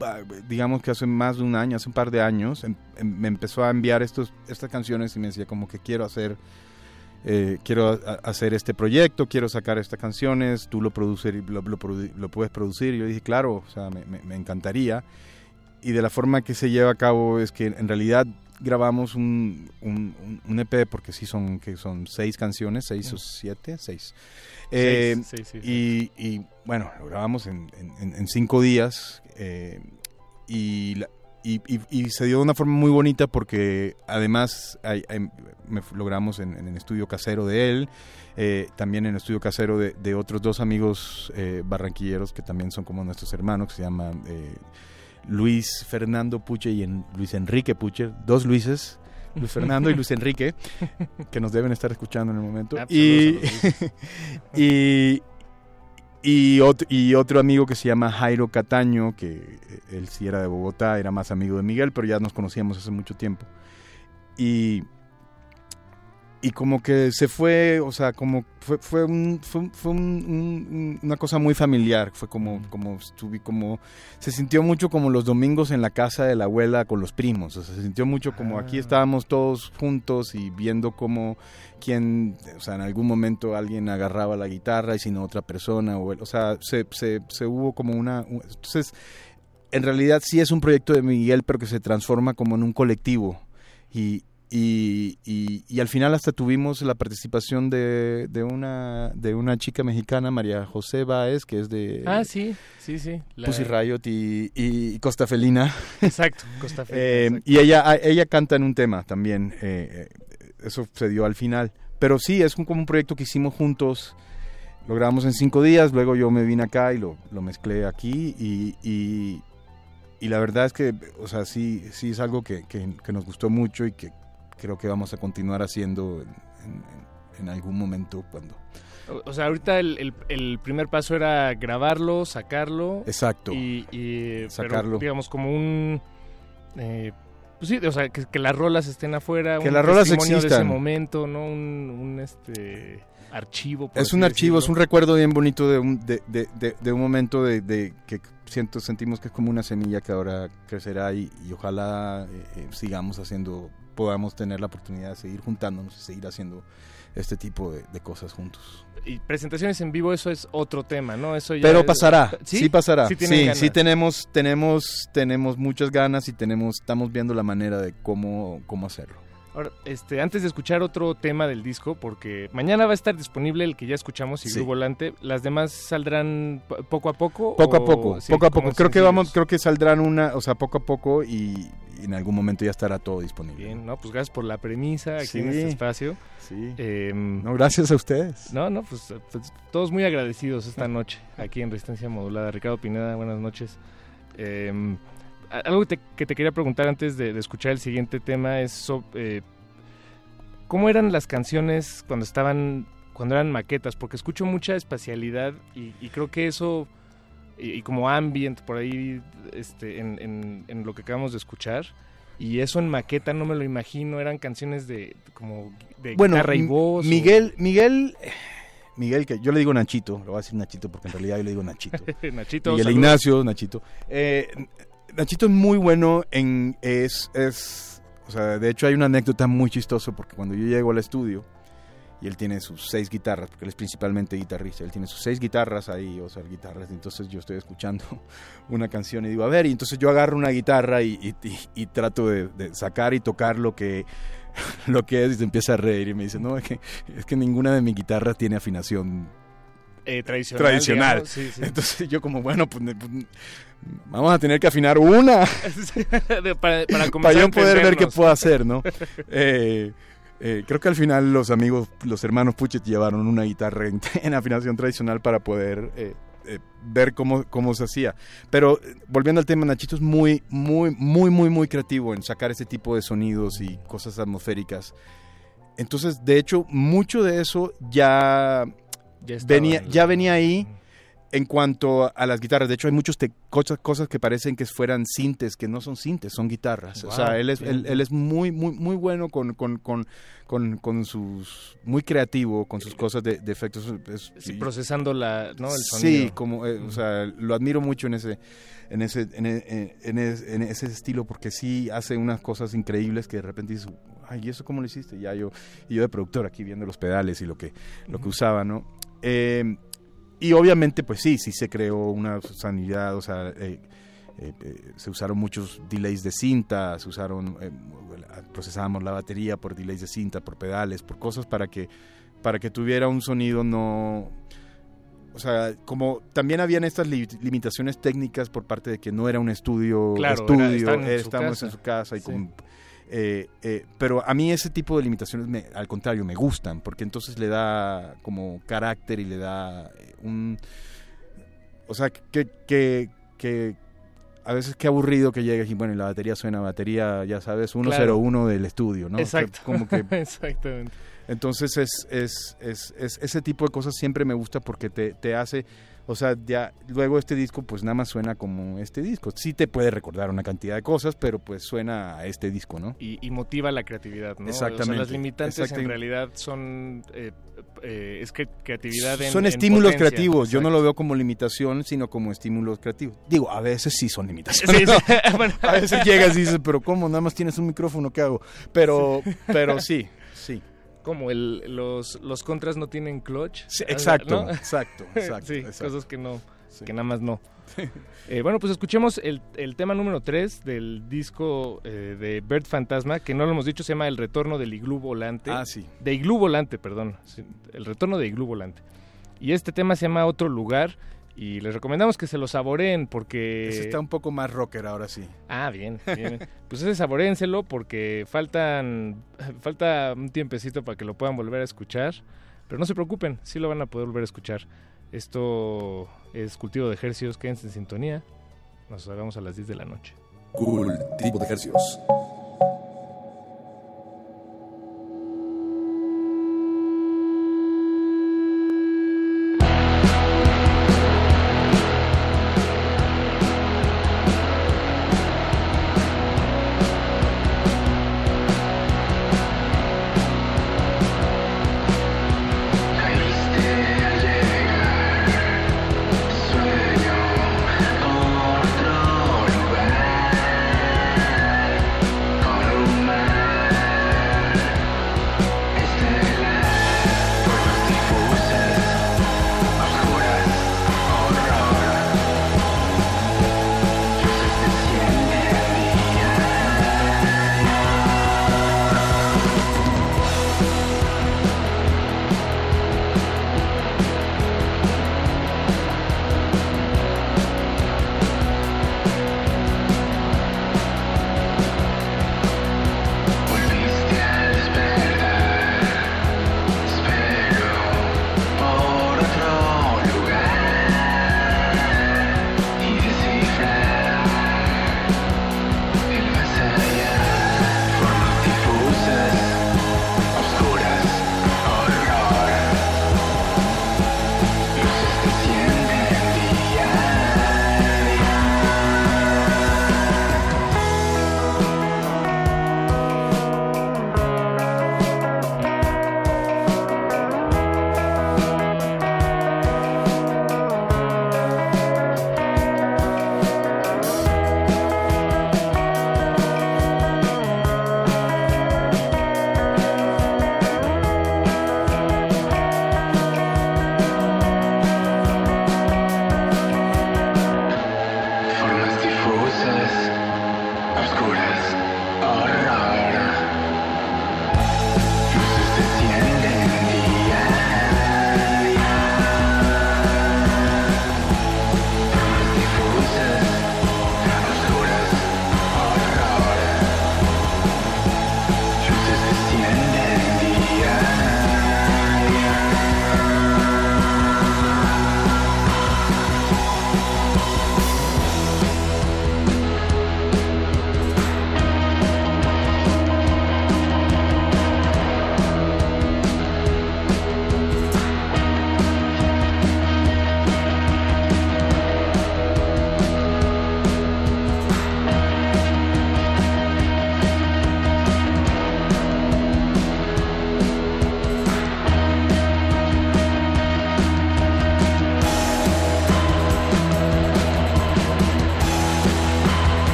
digamos que hace más de un año, hace un par de años, em- em- me empezó a enviar estos, estas canciones y me decía como que quiero hacer, eh, quiero hacer este proyecto, quiero sacar estas canciones, tú lo, producer, lo, lo puedes producir. Y yo dije, claro, o sea, me encantaría y de la forma que se lleva a cabo es que en realidad grabamos un, un, un- EP porque sí son que son seis canciones, seis o siete, seis. Eh, Seis, seis, sí, y, y, bueno, lo grabamos en, en- en cinco días eh, y, la- y, se dio de una forma muy bonita porque además hay- hay- me f- lo grabamos en, en el estudio casero de él, eh, también en el estudio casero de, de otros dos amigos eh, barranquilleros que también son como nuestros hermanos, que se llaman eh, Luis Fernando Puche y en- Luis Enrique Puche, dos Luises, Luis Fernando y Luis Enrique, que nos deben estar escuchando en el momento. Y, y, y, ot- y otro amigo que se llama Jairo Cataño, que eh, él sí era de Bogotá, era más amigo de Miguel, pero ya nos conocíamos hace mucho tiempo. Y, y como que se fue, o sea, como fue, fue, un- fue, fue un- un- un- una cosa muy familiar, fue como, como estuve, como, se sintió mucho como los domingos en la casa de la abuela con los primos, o sea, se sintió mucho como aquí estábamos todos juntos y viendo cómo quien, o sea, en algún momento alguien agarraba la guitarra y si no otra persona, o, sea, se, se, se hubo como una, un- entonces, en realidad sí es un proyecto de Miguel, pero que se transforma como en un colectivo. Y, y, y, y al final hasta tuvimos la participación de, de, una, de una chica mexicana, María José Báez, que es de Ah, sí, sí, sí. la- Pussy Riot y, y Costa Felina. Exacto, Costa Felina, Eh, exacto. y ella, ella canta en un tema también. eh, eh, eso se dio al final. Pero sí, es un- como un proyecto que hicimos juntos. Lo grabamos en cinco días, luego yo me vine acá y lo, lo mezclé aquí y, y, y la verdad es que, o sea, sí, sí es algo que, que- que nos gustó mucho y que creo que vamos a continuar haciendo en, en- en algún momento cuando... O- sea, ahorita el, el- el primer paso era grabarlo, sacarlo. Exacto. Y, y- pero, Sacarlo. digamos, como un... eh, pues sí, o sea, que, que las rolas estén afuera. Que un las rolas testimonio de ese existan. momento, ¿no? Un, un, este archivo. Es un archivo, es un recuerdo bien bonito de un, de, de- de- de un momento de, de que siento, sentimos que es como una semilla que ahora crecerá y, y ojalá eh, eh, sigamos haciendo, podamos tener la oportunidad de seguir juntándonos y seguir haciendo este tipo de, de cosas juntos. Y presentaciones en vivo, eso es otro tema, ¿no? Eso ya Pero es- pasará, sí, pasará. Sí, Sí, sí, tenemos, tenemos, tenemos muchas ganas y tenemos, estamos viendo la manera de cómo, cómo hacerlo. Ahora, este, antes de escuchar otro tema del disco, porque mañana va a estar disponible el que ya escuchamos, Sí. Volante, ¿las demás saldrán po- poco a poco? Poco a poco, sí, poco a poco. Creo que vamos, creo que saldrán una, o sea, poco a poco y, y en algún momento ya estará todo disponible. Bien, no, pues gracias por la premisa aquí en este espacio. Sí. Em, No, gracias a ustedes. No, no, pues, pues, todos muy agradecidos esta noche aquí en Resistencia Modulada. Ricardo Pineda, buenas noches. A- algo que te, que te quería preguntar antes de, de escuchar el siguiente tema es eh, cómo eran las canciones cuando estaban cuando eran maquetas, porque escucho mucha espacialidad y, y creo que eso y, y como ambient por ahí este, en, en- en lo que acabamos de escuchar Y eso en maqueta no me lo imagino, eran canciones de como de bueno, guitarra y voz. o- Miguel, Miguel, Miguel, que yo le digo Nachito, lo voy a decir Nachito porque en realidad yo le digo Nachito. Nachito, Miguel. Ignacio, Nachito. Eh, Nachito es muy bueno en, es, es, o sea, de hecho hay una anécdota muy chistosa porque cuando yo llego al estudio y él tiene sus seis guitarras, porque él es principalmente guitarrista, él tiene sus seis guitarras ahí, o sea, guitarras, entonces yo estoy escuchando una canción y digo, a ver, y entonces yo agarro una guitarra y, y- y- y trato de, de sacar y tocar lo que lo que es y se empieza a reír y me dice, no, es que, es que ninguna de mis guitarras tiene afinación Eh, tradicional. tradicional. digamos, sí, sí. Entonces yo como, bueno, pues, pues, vamos a tener que afinar una para, para yo poder ver qué puedo hacer, ¿no? Eh, eh, creo que al final los amigos, los hermanos Puchet llevaron una guitarra en, en afinación tradicional para poder eh, ver cómo, cómo se hacía. Pero volviendo al tema, Nachito es muy, muy, muy, muy, muy creativo en sacar ese tipo de sonidos y cosas atmosféricas. Entonces, de hecho, mucho de eso ya, venía, en- ya venía ahí en cuanto a las guitarras. De hecho, hay muchas cosas, cosas que parecen que fueran sintes, que no son sintes, son guitarras. o sea, él es, él, él es muy, muy, muy bueno con, con, con, con, con sus... muy creativo con sus cosas de, de efectos. Es- Sí, y- procesando la, ¿no? el sonido. Sí, como, eh, o sea, lo admiro mucho en ese, en ese, en, e- en es- en ese estilo porque sí hace unas cosas increíbles que de repente dices, ay, ¿y eso cómo lo hiciste? Ya yo, y yo de productor aquí viendo los pedales y lo que, lo que usaba, ¿no? Eh, y obviamente, pues sí, sí se creó una sanidad, o sea, eh, eh, eh, se usaron muchos delays de cinta, se usaron, eh, procesábamos la batería por delays de cinta, por pedales, por cosas para que, para que tuviera un sonido no, o sea, como también habían estas li- limitaciones técnicas por parte de que no era un estudio, Claro, estudio, era- en eh, su en su casa y Sí. con- eh, eh, pero a mí ese tipo de limitaciones, me- al contrario, me gustan, porque entonces le da como carácter y le da eh, un... O sea, que, que, que a veces qué aburrido que llegues y bueno, y la batería suena batería, ya sabes, 101 del estudio, ¿no? Exacto. Como que Exactamente. entonces es, es, es, es- ese tipo de cosas siempre me gusta porque te, te hace, o sea, ya luego este disco pues nada más suena como este disco. Sí te puede recordar una cantidad de cosas, pero pues suena a este disco, ¿no? Y, y motiva la creatividad, ¿no? O sea, Exactamente, las limitantes en realidad son... eh, eh, es que creatividad en son estímulos creativos, yo no lo veo como limitación, sino como estímulos creativos. Digo, a veces sí son limitaciones. Sí, ¿no? sí. Bueno. A veces llegas y dices, pero ¿cómo? Nada más tienes un micrófono, ¿qué hago? Pero, pero sí. Como el, los, los contras no tienen clutch. Sí, exacto, ¿no? exacto, exacto, sí, exacto. cosas que no, que nada más no. Eh, bueno, pues escuchemos el, el tema número 3 del disco eh, de Bird Fantasma, que no lo hemos dicho, se llama El Retorno del Iglú Volante. Ah, sí. De Iglú Volante, perdón. El Retorno de Iglú Volante. Y este tema se llama Otro Lugar y les recomendamos que se lo saboreen porque... Ese está un poco más rocker ahora sí. Ah, bien, bien. Pues ese saboréenselo porque faltan falta un tiempecito para que lo puedan volver a escuchar, pero no se preocupen, sí lo van a poder volver a escuchar. Esto es Cultivo de Ejercios, quédense en sintonía. Nos vemos a las 10 de la noche. Cultivo de ejercicios.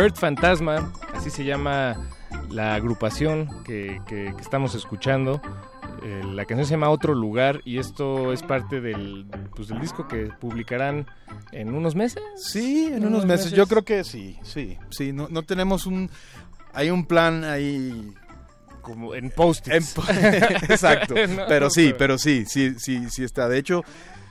Bird Fantasma, así se llama la agrupación que, que- que estamos escuchando. Eh, la canción se llama Otro Lugar y esto es parte del, pues, del disco que publicarán en unos meses. Sí, en unos meses. Yo creo que sí, sí, sí. No, no tenemos un... Hay un plan ahí... Como en post-its. En po- Exacto. No, pero sí, pero- pero sí, sí, sí, sí está. De hecho,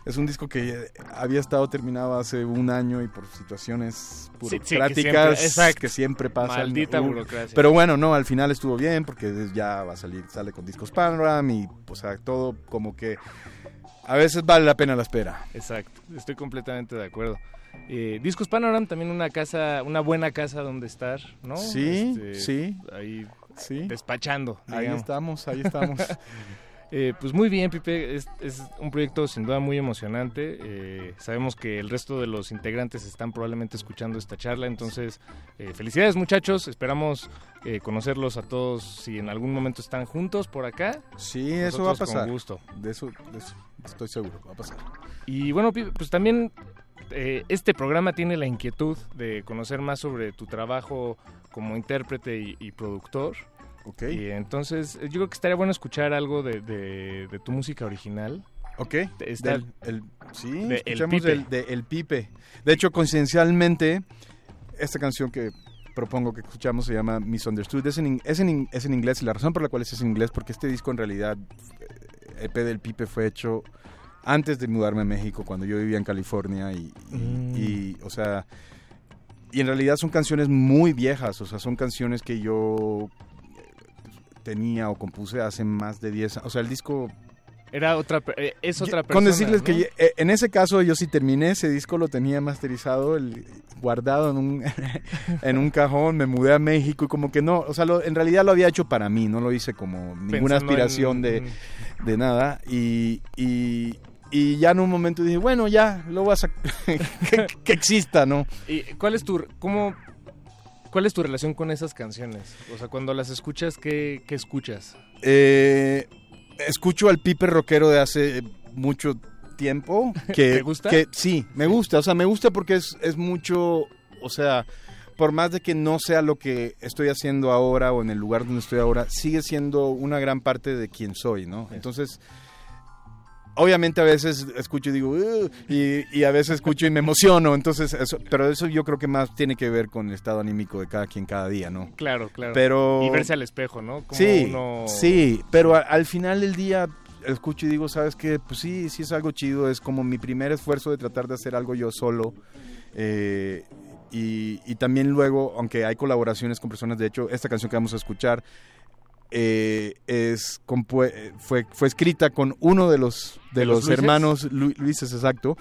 es un disco que había estado terminado hace un año y por situaciones Sí, sí, que burocráticas siempre- que siempre pasan. Maldita burocracia. Pero bueno, no, al final estuvo bien porque ya va a salir, sale con discos Panoram y, o sea, todo como que a veces vale la pena la espera. Exacto, estoy completamente de acuerdo. Eh, Discos Panoram, también una casa, una buena casa donde estar, ¿no? Sí, Este, sí. Ahí Sí. despachando. Ahí estamos, ahí estamos. Eh, pues muy bien, Pipe. Es, es un proyecto sin duda muy emocionante. Eh, sabemos que el resto de los integrantes están probablemente escuchando esta charla. Entonces, eh, felicidades muchachos. Esperamos eh, conocerlos a todos si en algún momento están juntos por acá. Sí, eso va a pasar. Con gusto. De eso, de eso estoy seguro, va a pasar. Y bueno, Pipe, pues también eh, este programa tiene la inquietud de conocer más sobre tu trabajo como intérprete y, y productor. Ok. Y entonces eh, yo creo que estaría bueno escuchar algo de, de- de tu música original. Ok. Está- Del- el, sí, de El escuchamos Pipe. del- de El Pipe. De hecho, coincidencialmente, esta canción que propongo que escuchamos se llama Misunderstood. Es en, es, en, es en inglés y la razón por la cual es en inglés porque este disco en realidad, eh, EP del Pipe fue hecho antes de mudarme a México, cuando yo vivía en California y, y- Mm. y, o sea, y en realidad son canciones muy viejas, o sea, son canciones que yo tenía o compuse hace más de 10 años. O sea, el disco Era otra, eh, es otra persona. con decirles ¿no? que eh, en ese caso yo sí terminé ese disco, lo tenía masterizado, el- guardado en un, en un cajón, me mudé a México y como que no, o sea, lo- en realidad lo había hecho para mí, no lo hice como ninguna Pensando aspiración en- de, de nada y, y, y ya en un momento dije, bueno, ya, lo voy a que, que exista, ¿no? ¿Y cuál es tu cómo cuál es tu relación con esas canciones? O sea, cuando las escuchas, ¿qué, qué escuchas? Eh, escucho al Pipe rockero de hace mucho tiempo. Que, ¿Te gusta? Que, sí, me gusta. O sea, me gusta porque es, es mucho, o sea, por más de que no sea lo que estoy haciendo ahora o en el lugar donde estoy ahora, sigue siendo una gran parte de quien soy, ¿no? Entonces... Obviamente a veces escucho y digo, y, y a veces escucho y me emociono, entonces, eso, pero eso yo creo que más tiene que ver con el estado anímico de cada quien cada día, ¿no? Claro, claro. Pero y verse al espejo, ¿no? Como Sí, uno- sí, pero a- al final del día escucho y digo, ¿sabes qué? Pues sí, sí es algo chido, es como mi primer esfuerzo de tratar de hacer algo yo solo. eh, y, y también luego, aunque hay colaboraciones con personas, de hecho, esta canción que vamos a escuchar eh, es eh, fue, fue escrita con uno de los, de ¿De los hermanos Lu- Luises, exacto.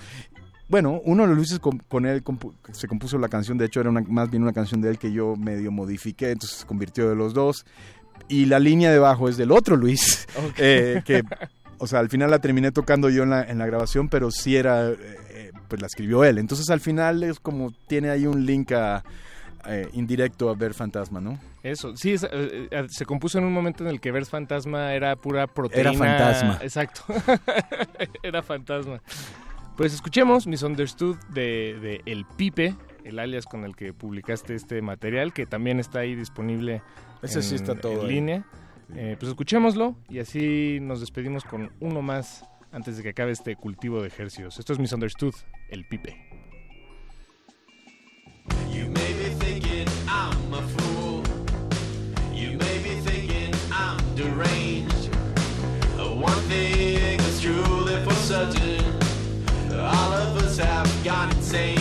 Bueno, uno de los Luises con, con él compu- se compuso la canción, de hecho era una- más bien una canción de él que yo medio modifiqué, entonces se convirtió de los dos. Y la línea de bajo es del otro Luis, eh, que, o sea, al final la terminé tocando yo en la, en la grabación, pero sí era, eh, pues la escribió él. Entonces al final es como tiene ahí un link a, eh, indirecto a ver Fantasma, ¿no? Eso, sí, es, eh, eh, se compuso en un momento en el que ver fantasma era pura proteína. Era fantasma. Exacto. era fantasma. Pues escuchemos Misunderstood de, de El Pipe, el alias con el que publicaste este material, que también está ahí disponible Ese sí está todo en línea. Eh, pues escuchémoslo y así nos despedimos con uno más antes de que acabe este cultivo de ejercicios. Esto es Misunderstood, El Pipe. You. You may be thinking I'm deranged. One thing is truly for certain. All of us have gone insane.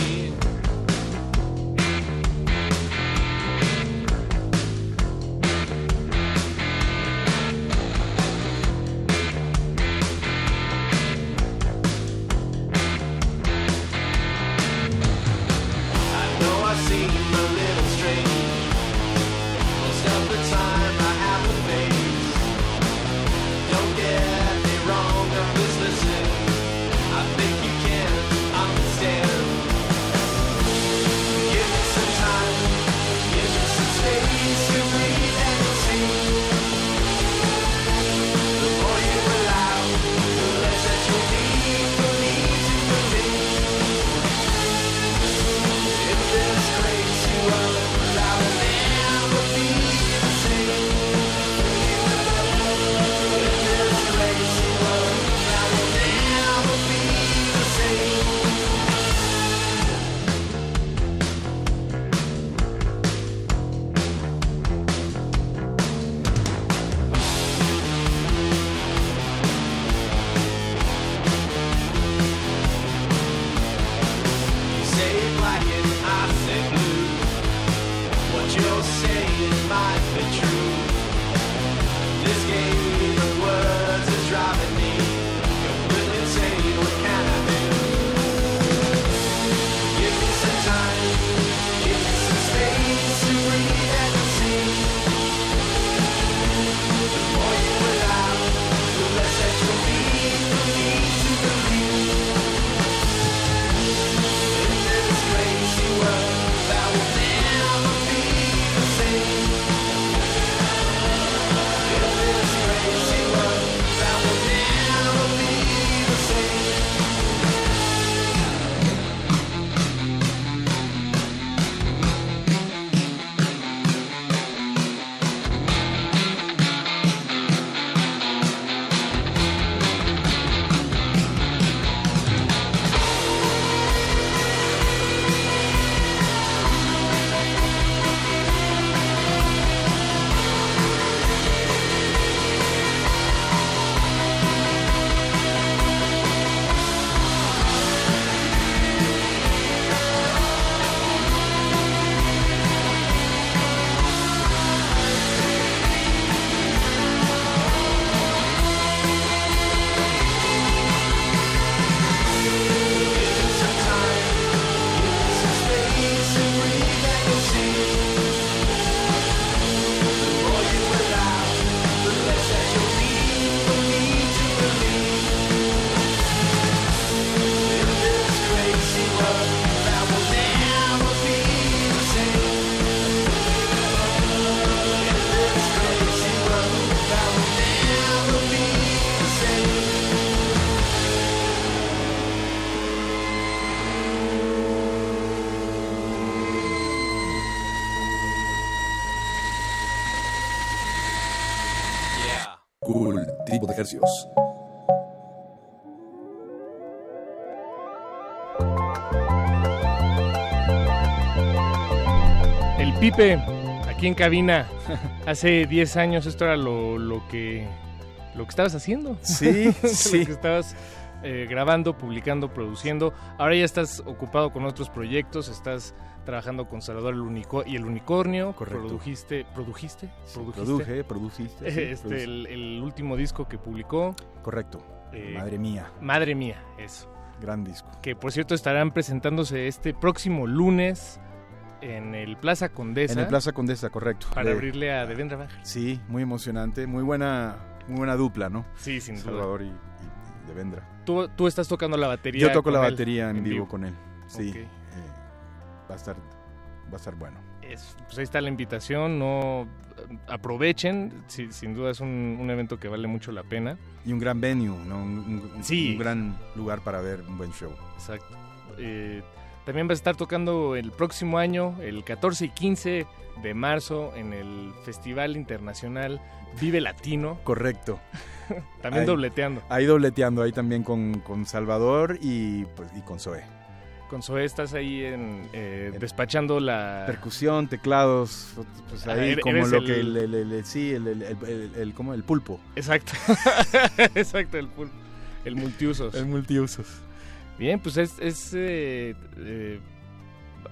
El Pipe, aquí en cabina, hace 10 años esto era lo, lo que lo que estabas haciendo. Sí, sí. lo que estabas eh, grabando, publicando, produciendo. Ahora ya estás ocupado con otros proyectos, estás trabajando con Salvador el Unico y el Unicornio. Correcto. Produjiste, ¿produjiste? Sí, produje, produjiste, sí, Este, el, el último disco que publicó. Correcto. Eh, Madre mía. Madre mía, eso. Gran disco. Que por cierto estarán presentándose este próximo lunes en el Plaza Condesa. En el Plaza Condesa, correcto. Para De- abrirle a Devendra Bangal. Sí, muy emocionante, muy buena, muy buena dupla, ¿no? Sí, sin duda. Salvador y, y Devendra. Tú, tú estás tocando la batería. Yo toco la él batería en, vivo, con él. Sí. Ok. Va a estar, va a estar bueno. Es- pues ahí está la invitación, no aprovechen, sí, sin duda es un, un evento que vale mucho la pena. Y un gran venue, ¿no? Un, un- Sí. un gran lugar para ver un buen show. Exacto. Eh, también va a estar tocando el próximo año, el 14 y 15 de marzo, en el Festival Internacional Vive Latino. Correcto. También Ahí- dobleteando. Ahí dobleteando, ahí también con, con Salvador y, pues, y con Zoe. Con Zoe estás ahí en, eh, despachando la... Percusión, teclados, pues Ah, ahí como lo el- que el, el- sí, el, el, el- pulpo. Exacto. Exacto, el, pul- el multiusos. El multiusos. Bien, pues es... es, eh, eh,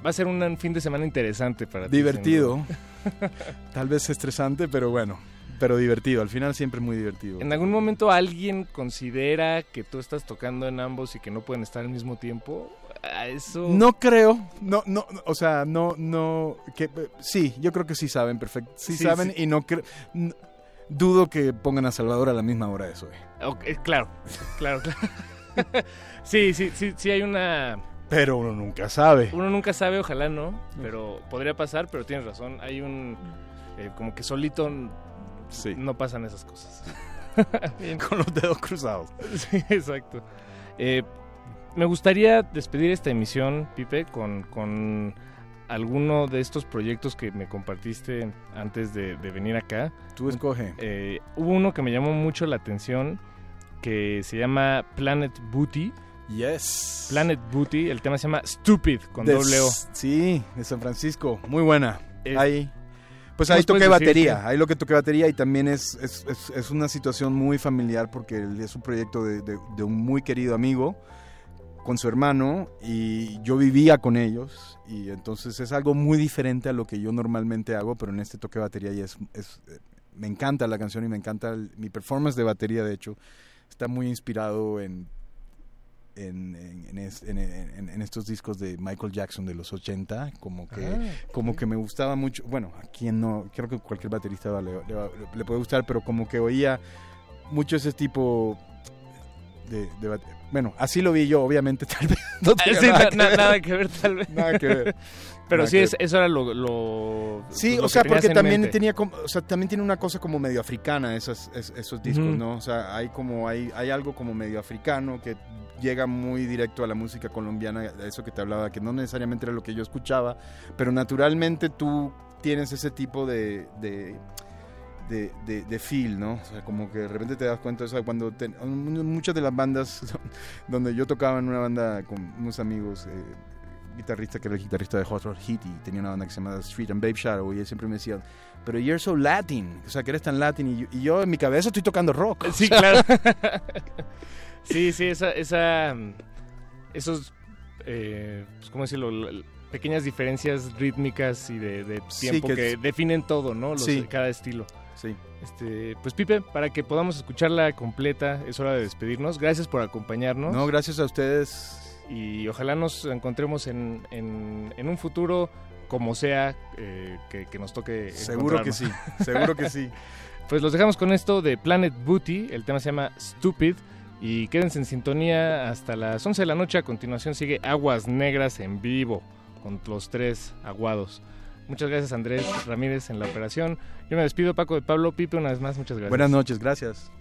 va a ser un fin de semana interesante para ti. sin Divertido. Tal vez estresante, pero bueno. Pero divertido. Al final siempre es muy divertido. ¿En algún momento alguien considera que tú estás tocando en ambos y que no pueden estar al mismo tiempo? A Eso... No creo, no, no, o sea, no, no, que eh, sí, yo creo que sí saben, perfecto, sí, Sí, saben sí. y no creo, dudo que pongan a Salvador a la misma hora de Zoe. Ok, claro, claro, claro. sí, sí, sí, sí hay una... Pero uno nunca sabe. Uno nunca sabe, ojalá no, pero podría pasar, pero tienes razón, hay un... eh, como que solito n- no pasan esas cosas. Bien. Con los dedos cruzados. Sí, exacto. Eh, me gustaría despedir esta emisión, Pipe, con, con alguno de estos proyectos que me compartiste antes de, de venir acá. Tú escoge. Eh, hubo uno que me llamó mucho la atención que se llama Planet Booty. Yes. Planet Booty, el tema se llama Stupid con De- doble O. Sí, de San Francisco, muy buena. Ahí, pues ¿Qué ahí toqué decir, batería, ahí lo que toqué batería y también es, es, es- es una situación muy familiar porque es un proyecto de, de- de un muy querido amigo con su hermano y yo vivía con ellos. Y entonces es algo muy diferente a lo que yo normalmente hago, pero en este toque batería y es, es- eh, me encanta la canción y me encanta el- mi performance de batería de hecho está muy inspirado en en, en- en es- en- en- en estos discos de Michael Jackson de los 80, como que, Ah, como que me gustaba mucho, bueno, a quien no, creo que cualquier baterista le, le puede gustar, pero como que oía mucho ese tipo de, de bate- bueno, así lo vi yo, obviamente, tal vez no tenga Sí, nada, na- que ver. nada que ver, tal vez. Nada que ver. Pero Nada sí, es- ver. eso era lo... lo Sí, lo o sea, porque también mente. tenía como, o sea, también tiene una cosa como medio africana esos, es- esos discos. ¿no? O sea, hay como hay hay algo como medio africano que llega muy directo a la música colombiana, a eso que te hablaba, que no necesariamente era lo que yo escuchaba, pero naturalmente tú tienes ese tipo de, de de, de, de feel, ¿no? O sea, como que de repente te das cuenta, o sea, cuando te- muchas de las bandas donde yo tocaba en una banda con unos amigos, eh, guitarrista que era el guitarrista de Hot Rod Heat y tenía una banda que se llamaba Street and Babe Shadow y él siempre me decía, pero you're so Latin, o sea, que eres tan Latin y yo, y yo en mi cabeza estoy tocando rock. Sí, claro. sí, sí, esa, esa, esos, eh, pues, ¿cómo decirlo? Pequeñas diferencias rítmicas y de, de Sí, tiempo que definen todo, ¿no? Los- Sí. Cada estilo. Sí. Este, pues Pipe, para que podamos escucharla completa, es hora de despedirnos. Gracias por acompañarnos. No, gracias a ustedes. Y ojalá nos encontremos en, en, en un futuro, como sea, eh, que, que nos toque. Seguro que sí, seguro que sí. Pues los dejamos con esto de Planet Booty. El tema se llama Stupid. Y quédense en sintonía hasta las 11 de la noche. A continuación sigue Aguas Negras en vivo con los tres aguados. Muchas gracias Andrés Ramírez en la operación. Yo me despido Paco de Pablo Pipe una vez más. Muchas gracias. Buenas noches, gracias.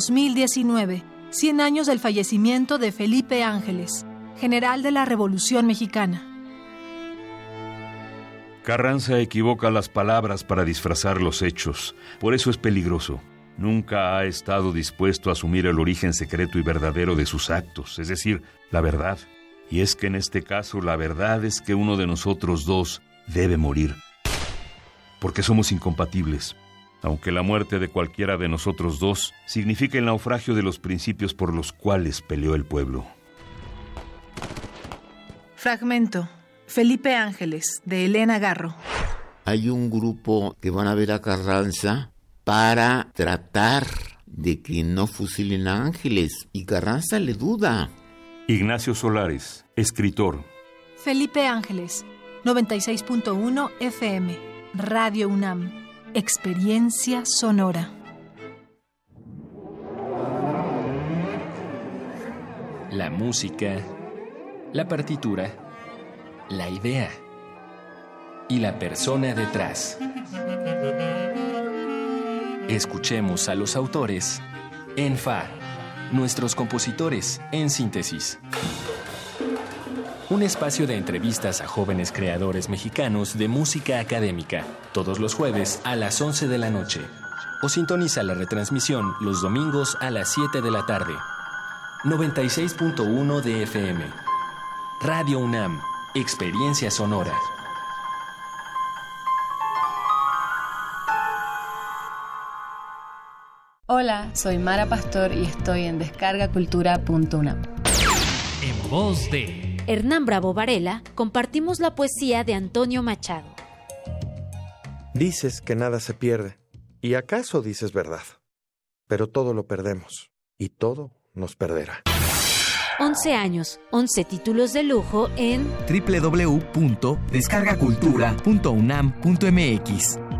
2019. 100 años del fallecimiento de Felipe Ángeles, general de la Revolución Mexicana. Carranza equivoca las palabras para disfrazar los hechos, por eso es peligroso. Nunca ha estado dispuesto a asumir el origen secreto y verdadero de sus actos, es decir, la verdad. Y es que en este caso la verdad es que uno de nosotros dos debe morir. Porque somos incompatibles, aunque la muerte de cualquiera de nosotros dos significa el naufragio de los principios por los cuales peleó el pueblo. Fragmento. Felipe Ángeles, de Elena Garro. Hay un grupo que van a ver a Carranza para tratar de que no fusilen a Ángeles y Carranza le duda. Ignacio Solares, escritor. Felipe Ángeles, 96.1 FM, Radio UNAM, Experiencia Sonora. La música, la partitura, la idea y la persona detrás. Escuchemos a los autores en Fa, nuestros compositores en síntesis. Un espacio de entrevistas a jóvenes creadores mexicanos de música académica, todos los jueves a las 11 de la noche. O sintoniza la retransmisión los domingos a las 7 de la tarde. 96.1 de FM. Radio UNAM, Experiencia Sonora. Hola, soy Mara Pastor y estoy en descargacultura.unam. En voz de Hernán Bravo Varela, compartimos la poesía de Antonio Machado. Dices que nada se pierde, y acaso dices verdad, pero todo lo perdemos, y todo nos perderá. 11 años, 11 títulos de lujo en www.descargacultura.unam.mx.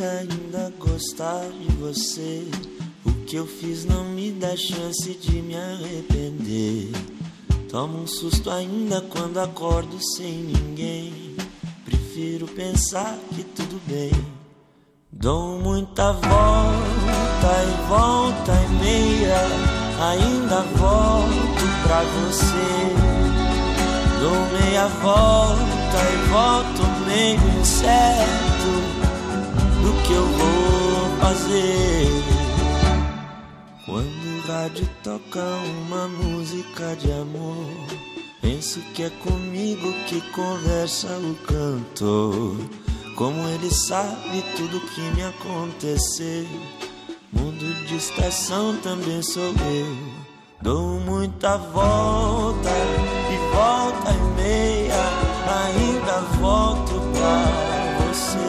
Ainda gostar de você. O que eu fiz não me dá chance de me arrepender. Tomo um susto ainda quando acordo sem ninguém. Prefiro pensar que tudo bem. Dou muita volta e volta e meia. Ainda volto pra você. Dou meia volta e volto meio incerto do que eu vou fazer. Quando o rádio toca uma música de amor, penso que é comigo que conversa o cantor. Como ele sabe tudo que me acontecer. Mundo de estação também sou eu. Dou muita volta e volta e meia. Ainda volto pra você.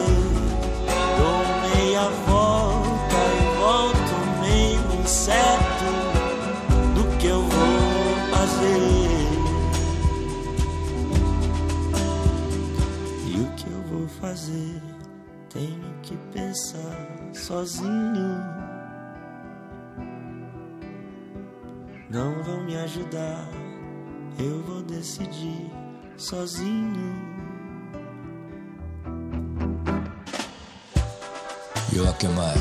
fazer? Tenho que pensar sozinho. Não vão me ajudar, eu vou decidir sozinho. 夜明け前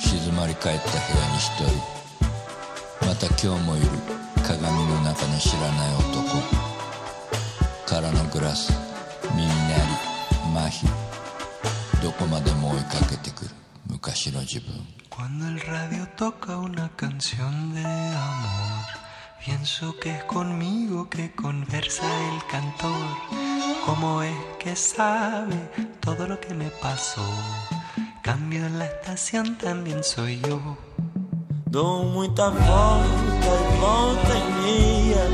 静まり返った部屋に一人また今日もいる鏡の中の知らない男空のグラス耳鳴り麻痺 どこまでも追いかけてくる昔の自分 Cuando el radio toca una canción de amor, pienso que es conmigo que conversa el cantor. ¿Cómo es que sabe todo lo que me pasó? Cambio en la estación también soy yo. Dou muita volta e volta e meia,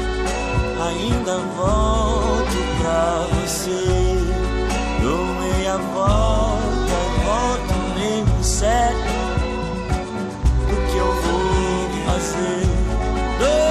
ainda volto pra você. Dou meia volta e volto sério o que eu vou fazer.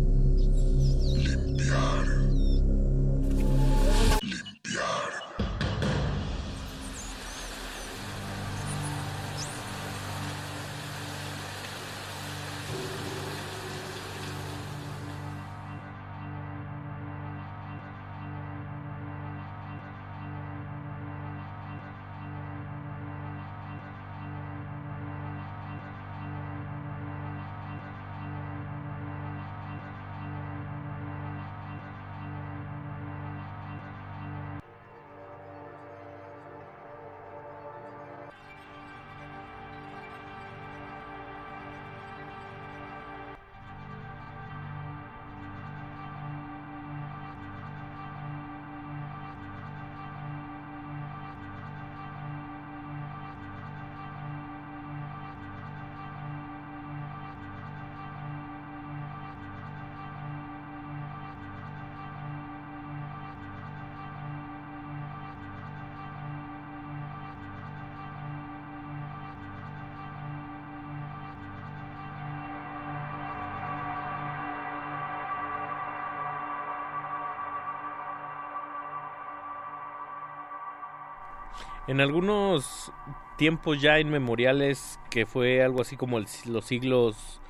En algunos tiempos ya inmemoriales, que fue algo así como los siglos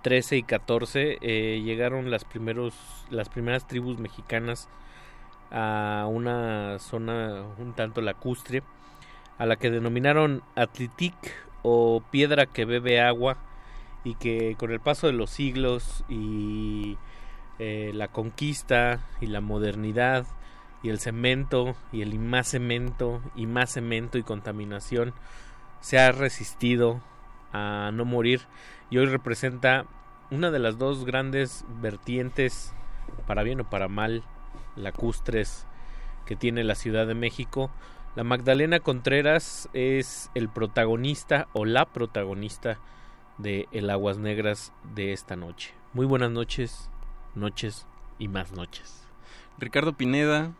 13 y 14, eh, llegaron las, primeros, las primeras tribus mexicanas a una zona un tanto lacustre, a la que denominaron Atlitic o piedra que bebe agua y que con el paso de los siglos y eh, la conquista y la modernidad y el cemento y el más cemento y más cemento y contaminación se ha resistido a no morir y hoy representa una de las dos grandes vertientes para bien o para mal lacustres que tiene la Ciudad de México. La Magdalena Contreras es el protagonista o la protagonista de El Aguas Negras de esta noche. Muy buenas noches, noches y más noches. Ricardo Pineda,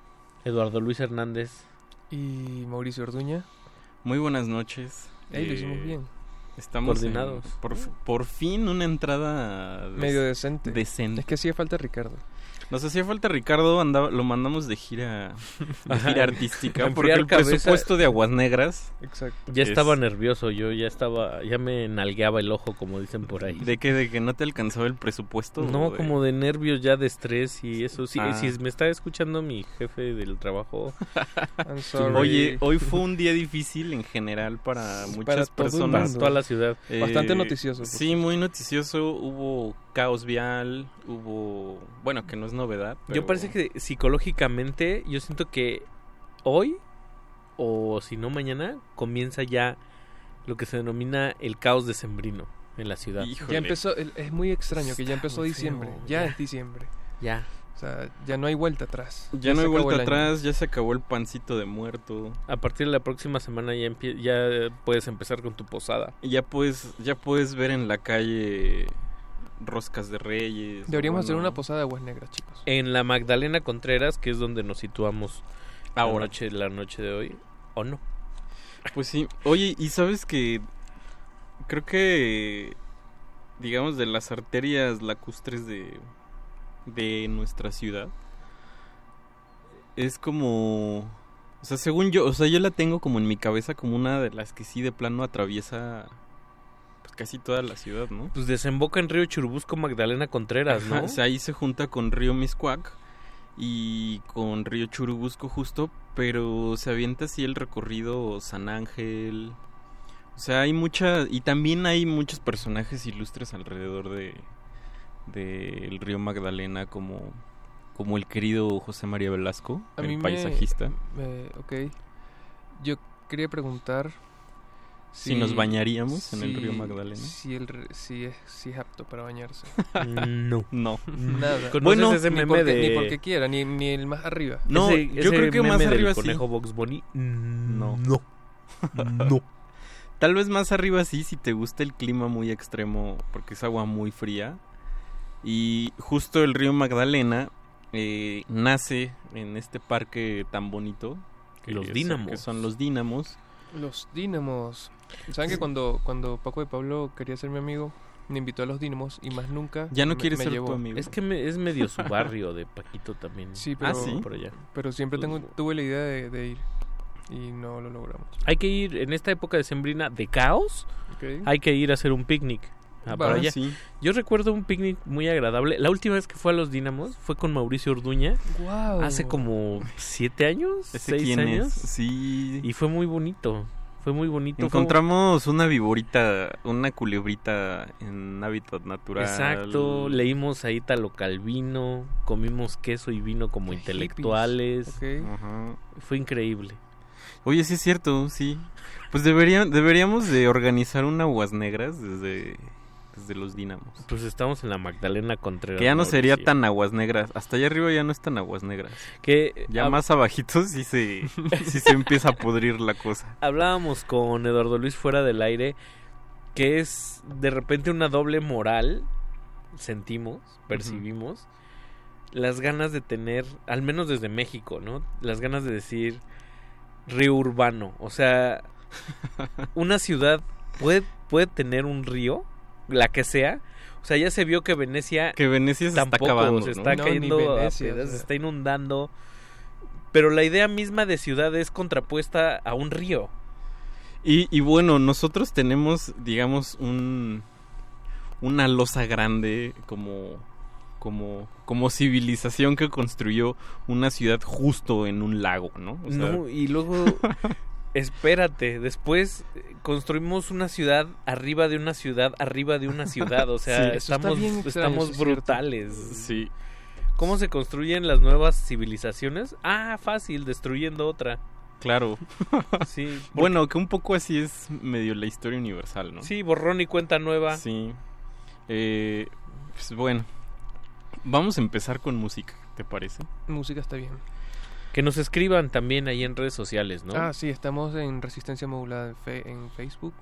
Eduardo Luis Hernández y Mauricio Orduña. Muy buenas noches. Ey, lo hicimos Eh, bien. Estamos en- Coordinados. por, por fin una entrada Medio decente. decente. Es que hacía falta Ricardo. Nos hacía falta Ricardo, andaba, lo mandamos de gira, de gira artística, porque el cabeza. presupuesto de Aguas Negras. Exacto. Ya es- estaba nervioso, yo ya estaba, ya me nalgueaba el ojo, como dicen por ahí. ¿De qué? ¿De que no te alcanzaba el presupuesto? No, ¿O de- como de nervios ya de estrés y eso. Sí, Ah. si me está escuchando mi jefe del trabajo. I'm sorry. Oye, hoy fue un día difícil en general para muchas Para personas. mundo. toda la ciudad. Bastante Eh, noticioso, por Sí, muy noticioso. Hubo caos vial, hubo... Bueno, que no es novedad. Yo parece que psicológicamente, yo siento que hoy, o si no mañana, comienza ya lo que se denomina el caos decembrino en la ciudad. Ya empezó, es muy extraño que ya empezó diciembre. feo, Ya ya. es diciembre. Ya. O sea, ya no hay vuelta atrás. Ya no hay vuelta atrás, ya se acabó el pancito de muerto. A partir de la próxima semana ya, empie- ya puedes empezar con tu posada. Y ya puedes, ya puedes ver en la calle roscas de reyes. Deberíamos bueno, hacer una posada de aguas negras, chicos. En la Magdalena Contreras, que es donde nos situamos Ahora. La, noche, la noche de hoy, ¿o no? Pues sí. Oye, y sabes que creo que digamos de las arterias lacustres de de nuestra ciudad es como o sea, según yo, o sea, yo la tengo como en mi cabeza como una de las que sí de plano atraviesa casi toda la ciudad, ¿no? Pues desemboca en Río Churubusco Magdalena Contreras, Ajá, ¿no? o sea, ahí se junta con Río Miscuac y con Río Churubusco justo, pero se avienta así el recorrido San Ángel. O sea, hay mucha y también hay muchos personajes ilustres alrededor de del río Magdalena como como el querido José María Velasco, A el mí me- paisajista. me- ok. Yo quería preguntar Si nos bañaríamos en el río Magdalena. Si, el, r- si, es, si es apto para bañarse. No. No. Nada. ¿Conoces Bueno, ese ni, meme porque, de... ni porque quiera, ni, ni el más arriba. No, Ese- yo ese creo que más meme del arriba sí. conejo Box Bunny? No. No. No. Tal vez más arriba sí, si te gusta el clima muy extremo, porque es agua muy fría. Y justo el río Magdalena eh, nace en este parque tan bonito. Los son- dínamos. Que son los dínamos. Los dínamos. ¿Saben que cuando, cuando Paco de Pablo quería ser mi amigo, me invitó a los dínamos y más nunca Ya no me- quiere me ser tu llevó? amigo. Es que me- es medio su barrio de Paquito también. Sí, pero, Ah, ¿sí? Por allá. pero siempre tengo, tuve la idea de, de ir y no lo logramos. Hay que ir en esta época de sembrina de caos. Ok. Hay que ir a hacer un picnic. Ah, Va, para allá. sí. Yo recuerdo un picnic muy agradable. La última vez que fue a los Dínamos fue con Mauricio Orduña. Guau. Hace como siete años, ¿Ese seis quién años. es? Sí. Y fue muy bonito. Fue muy bonito. fue- Encontramos una viborita, una culebrita en hábitat natural. Exacto, leímos a Ítalo Calvino, comimos queso y vino como intelectuales. Fue increíble. Oye, sí es cierto, sí. Pues deberían, deberíamos de organizar una aguas negras desde, desde los dínamos. Pues estamos en la Magdalena Contreras. Que ya no sería tan aguas negras. Hasta allá arriba ya no es tan aguas negras. Que Ya hab- más abajito sí se, sí se empieza a pudrir la cosa. hablábamos con Eduardo Luis fuera del aire que es de repente una doble moral, sentimos, percibimos, las ganas de tener, al menos desde México, ¿no? Las ganas de decir río urbano, o sea, una ciudad puede, puede tener un río, la que sea, o sea, ya se vio que Venecia Que Venecia se tampoco está acabando, se está No, cayendo a Venecia, pedazos, o se está inundando, pero la idea misma de ciudad es contrapuesta a un río. Y, y bueno, nosotros tenemos, digamos, un una losa grande como como, como civilización que construyó una ciudad justo en un lago, ¿no? O sea, No, y luego, espérate, después eh, construimos una ciudad arriba de una ciudad, arriba de una ciudad, o sea, Sí, estamos, extraño, estamos brutales. Sí. ¿Cómo se construyen las nuevas civilizaciones? Ah, fácil, destruyendo otra. Claro. Sí. porque- bueno, que un poco así es medio la historia universal, ¿no? Sí, borrón y cuenta nueva. Sí. Eh, pues bueno, vamos a empezar con música, ¿te parece? Música está bien. Que nos escriban también ahí en redes sociales, ¿no? Ah, sí, estamos en Resistencia Modulada en, fe- en Facebook,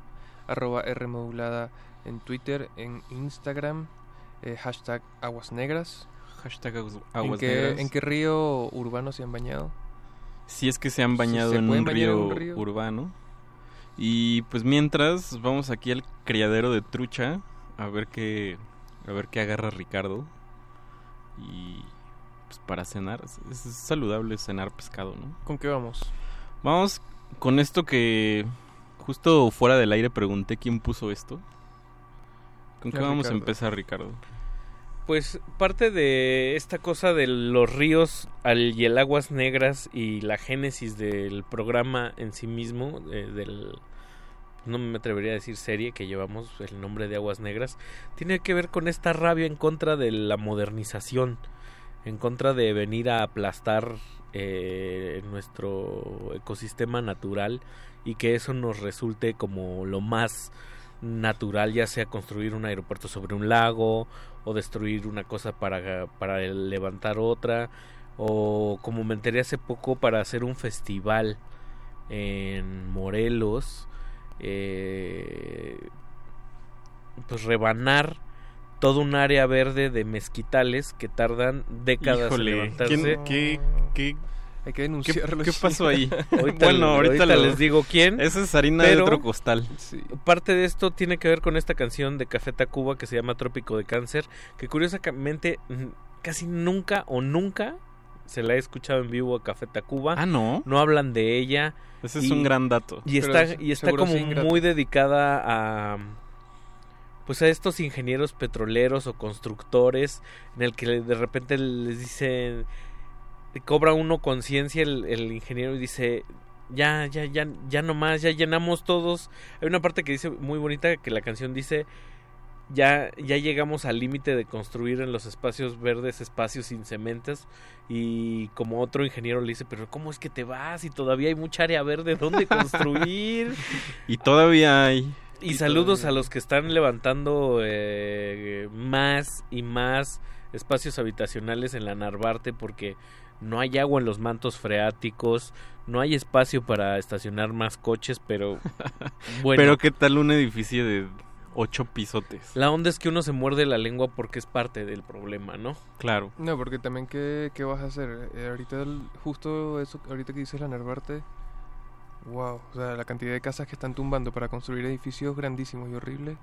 arroba R Modulada en Twitter, en Instagram, eh, hashtag Aguas Negras. Hashtag Aguas- ¿En qué, Negras. ¿En qué río urbano se han bañado? Si es que se han bañado se en, un bañar en río un río. urbano. Y pues mientras vamos aquí al criadero de trucha a ver qué a ver qué agarra Ricardo. Y pues para cenar es, es saludable cenar pescado, ¿no? ¿Con qué vamos? Vamos con esto que justo fuera del aire pregunté quién puso esto. ¿Con qué vamos a empezar, Ricardo? Pues parte de esta cosa de los ríos al- y el aguas negras y la génesis del programa en sí mismo, eh, del no me atrevería a decir serie que llevamos el nombre de aguas negras, tiene que ver con esta rabia en contra de la modernización, en contra de venir a aplastar eh, nuestro ecosistema natural y que eso nos resulte como lo más natural, ya sea construir un aeropuerto sobre un lago o destruir una cosa para, para levantar otra o como me enteré hace poco para hacer un festival en Morelos eh, pues rebanar todo un área verde de mezquitales que tardan décadas Híjole, en levantarse. ¿quién- qué, qué, Hay que ¿Qué, denunciarlo. qué pasó ahí? Ahorita bueno, le- ahorita, ahorita lo- les digo quién. Esa es harina de otro costal. Parte de esto tiene que ver con esta canción de Café Tacuba que se llama Trópico de Cáncer, que curiosamente casi nunca o nunca se la he escuchado en vivo a Café Tacuba. Ah, ¿no? No hablan de ella. Ese es un gran dato. Y está, es- y está como muy dedicada a pues a estos ingenieros petroleros o constructores en el que de repente les dicen cobra uno conciencia el, el ingeniero y dice ya ya ya ya nomás ya llenamos todos hay una parte que dice muy bonita que la canción dice ya ya llegamos al límite de construir en los espacios verdes espacios sin cementos y como otro ingeniero le dice pero cómo es que te vas y todavía hay mucha área verde donde construir Y todavía hay. Y saludos a los que están levantando eh, más y más espacios habitacionales en la Narvarte porque no hay agua en los mantos freáticos, no hay espacio para estacionar más coches, pero bueno. Pero qué tal un edificio de ocho pisotes. La onda es que uno se muerde la lengua porque es parte del problema, ¿no? Claro. No, porque también, ¿qué, qué vas a hacer? Eh, ahorita, el- justo eso, ahorita que dices la Narvarte, wow, o sea, la cantidad de casas que están tumbando para construir edificios grandísimos y horribles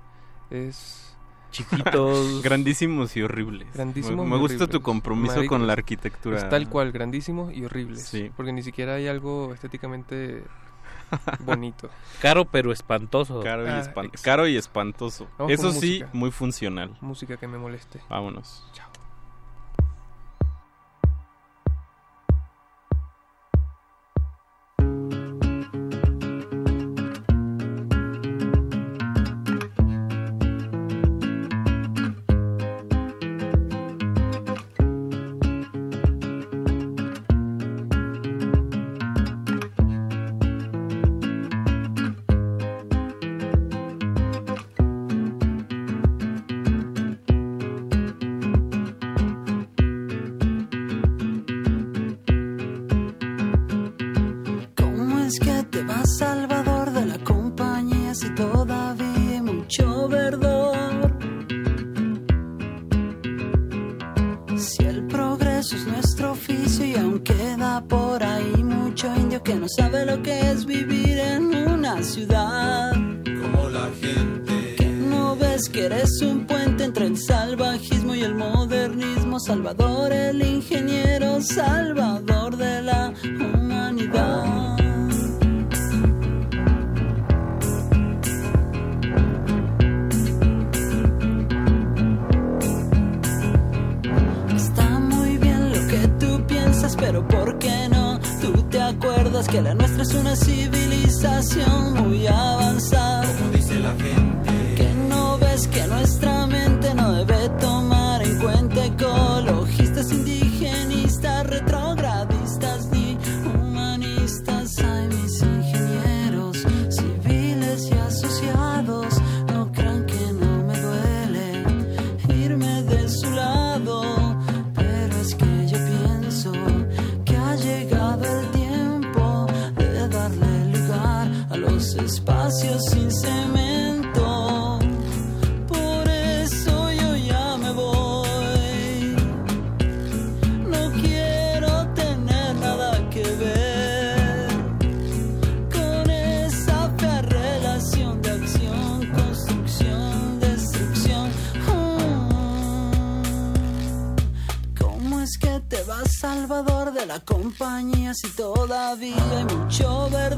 es... Chiquitos. Grandísimos y horribles. Grandísimos Me, gusta tu compromiso Marico, con la arquitectura. Es tal cual, grandísimos y horribles. Sí. Porque ni siquiera hay algo estéticamente bonito. Caro pero espantoso. Caro y, Ah, espan- caro y espantoso. Vamos Eso sí, muy funcional. Música que me moleste. Vámonos. Chao. Compañía si todavía hay mucho verdor?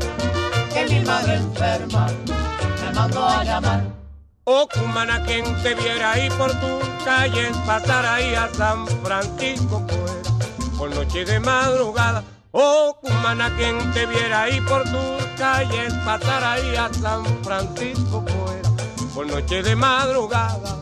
mi enferma me mandó a llamar. Oh, cumana, quien te viera ahí por tus calles, pasar ahí a San Francisco fuera, por noche de madrugada. Oh, cumana, quien te viera ahí por tus calles, pasar ahí a San Francisco fuera, por noche de madrugada.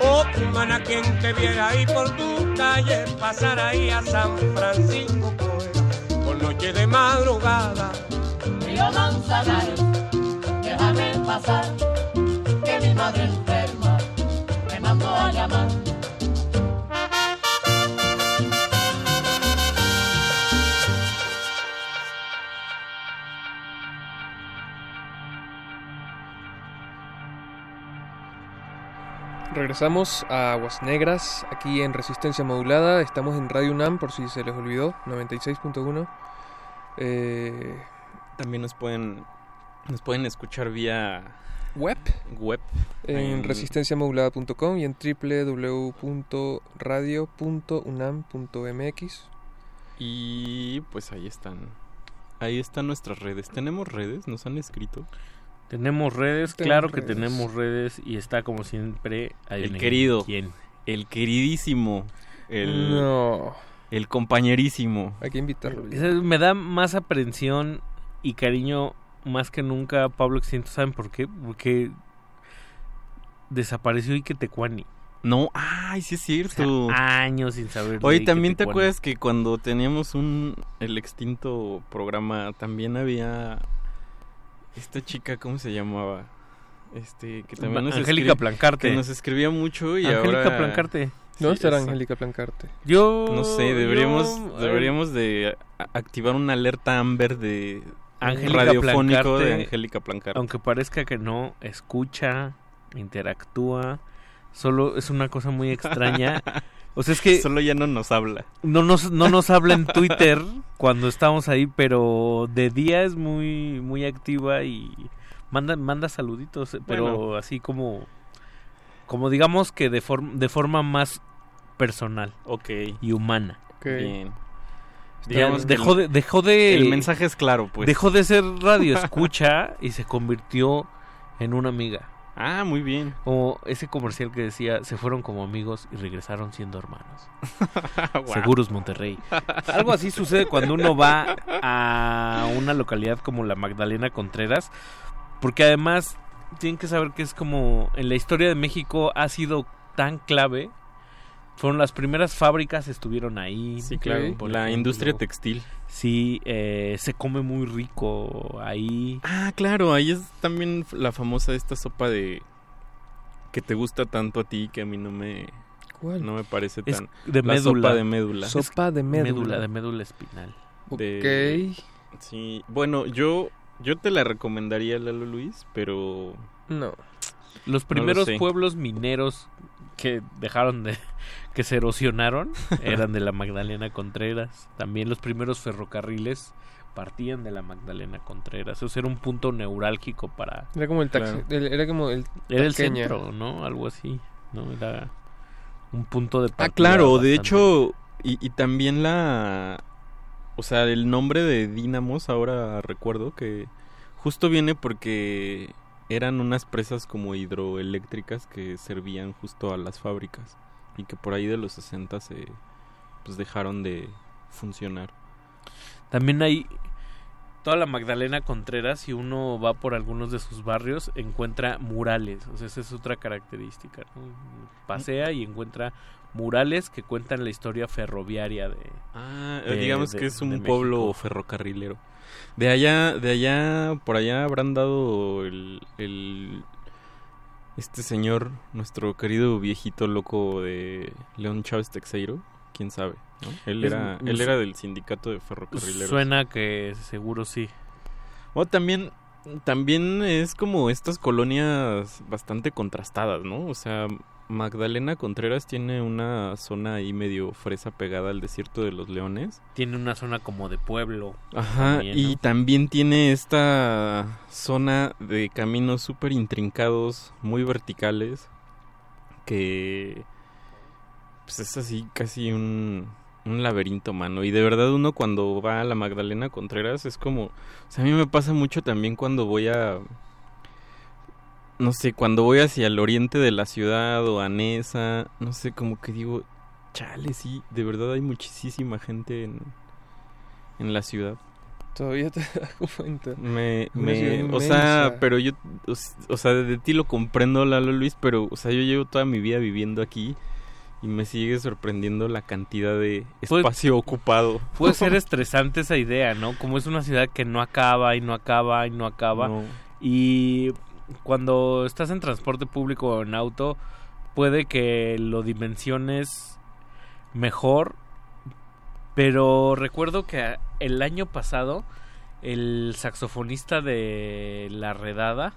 Oh, cumana, quien te viera ahí por tu calle, pasar ahí a San Francisco, pues, por noche de madrugada. Río Manzanares, déjame pasar, que mi madre enferma me mandó a llamar. Regresamos a Aguas Negras, aquí en Resistencia Modulada. Estamos en Radio UNAM, por si se les olvidó, 96.1. Eh, También nos pueden nos pueden escuchar vía web web en resistenciamodulada.com y en www.radio.unam.mx. y pues ahí están. Ahí están nuestras redes. ¿Tenemos redes? ¿Nos han escrito? Tenemos redes, claro redes. que tenemos redes y está como siempre El adivinen querido. ¿Quién? El queridísimo. El, No. el compañerísimo. Hay que invitarlo. Me da más aprensión y cariño más que nunca Pablo Extinto. ¿Saben por qué? Porque desapareció Ike Tecuani. No, ay, sí es cierto. años sin saber. Oye, también te acuerdas que cuando teníamos un el extinto programa también había esta chica, ¿cómo se llamaba? Este, que también nos Angélica Plancarte. Que nos escribía mucho y Angélica ahora Plancarte. ¿Dónde Sí, estará eso. Angélica Plancarte? Yo No sé, deberíamos yo, deberíamos de activar una alerta Amber de Angélica radiofónico Plancarte, de Angélica Plancarte. Aunque parezca que no, escucha, interactúa. Solo es una cosa muy extraña. O sea, es que Solo ya no nos habla. no nos, no nos habla en Twitter cuando estamos ahí, pero de día es muy, muy activa y manda, manda saluditos, pero Bueno. así como, como digamos que de, forma de forma más personal Ok. y humana. Ok. Bien. Digamos dejó el- de, dejó de el mensaje es claro, pues. dejó de ser radio escucha y se convirtió en una amiga. Ah, muy bien. Como ese comercial que decía, se fueron como amigos y regresaron siendo hermanos. Seguros Monterrey. Algo así sucede cuando uno va a una localidad como la Magdalena Contreras, porque además tienen que saber que es como en la historia de México ha sido tan clave. Fueron las primeras fábricas, estuvieron ahí. Sí, claro. por la ejemplo. industria textil. Sí, eh, se come muy rico ahí. Ah, claro, ahí es también la famosa esta sopa de que te gusta tanto a ti que a mí no me ¿Cuál? no me parece Es tan de la médula. sopa de médula. Sopa de médula. Médula, de médula espinal. de- Ok. Sí, bueno, yo yo te la recomendaría Lalo Luis, pero No. Los lo primeros pueblos mineros que dejaron de que se erosionaron eran de la Magdalena Contreras. También los primeros ferrocarriles partían de la Magdalena Contreras. Eso era un punto neurálgico para Era como el taxi. Claro. el- Era como el. era el centro, ¿no? Algo así, ¿no? Era un punto de Ah, partida claro, de hecho y, y también la o sea, el nombre de Dínamos ahora recuerdo que justo viene porque eran unas presas como hidroeléctricas que servían justo a las fábricas y que por ahí de los 60 se pues dejaron de funcionar. También hay toda la Magdalena Contreras, si uno va por algunos de sus barrios, encuentra murales. O sea, esa es otra característica. ¿no? Pasea y encuentra murales que cuentan la historia ferroviaria de... Ah, de- digamos de- que es de un pueblo ferrocarrilero. De allá, de allá, por allá habrán dado el, el- este señor, nuestro querido viejito loco de León Chávez Texeiro, quién sabe, ¿no? Él Es- era, él era del sindicato de ferrocarrileros. Suena que seguro sí. O también, también es como estas colonias bastante contrastadas, ¿no? O sea, Magdalena Contreras tiene una zona ahí medio fresa pegada al desierto de los leones. Tiene una zona como de pueblo. Ajá, también, y también tiene esta zona de caminos súper intrincados, muy verticales, que pues es así casi un, un laberinto, mano. Y de verdad uno cuando va a la Magdalena Contreras es como... O sea, a mí me pasa mucho también cuando voy a... No sé, cuando voy hacia el oriente de la ciudad o a Nesa, no sé, como que digo, chale, sí, de verdad hay muchísima gente en, en la ciudad. Todavía te das cuenta. Me, me- o sea, pero yo, o, sea, de ti lo comprendo, Lalo Luis, pero, o sea, yo llevo toda mi vida viviendo aquí y me sigue sorprendiendo la cantidad de Pues- espacio ocupado. Puede ser estresante esa idea, ¿no? Como es una ciudad que no acaba y no acaba y no acaba. No. Y cuando estás en transporte público o en auto, puede que lo dimensiones mejor. Pero recuerdo que el año pasado, el saxofonista de La Redada,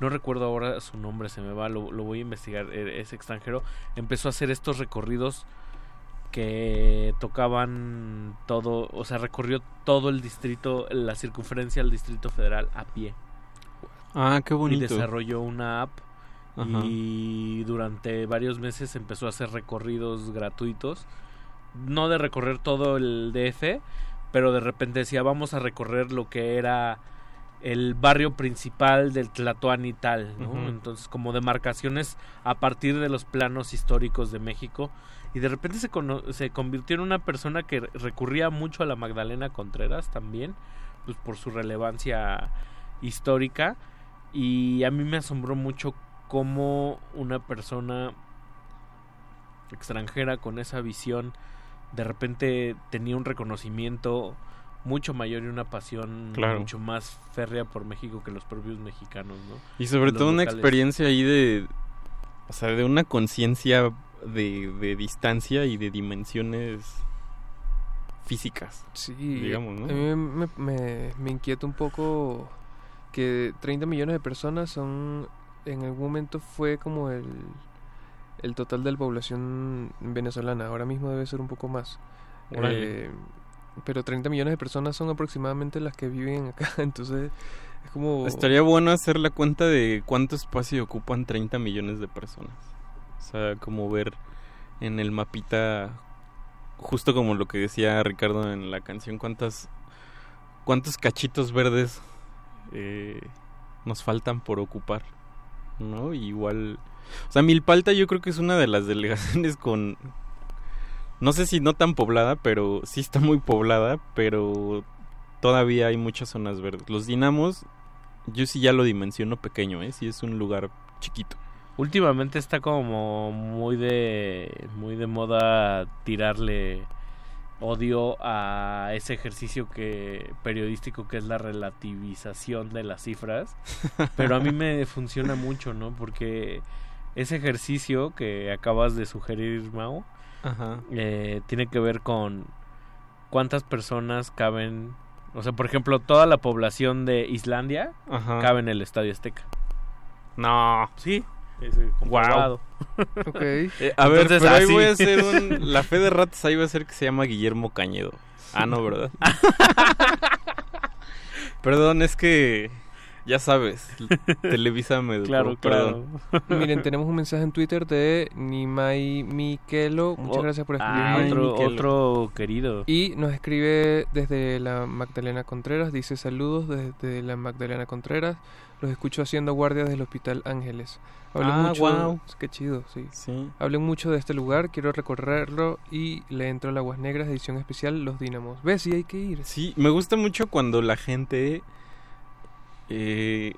no recuerdo ahora su nombre, se me va, lo, lo voy a investigar, e- es extranjero, empezó a hacer estos recorridos que tocaban todo, o sea, recorrió todo el distrito, la circunferencia del distrito federal a pie. Ah, qué bonito. Y desarrolló una app Ajá. y durante varios meses empezó a hacer recorridos gratuitos. No de recorrer todo el DF, pero de repente decía vamos a recorrer lo que era el barrio principal del Tlatoani y tal, ¿no? Entonces como demarcaciones a partir de los planos históricos de México y de repente se, se convirtió en una persona que recurría mucho a la Magdalena Contreras también, pues por su relevancia histórica y a mí me asombró mucho cómo una persona extranjera con esa visión de repente tenía un reconocimiento mucho mayor y una pasión Claro. mucho más férrea por México que los propios mexicanos, ¿no? Y sobre Los todo una experiencia ahí de, o sea, de una conciencia de, de distancia y de dimensiones físicas. Sí, digamos, ¿no? a mí me, me- me inquieta un poco que 30 millones de personas son, en algún momento fue como el, el total de la población venezolana, ahora mismo debe ser un poco más. Eh, pero 30 millones de personas son aproximadamente las que viven acá, entonces es como... Estaría bueno hacer la cuenta de cuánto espacio ocupan 30 millones de personas. O sea, como ver en el mapita, justo como lo que decía Ricardo en la canción, cuántas, cuántos cachitos verdes eh, nos faltan por ocupar. ¿No? Igual... O sea, Milpalta yo creo que es una de las delegaciones con... No sé si no tan poblada, pero sí está muy poblada, pero todavía hay muchas zonas verdes. Los dinamos, yo sí ya lo dimensiono pequeño, ¿eh? Sí es un lugar chiquito. Últimamente está como muy de muy de moda tirarle odio a ese ejercicio que periodístico que es la relativización de las cifras, pero a mí me funciona mucho, ¿no? Porque ese ejercicio que acabas de sugerir, Mao, Ajá. eh, tiene que ver con cuántas personas caben, o sea, por ejemplo, toda la población de Islandia Ajá. cabe en el Estadio Azteca. No. Sí, es eh, comprobado. Ok. Eh, a ver, Entonces, pero ahí voy a hacer un... La fe de ratas ahí va a ser que se llama Guillermo Cañedo. Ah, no, ¿verdad? Perdón, es que... Ya sabes, Televisa me educó, Claro, perdón. Miren, tenemos un mensaje en Twitter de Nimai Miquelo. Muchas Oh, gracias por ah, escribir. otro, otro querido. Y nos escribe desde la Magdalena Contreras, dice saludos desde la Magdalena Contreras, los escucho haciendo guardia del Hospital Ángeles. Hablen Ah, mucho, guau. qué chido, sí. Sí. Hablen mucho de este lugar, quiero recorrerlo y le entro a Aguas Negras, edición especial Los Dínamos. ¿Ves? Sí hay que ir. Sí, me gusta mucho cuando la gente eh,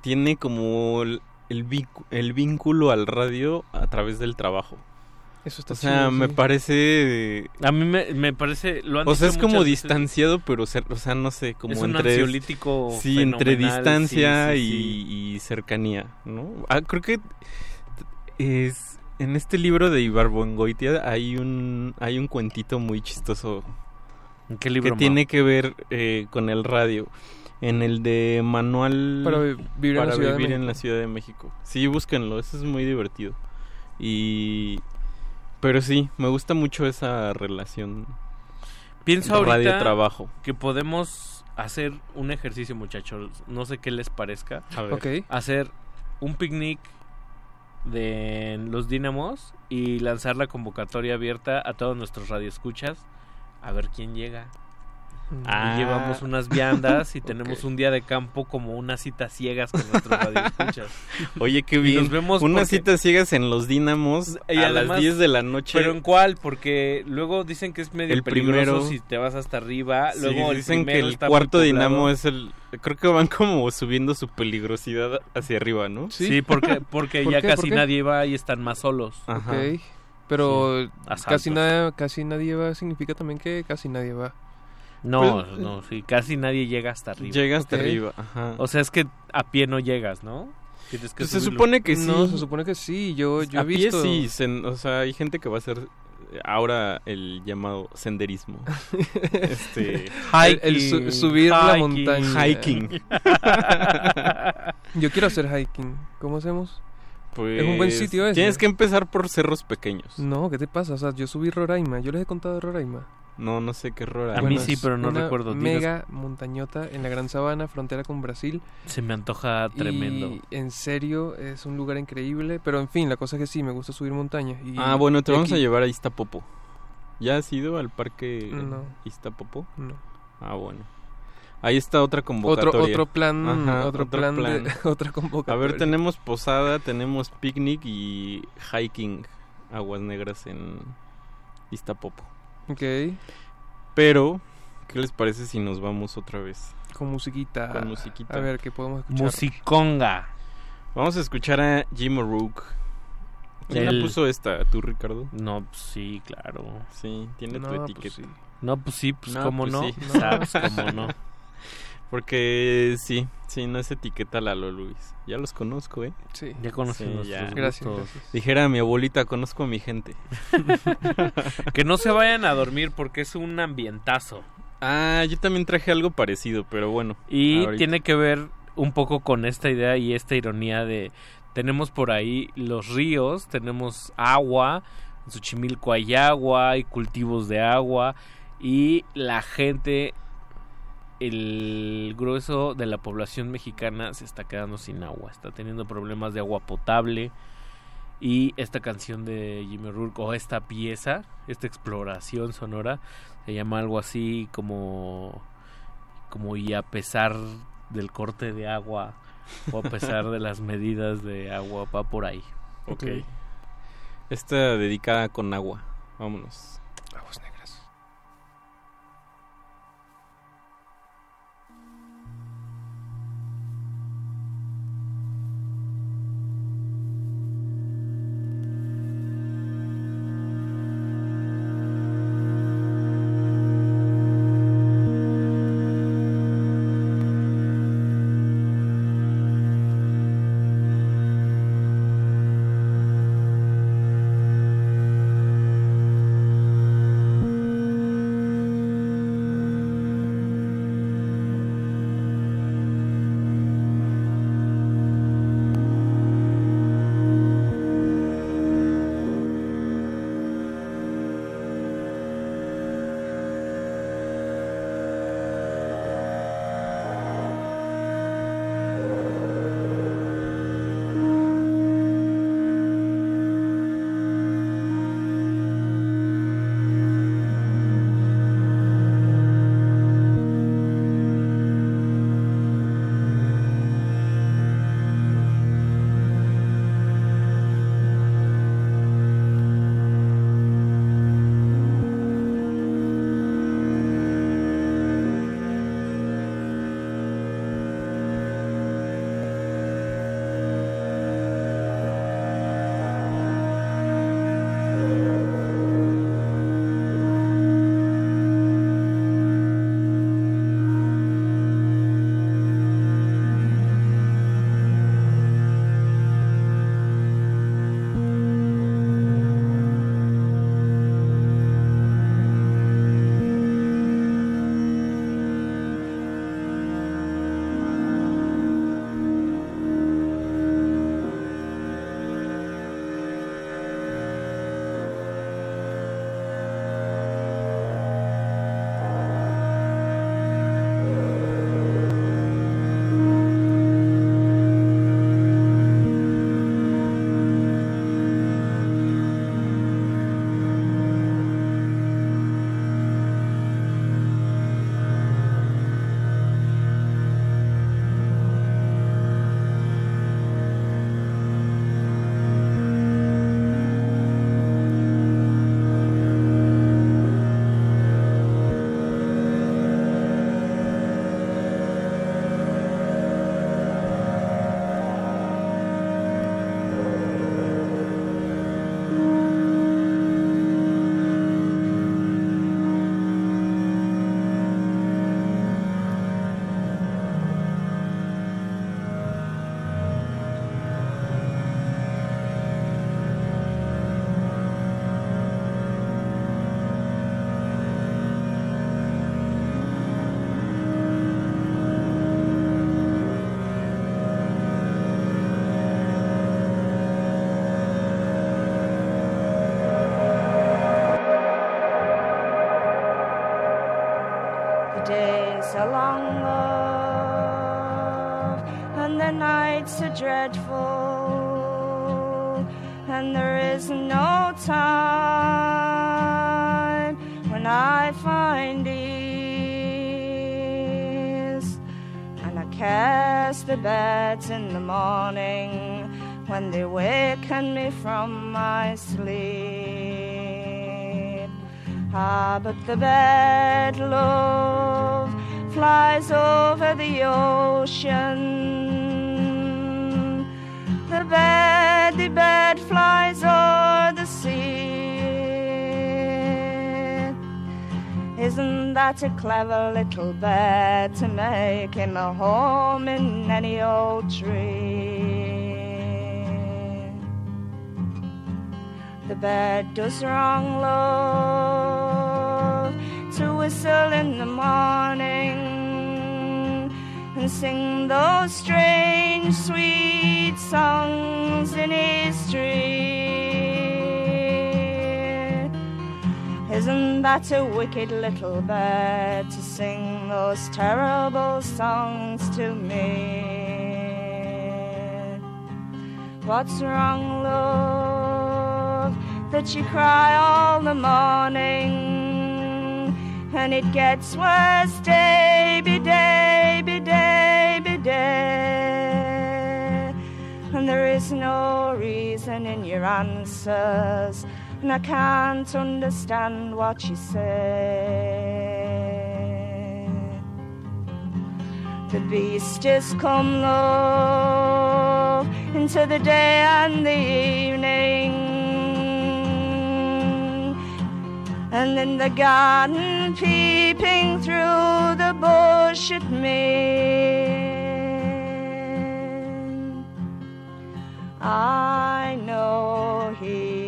tiene como el, el vincu- el vínculo al radio a través del trabajo. Eso está O sea, chido, me sí. parece... A mí me, me parece... Lo han O sea, es como veces. distanciado, pero, o sea, no sé, como Es un entre... ansiolítico Sí, entre distancia sí, sí, y, y cercanía, ¿no? Ah, creo que es... En este libro de Ibarboengoitia hay un, hay un cuentito muy chistoso ¿En qué libro, que Mau? tiene que ver eh, con el radio. En el de Manual Para vi- vivir en la para Ciudad de vivir en México. la Ciudad de México. Sí, búsquenlo, eso es muy divertido. Y... Pero sí, me gusta mucho esa relación. Pienso ahorita Radio-trabajo. que podemos hacer un ejercicio, muchachos. No sé qué les parezca. A ver. Ok. Hacer un picnic de los Dínamos y lanzar la convocatoria abierta a todos nuestros radioescuchas a ver quién llega. Ah. Y llevamos unas viandas y tenemos un día de campo como unas citas ciegas con nuestros radioescuchas. Oye, qué Y bien. nos vemos Unas porque- citas ciegas en los Dínamos Y a además- las 10 de la noche. ¿Pero en cuál? Porque luego dicen que es medio El peligroso primero- si te vas hasta arriba. Sí, Luego el dicen que el cuarto dinamo es el... Creo que van como subiendo su peligrosidad hacia arriba, ¿no? Sí, porque, porque ¿Por ya qué? casi nadie va y están más solos. Ajá. Ok. Pero Sí, casi, nada, casi nadie va significa también que casi nadie va. No, Pues, no, sí, casi nadie llega hasta arriba. Llega hasta arriba, ajá. O sea, es que a pie no llegas, ¿no? Tienes que Pues se supone que sí. No, se supone que sí. Yo, yo a he visto. pie sí, o sea, hay gente que va a hacer ahora el llamado senderismo. este... El- el su- subir la hiking. montaña. Hiking. Yo quiero hacer hiking. ¿Cómo hacemos? Pues, Es un buen sitio ese. Tienes que empezar por cerros pequeños. No, ¿qué te pasa? O sea, yo subí Roraima. Yo les he contado de Roraima. No, no sé qué raro. A mí sí, pero no una recuerdo. Mega montañota en la Gran Sabana, frontera con Brasil. Se me antoja tremendo. Y en serio, es un lugar increíble. Pero en fin, la cosa es que sí, me gusta subir montañas. Y, Ah, bueno, te vamos a llevar a Iztapopo. ¿Ya has ido al parque No. Iztapopo? No. Ah, bueno. Ahí está otra Otro, convocatoria. otro plan, Ajá, otro, plan, de- otra A convocatoria. ver, tenemos posada, tenemos picnic y hiking aguas negras en Iztapopo. Ok, Pero, ¿qué les parece si nos vamos otra vez? con musiquita. Con musiquita. A ver, ¿qué podemos escuchar? Musiconga. Vamos a escuchar a Jim O'Rourke. ¿Quién El- la puso esta? ¿Tú, Ricardo? No, pues sí, claro. Sí, tiene No, tu pues etiqueta. sí. No, pues sí, pues No, cómo pues no. sí. Sabes cómo no. Porque sí, sí, no es etiqueta Lalo Luis. Ya los conozco, ¿eh? Sí. Ya conoces Sí, nuestros ya. Gracias. Dijera a mi abuelita, conozco a mi gente. Que no se vayan a dormir porque es un ambientazo. Ah, yo también traje algo parecido, pero bueno. Y ahorita. tiene que ver un poco con esta idea y esta ironía de tenemos por ahí los ríos, tenemos agua, en Xochimilco hay agua, hay cultivos de agua y la gente, el grueso de la población mexicana se está quedando sin agua, está teniendo problemas de agua potable y esta canción de Jimmy Rourke o esta pieza, esta exploración sonora se llama algo así como como y a pesar del corte de agua o a pesar de las medidas de agua va por ahí. Ok. Esta dedicada con agua. Vámonos. Aguas negras. But the bad love, flies over the ocean. The bad, the bed flies o'er the sea. Isn't that a clever little bed to make him a home in any old tree? The bed does wrong, love, whistle in the morning and sing those strange, sweet songs in history. Isn't that a wicked little bird to sing those terrible songs to me? What's wrong, love, that you cry all the morning? And it gets worse day by day by day by day. And there is no reason in your answers, and I can't understand what you say. The beast has come, love, into the day and the evening. And in the garden, peeping through the bush at me. I know he,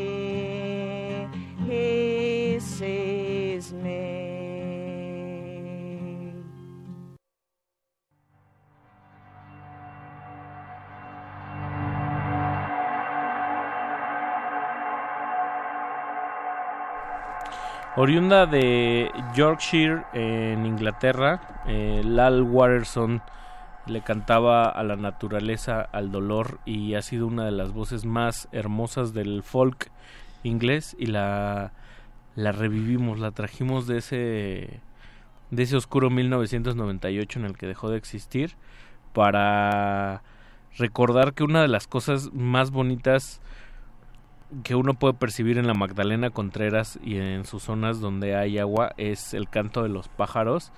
Oriunda de Yorkshire, en Inglaterra, eh, Lal Watterson le cantaba a la naturaleza, al dolor y ha sido una de las voces más hermosas del folk inglés y la, la revivimos, la trajimos de ese, de ese oscuro 1998 en el que dejó de existir para recordar que una de las cosas más bonitas que uno puede percibir en la Magdalena Contreras y en sus zonas donde hay agua es el canto de los pájaros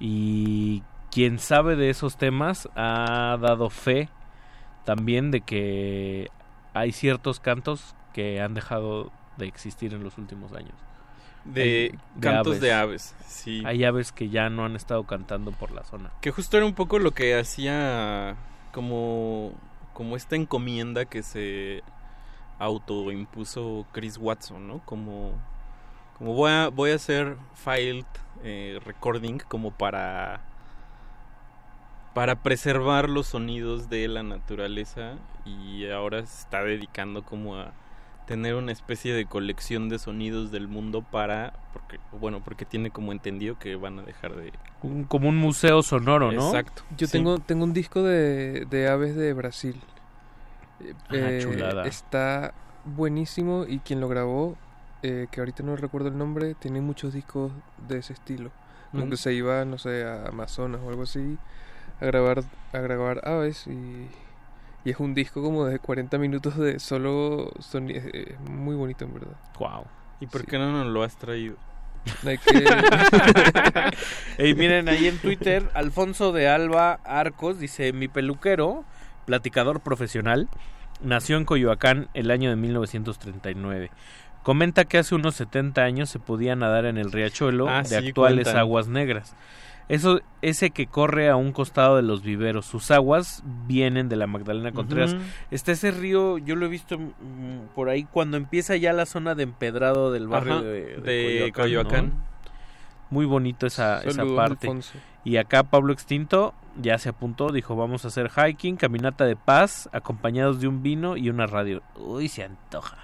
y quien sabe de esos temas ha dado fe también de que hay ciertos cantos que han dejado de existir en los últimos años. De Hay- cantos de aves, sí. Hay aves que ya no han estado cantando por la zona. Que justo era un poco lo que hacía como, como esta encomienda que se autoimpuso Chris Watson, ¿no? Como, como voy a, voy a hacer filed eh, recording como para para preservar los sonidos de la naturaleza y ahora se está dedicando como a tener una especie de colección de sonidos del mundo para porque bueno porque tiene como entendido que van a dejar de Un- como un museo sonoro, ¿no? Exacto. Yo sí. tengo, tengo un disco de, de aves de Brasil. Eh, Ah, eh, chulada. Está buenísimo y quien lo grabó, eh, que ahorita no recuerdo el nombre, tiene muchos discos de ese estilo. Como Ujú. que se iba, no sé, a Amazonas o algo así, a grabar, a grabar aves y, y es un disco como de 40 minutos de solo sonido. muy bonito en verdad. Wow. ¿Y por qué no nos lo has traído? Que... Y miren ahí en Twitter, Alfonso de Alba Arcos dice, mi peluquero, platicador profesional, nació en Coyoacán el año de 1939. Comenta que hace unos 70 años se podía nadar en el riachuelo Ah, de sí, actuales cuentan. aguas negras. Eso, ese que corre a un costado de los viveros. Sus aguas vienen de la Magdalena Contreras. Está ese río, yo lo he visto mm, por ahí cuando empieza ya la zona de empedrado del barrio Ajá, de, de Coyoacán. Muy bonito esa, esa parte. Alfonso. Y acá Pablo Extinto ya se apuntó, dijo vamos a hacer hiking, caminata de paz, acompañados de un vino y una radio. Uy, se antoja.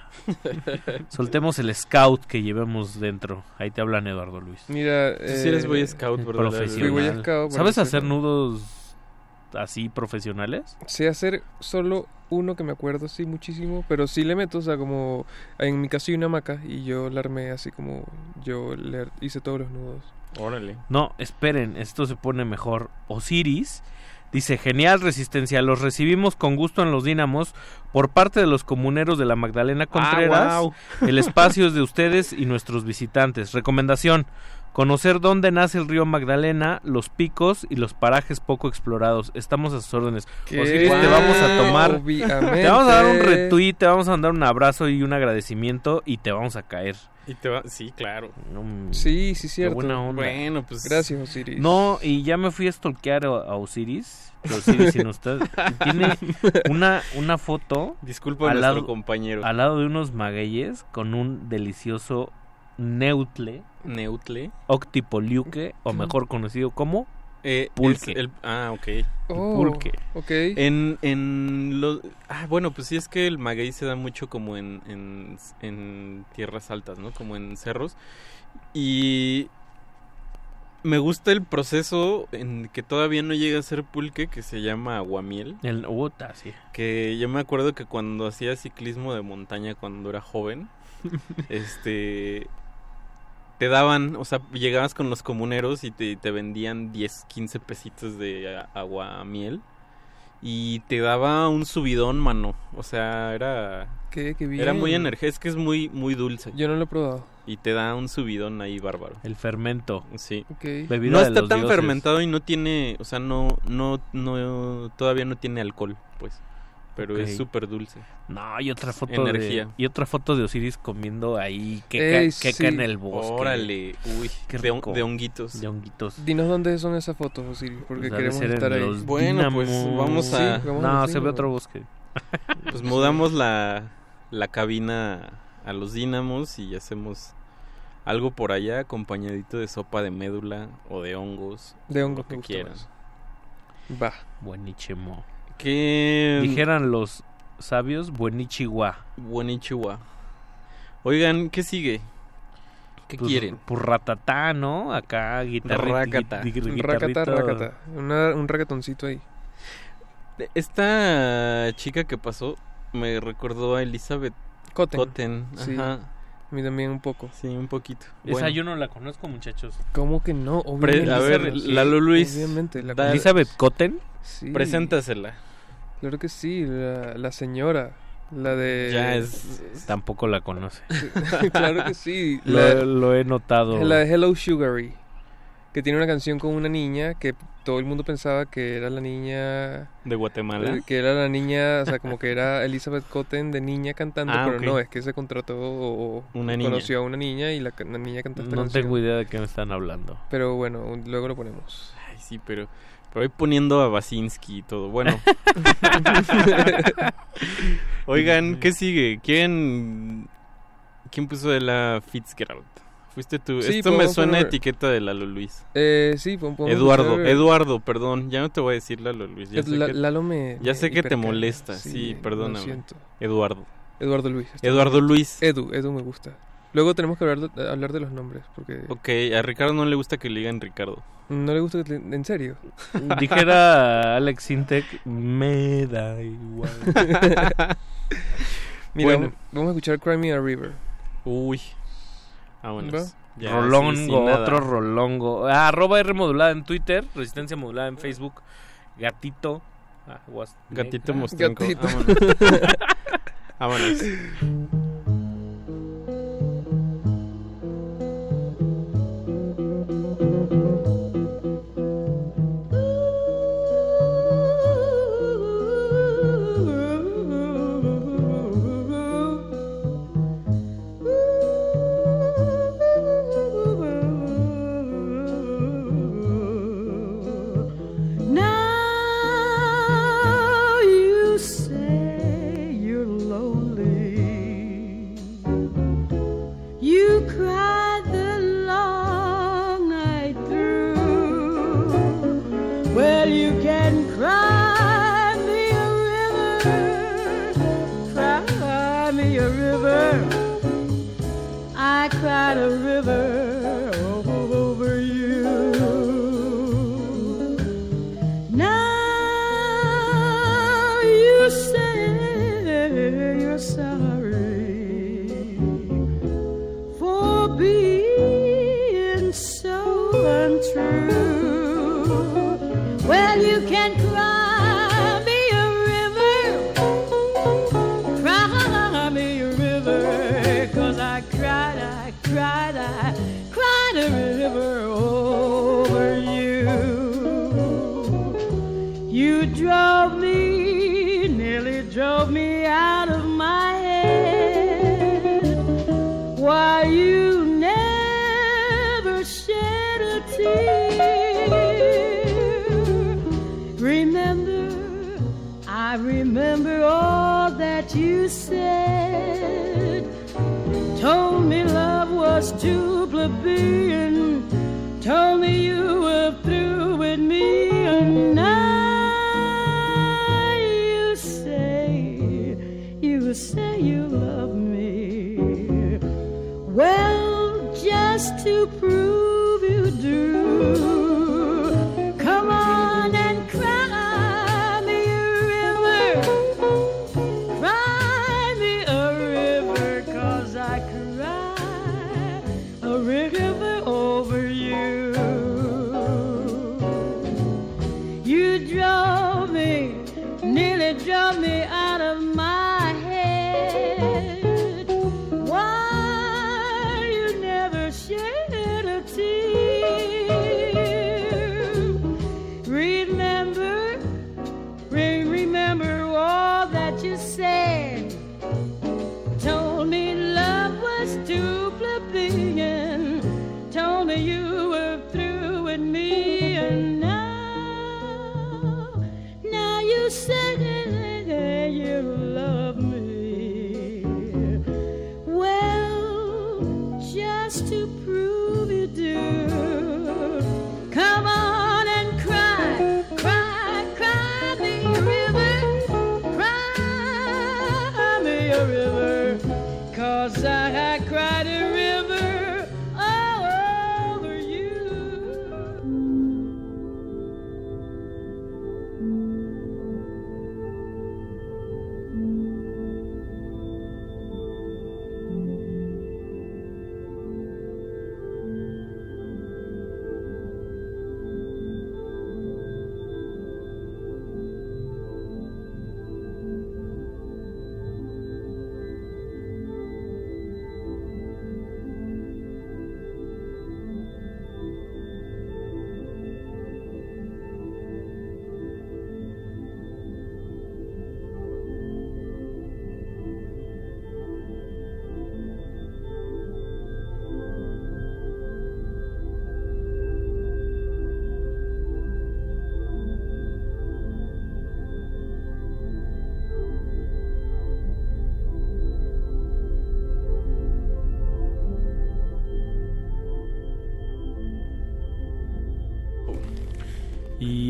Soltemos el scout que llevemos dentro. Ahí te hablan Eduardo Luis. Mira, sí eres eh, Boy Scout, ¿verdad? Fui Boy Profesional. Scout, ¿Sabes hacer nudos así profesionales? Sé hacer solo uno que me acuerdo, sí, muchísimo, pero sí le meto, o sea, como en mi caso hay una hamaca y yo la armé así como yo le hice todos los nudos. Órale. No, esperen, esto se pone mejor. Osiris dice, genial resistencia, los recibimos con gusto en los Dínamos por parte de los comuneros de la Magdalena Contreras. guau. El espacio es de ustedes y nuestros visitantes. Recomendación, conocer dónde nace el río Magdalena, los picos y los parajes poco explorados. Estamos a sus órdenes. Te vamos a tomar, Obviamente. te vamos a dar un retweet, te vamos a mandar un abrazo y un agradecimiento y te vamos a caer. Y te va... Sí, claro. Sí, sí, cierto. buena onda. Bueno, pues... Gracias, Osiris. No, y ya me fui a stalkear a, Osiris. que Osiris sin usted. Tiene una, una foto. Disculpa a nuestro lado, compañero. Al lado de unos magueyes con un delicioso neutle. Neutle. Octipoliuque, o mejor conocido como Eh, pulque. el- Ah, ok. Oh, pulque. ok. En, en los... Ah, bueno, pues sí es que el maguey se da mucho como en, en, en tierras altas, ¿no? Como en cerros. Y me gusta el proceso en que todavía no llega a ser pulque, que se llama aguamiel. El Uta, sí. Que yo me acuerdo que cuando hacía ciclismo de montaña cuando era joven, este te daban, o sea, llegabas con los comuneros y te, te vendían 10, 15 pesitos de a- agua miel y te daba un subidón, mano. O sea, era ¿Qué? Qué bien. era muy energético, es que es muy muy dulce Yo no lo he probado. y te da un subidón ahí bárbaro. El fermento. Sí. Ok. Bebida No de está los tan dioses. fermentado y no tiene, o sea, no no no todavía no tiene alcohol, pues. Pero es súper dulce. No, y otra foto Energía. de y otra foto de Osiris comiendo ahí queca, sí. en el bosque. Órale, uy, Qué de, rico. de honguitos. De honguitos. Dinos dónde son esas fotos, Osiris, porque Pues ha de queremos ser en estar ahí. los Bueno, pues, vamos a- Sí, vamos No, a se ve otro bosque. Pues mudamos la, la cabina a los dínamos y hacemos algo por allá acompañadito de sopa de médula o de hongos. De hongos lo que quieran. Va. Buenichemo. ¿Qué? Dijeran los sabios, buenichiwa. Buenichiwa. Oigan, ¿qué sigue? ¿Qué Pues, quieren? Pues ratatá, ¿no? Acá guitarrita. Rácata. Racata, racata. Una- un raquetoncito ahí. Esta chica que pasó me recordó a Elizabeth Cotten. Cotten. Sí. Ajá. A mí también un poco. Sí, un poquito. Esa Bueno. yo no la conozco, muchachos. ¿Cómo que no? Pre- Obviamente. a ver, Lalo Luis. Obviamente. La da- Elizabeth Cotten. Sí. Preséntasela. Claro que sí, la, la señora. La de. Ya es... Tampoco la conoce. claro que sí. Lo, La, lo he notado. la de Hello Sugary. Que tiene una canción con una niña que todo el mundo pensaba que era la niña. De Guatemala. eh, Que era la niña, o sea, como que era Elizabeth Cotten de niña cantando, Ah, pero no, es que se contrató o Una niña. conoció a una niña y la, niña cantó esta No canción. tengo idea de qué me están hablando. Pero bueno, un- luego lo ponemos. Ay, sí, pero, pero ahí poniendo a Basinski y todo. Bueno. Oigan, ¿qué sigue? ¿Quién, quién puso de la Fitzgerald? Fuiste tú. Sí, Esto me suena a poner- etiqueta de Lalo Luis. Eh, sí, Eduardo, escuchar- Eduardo, perdón. Ya no te voy a decir Lalo Luis. Ya sé La- que, Lalo me. ya me sé que te molesta. Sí, lo perdóname. siento. Eduardo. Eduardo Luis. Eduardo bien. Luis. Edu, Edu me gusta. Luego tenemos que hablar de, hablar de los nombres, porque Ok, a Ricardo no le gusta que le digan Ricardo. no le gusta que te- en serio. Dijera Alex Sintek, me da igual. Mira, Bueno. vamos a escuchar Cry Me a River. Uy. Vámonos. ¿Va? Ya, sí, rolongo, nada. otro rolongo. Ah, arroba R modulada en Twitter, Resistencia modulada en Facebook, Gatito. Ah, was- Gatito Ah, Mostrenco. Gatito. Vámonos. Vámonos. So untrue. Well, you can cry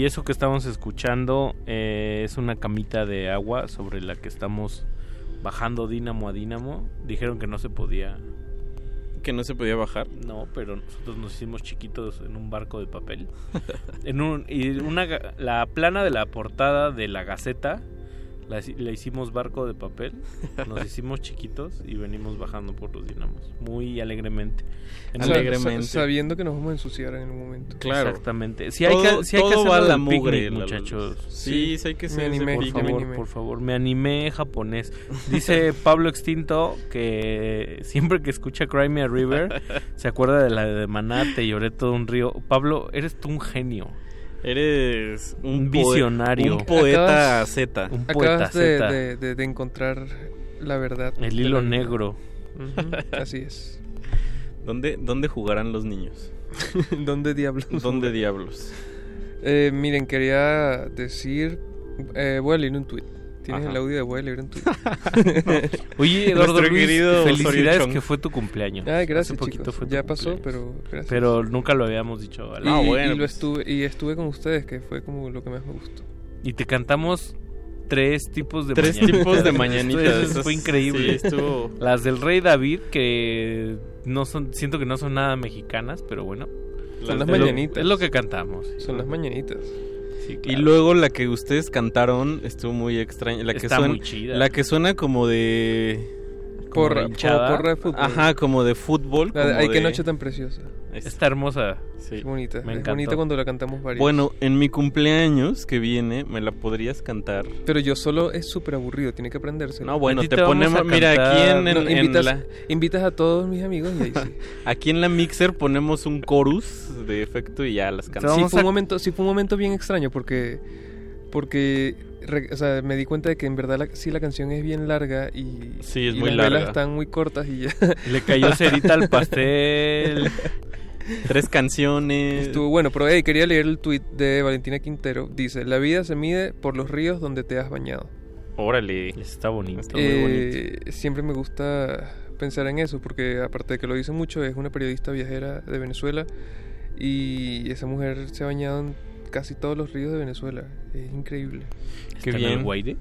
Y eso que estamos escuchando eh, es una camita de agua sobre la que estamos bajando dínamo a dínamo. Dijeron que no se podía. ¿Que no se podía bajar? No, pero nosotros nos hicimos chiquitos en un barco de papel. en un, y una, la plana de la portada de la Gaceta la, la hicimos barco de papel. Nos hicimos chiquitos y venimos bajando por los dinamos. Muy alegremente. Sa- sabiendo que nos vamos a ensuciar en algún momento. Exactamente. Si hay Todo- que, sí hay que a la picnic, mugre, la- muchachos. Sí, sí hay que hacer ese Por picnic. favor, Me animé. por favor. Me animé japonés. Dice Pablo Extinto que siempre que escucha Cry Me a River se acuerda de la de Maná, te lloré todo un río. Pablo, eres tú un genio. Eres un, visionario. Un poeta Z. Un poeta Acabas de, Z. de- de- de encontrar la verdad. El hilo negro. Así es. ¿Dónde, ¿Dónde jugarán los niños? ¿Dónde diablos? ¿Dónde diablos? Eh, miren, quería decir. eh, voy a leer un tweet. ¿Tienes Ajá. el audio de voy a leer un tweet? Oye, Eduardo Luis, querido felicidades que fue tu cumpleaños. Ay, gracias, Hace poquito chicos. fue tu Ya pasó, pero gracias. Pero nunca lo habíamos dicho. Y, y bueno, lo pues. estuve, y estuve con ustedes, que fue como lo que más me gustó. Y te cantamos tres tipos de Tres mañanitas. tipos de mañanitas, Eso fue increíble. sí, estuvo- Las del Rey David, que no son, siento que no son nada mexicanas, pero bueno. Son las Es lo- mañanitas. Es lo que cantamos. Son las mañanitas. Sí, Y luego la que ustedes cantaron estuvo muy extraña. La que Está suena, muy chida. La que suena como de. como Porra, de hinchada. como porra de fútbol. Ajá, como de fútbol. Como Ay, qué de- noche tan preciosa. Está hermosa. Sí. Qué bonita. Me es encantó. bonita cuando la cantamos varios. Bueno, en mi cumpleaños que viene, me la podrías cantar. Pero yo solo es súper aburrido, tiene que aprenderse. No, bueno, te, te ponemos. a Mira, aquí en, en- No, en invitas, la, invitas a todos mis amigos y ahí sí. aquí en la mixer ponemos un chorus de efecto y ya las sí, cantamos. fue un momento, sí fue un momento bien extraño porque, porque re- o sea, me di cuenta de que en verdad la, sí la canción es bien larga y, Sí, es y muy las velas larga. están muy cortas y ya. Le cayó cerita al pastel. Tres canciones. Estuvo bueno, pero hey, quería leer el tweet de Valentina Quintero. Dice, la vida se mide por los ríos donde te has bañado. Órale. Está bonito. Está muy bonito. Eh, siempre me gusta pensar en eso porque aparte de que lo dice mucho, es una periodista viajera de Venezuela y esa mujer se ha bañado en casi todos los ríos de Venezuela. Es increíble. Qué ¿Está en el bien. Guaire?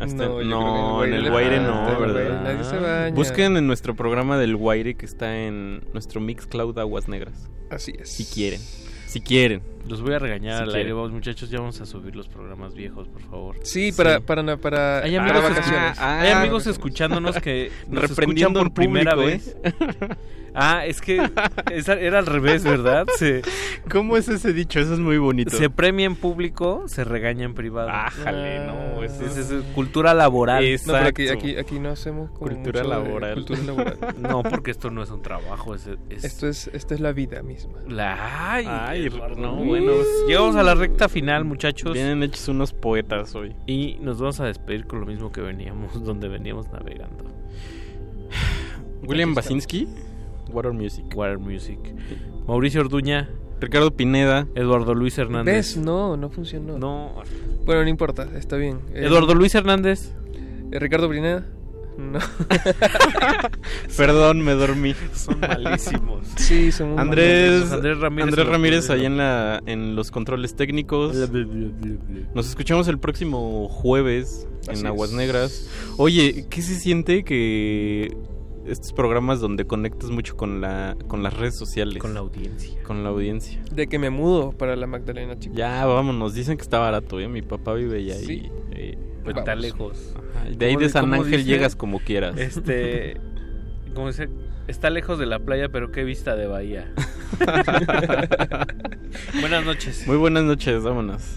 Hasta- No, yo no, creo que en el Guaire no, ¿verdad? nadie se baña. Busquen en nuestro programa del Guaire que está en nuestro Mixcloud Aguas Negras. Así es. Si quieren. Si quieren. Los voy a regañar Si al quieren. aire. Vamos, muchachos, ya vamos a subir los programas viejos, por favor. Sí, para, para, Hay para amigos, hay amigos escuchándonos que nos escuchan Reprendiendo por en primera vez. Ah, es que era al revés, ¿verdad? Se, ¿Cómo es ese dicho? Eso es muy bonito. se premia en público, se regaña en privado. Ájale, no. Es, Eso es- es cultura laboral. No, pero aquí, aquí, aquí no hacemos como Cultura laboral. cultura laboral. No, porque esto no es un trabajo, es... es- Esto es, esto es la vida misma. La... Ay, Ay, no, bueno, llegamos a la recta final, muchachos. Vienen hechos unos poetas hoy. Y nos vamos a despedir con lo mismo que veníamos, donde veníamos navegando. William Basinski, Water Music. Water Music. Mauricio Orduña, Ricardo Pineda. Eduardo Luis ¿Ves? Hernández. No, no funcionó. No. Bueno, no importa, está bien. Eduardo Luis Hernández. eh, Ricardo Brineda. No. Perdón, me dormí. Son malísimos. Sí, son muy Andrés, malos. Andrés Ramírez Andrés Ramírez ahí en, la, en los controles técnicos. Nos escuchamos el próximo jueves Así en Aguas es. Negras. Oye, ¿qué se siente que estos programas donde conectas mucho con la con las redes sociales? Con la audiencia. Con la audiencia. De que me mudo para la Magdalena, chicos. Ya, vámonos. Dicen que está barato, ¿eh? Mi papá vive allá Sí. y... eh, Pues está lejos. ajá, de ahí ¿Cómo de San Ángel dice? llegas como quieras. Este. Como dice, está lejos de la playa, pero qué vista de bahía. Buenas noches. Muy buenas noches, vámonos.